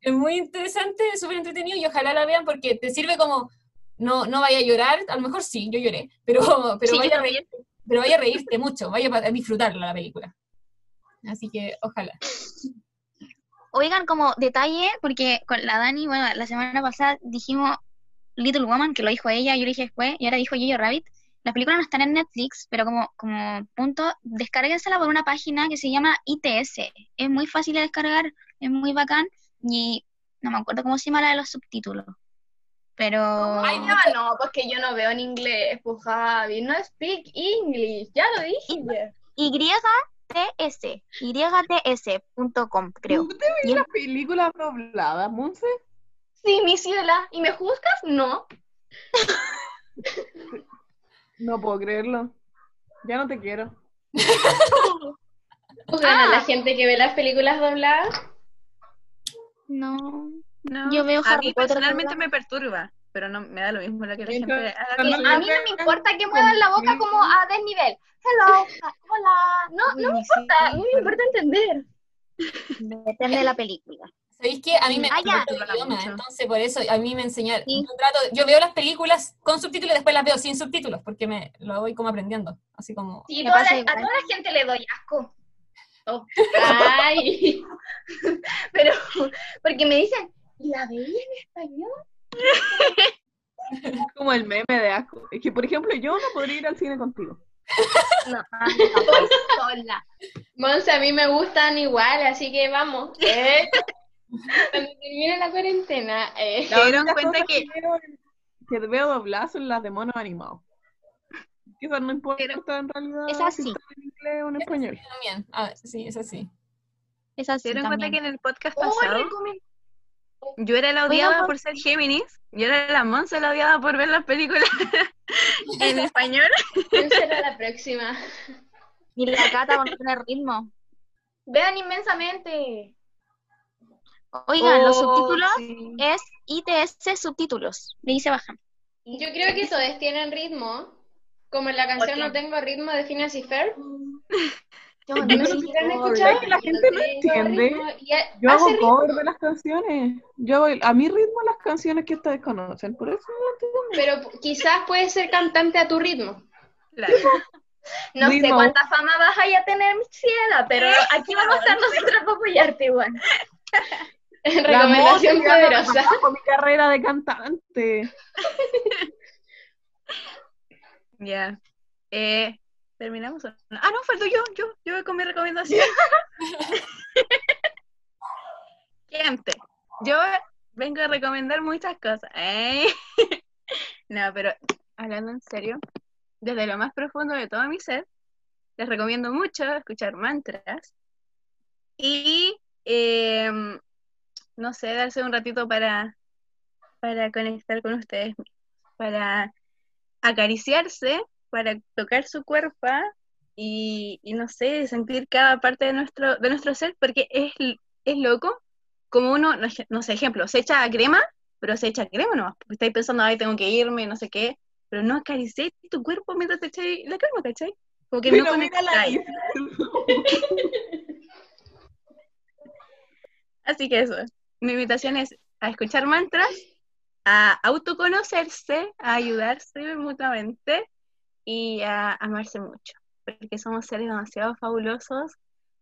es muy interesante, es súper entretenido y ojalá la vean porque te sirve como, no, no vaya a llorar, a lo mejor sí, yo lloré, pero, pero, Sí, vaya, a también. reír, pero vaya a reírte mucho, vaya a disfrutarla la película. Así que ojalá. Oigan, como detalle, porque con la Dani, bueno, la semana pasada dijimos Little Woman, que lo dijo ella, yo lo dije después, y ahora dijo Jojo Rabbit. Las películas no están en Netflix, pero como, como punto, descárguensela por una página que se llama ITS. Es muy fácil de descargar, es muy bacán, y no me acuerdo cómo se llama la de los subtítulos. Pero... Ay, no, no, pues que yo no veo en inglés, pues Javi, no speak English, ya lo dije. YTS, YTS.com, creo. ¿Tú te ves Y las películas dobladas, Monse? Sí, mi ciela, ¿y me juzgas? No. No puedo creerlo. Ya no te quiero. ¿Juzgan a la gente que ve las películas dobladas? No. No, Yo veo a Harry mí Potter personalmente me perturba, pero no me da lo mismo lo que la gente A mí no me importa que muevan la boca como a desnivel. Hello, hola. No, no me importa, no me importa entender. Depende de la película. ¿Sabéis qué? A mí me Ah, encanta el idioma, entonces por eso a mí me enseñaron. Sí. Yo, trato- yo veo las películas con subtítulos y después las veo sin subtítulos, porque me lo voy como aprendiendo. Así como. Sí, toda la- a toda la gente le doy asco. Ay, Pero, porque me dicen, ¿y la veía en español? Como el meme de asco. Es que, por ejemplo, yo no podría ir al cine contigo. No, estoy sola. Monse, a mí me gustan igual, así que vamos. Eh, Cuando termine la cuarentena, eh, ¿Se dieron cuenta que veo, que veo dobladas son las de monos animados. Quizás no importa en realidad Es si así. están en inglés o en español. También. Ah, sí, es así. Es así ¿Se dieron cuenta que en el podcast Oh, pasado Yo era la odiada Mon- por ser Géminis. Yo era la Monza la odiada por ver las películas en español. ¿Quién será la próxima? Y la cata por tener ritmo. Vean inmensamente. Oigan, los Oh, subtítulos sí. es ITS subtítulos. De ahí se bajan. Yo creo que todos tienen ritmo. Como en la canción No tengo ritmo de Phineas y Ferb. Yo no sé si- ¿La han escuchado? es que la gente no entiende. a- Yo hago ritmo. cover de las canciones. Yo hago a mi ritmo las canciones que ustedes conocen. Por eso no entiendo. Pero quizás puedes ser cantante a tu ritmo. Claro. No sé cuánta fama vas a ya tener, Ciela, pero aquí vamos a estar nosotros para apoyarte igual. La Recomendación música, poderosa. Con mi carrera de cantante. Ya. Eh, ¿Terminamos? Ah, no, falto yo, yo, yo con mi recomendación. Gente, yo vengo a recomendar muchas cosas. ¿eh? No, pero hablando en serio, desde lo más profundo de todo mi ser, les recomiendo mucho escuchar mantras y, em, no sé, darse un ratito para, para conectar con ustedes, para acariciarse, para tocar su cuerpo y, y no sé, sentir cada parte de nuestro, de nuestro ser, porque es, es loco, como uno, no, sé, ejemplo, se echa crema, pero se echa crema nomás, porque estáis pensando, ay, tengo que irme, no sé qué, pero no acariciáis tu cuerpo mientras te echáis la crema, ¿cachai? Como que no Pero conectáis. Así que eso, mi invitación es a escuchar mantras, a autoconocerse, a ayudarse mutuamente y a amarse mucho, porque somos seres demasiado fabulosos,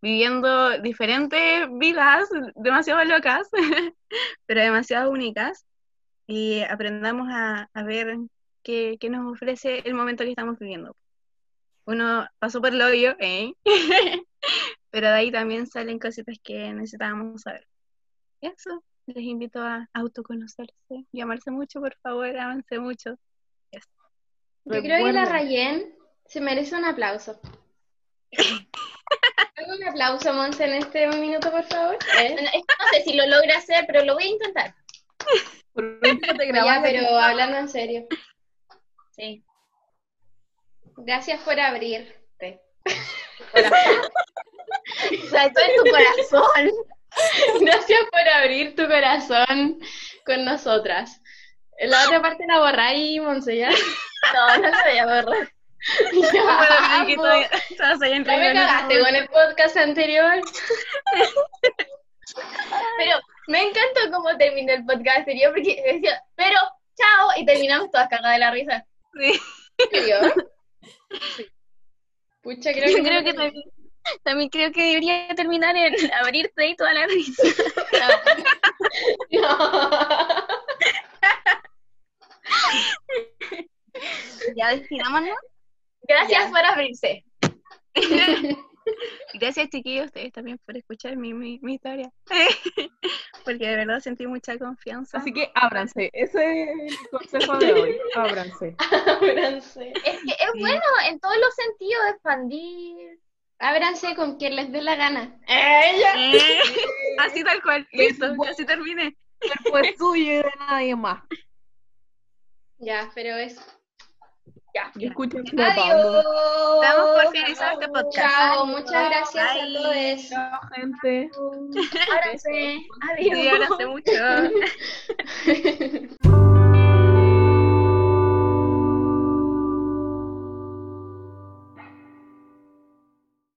viviendo diferentes vidas demasiado locas, pero demasiado únicas, y aprendamos a, ver qué, qué nos ofrece el momento que estamos viviendo. Uno pasó por el hoyo, ¿eh? pero de ahí también salen cositas que necesitábamos saber. Eso, les invito a autoconocerse y amarse mucho, por favor, amanse mucho. Yo creo que la. Rayen se merece un aplauso. Un aplauso, Monse, en este minuto, por favor. ¿Eh? No, sé si lo logra hacer, pero lo voy a intentar. Por te Ya, pero hablando en serio. Sí. Gracias por abrirte. O sea, esto es tu corazón. Gracias por abrir tu corazón con nosotras. La otra parte la borráis, Monse, ¿ya? No, no lo voy a borrar. Ya, Bueno, todavía- Ya me cagaste con el podcast anterior. Pero me encantó cómo terminó el podcast anterior porque decía, pero chao, y terminamos todas cagadas de la risa. Sí. Pucha, creo Yo que creo que también, también creo que debería terminar en abrirte y toda la risa. No. Ya despidámonos. Gracias Ya. por abrirse. Gracias, chiquillos, ustedes también por escuchar mi, mi, mi historia. Porque de verdad sentí mucha confianza. Así que ábranse. Ese es el consejo de hoy. Ábranse. Ábranse. Es que es Sí. bueno en todos los sentidos expandir. Ábranse con quien les dé la gana. Eh, así tal cual. Listo, así terminé. El cuerpo es suyo y de nadie más. Ya, pero es. Y escuchen Adiós. Damos por finalizado este podcast. Chao, muchas gracias Bye. a todos. Chao, gente. Ábranse. Sí, Adiós. ahora hace mucho.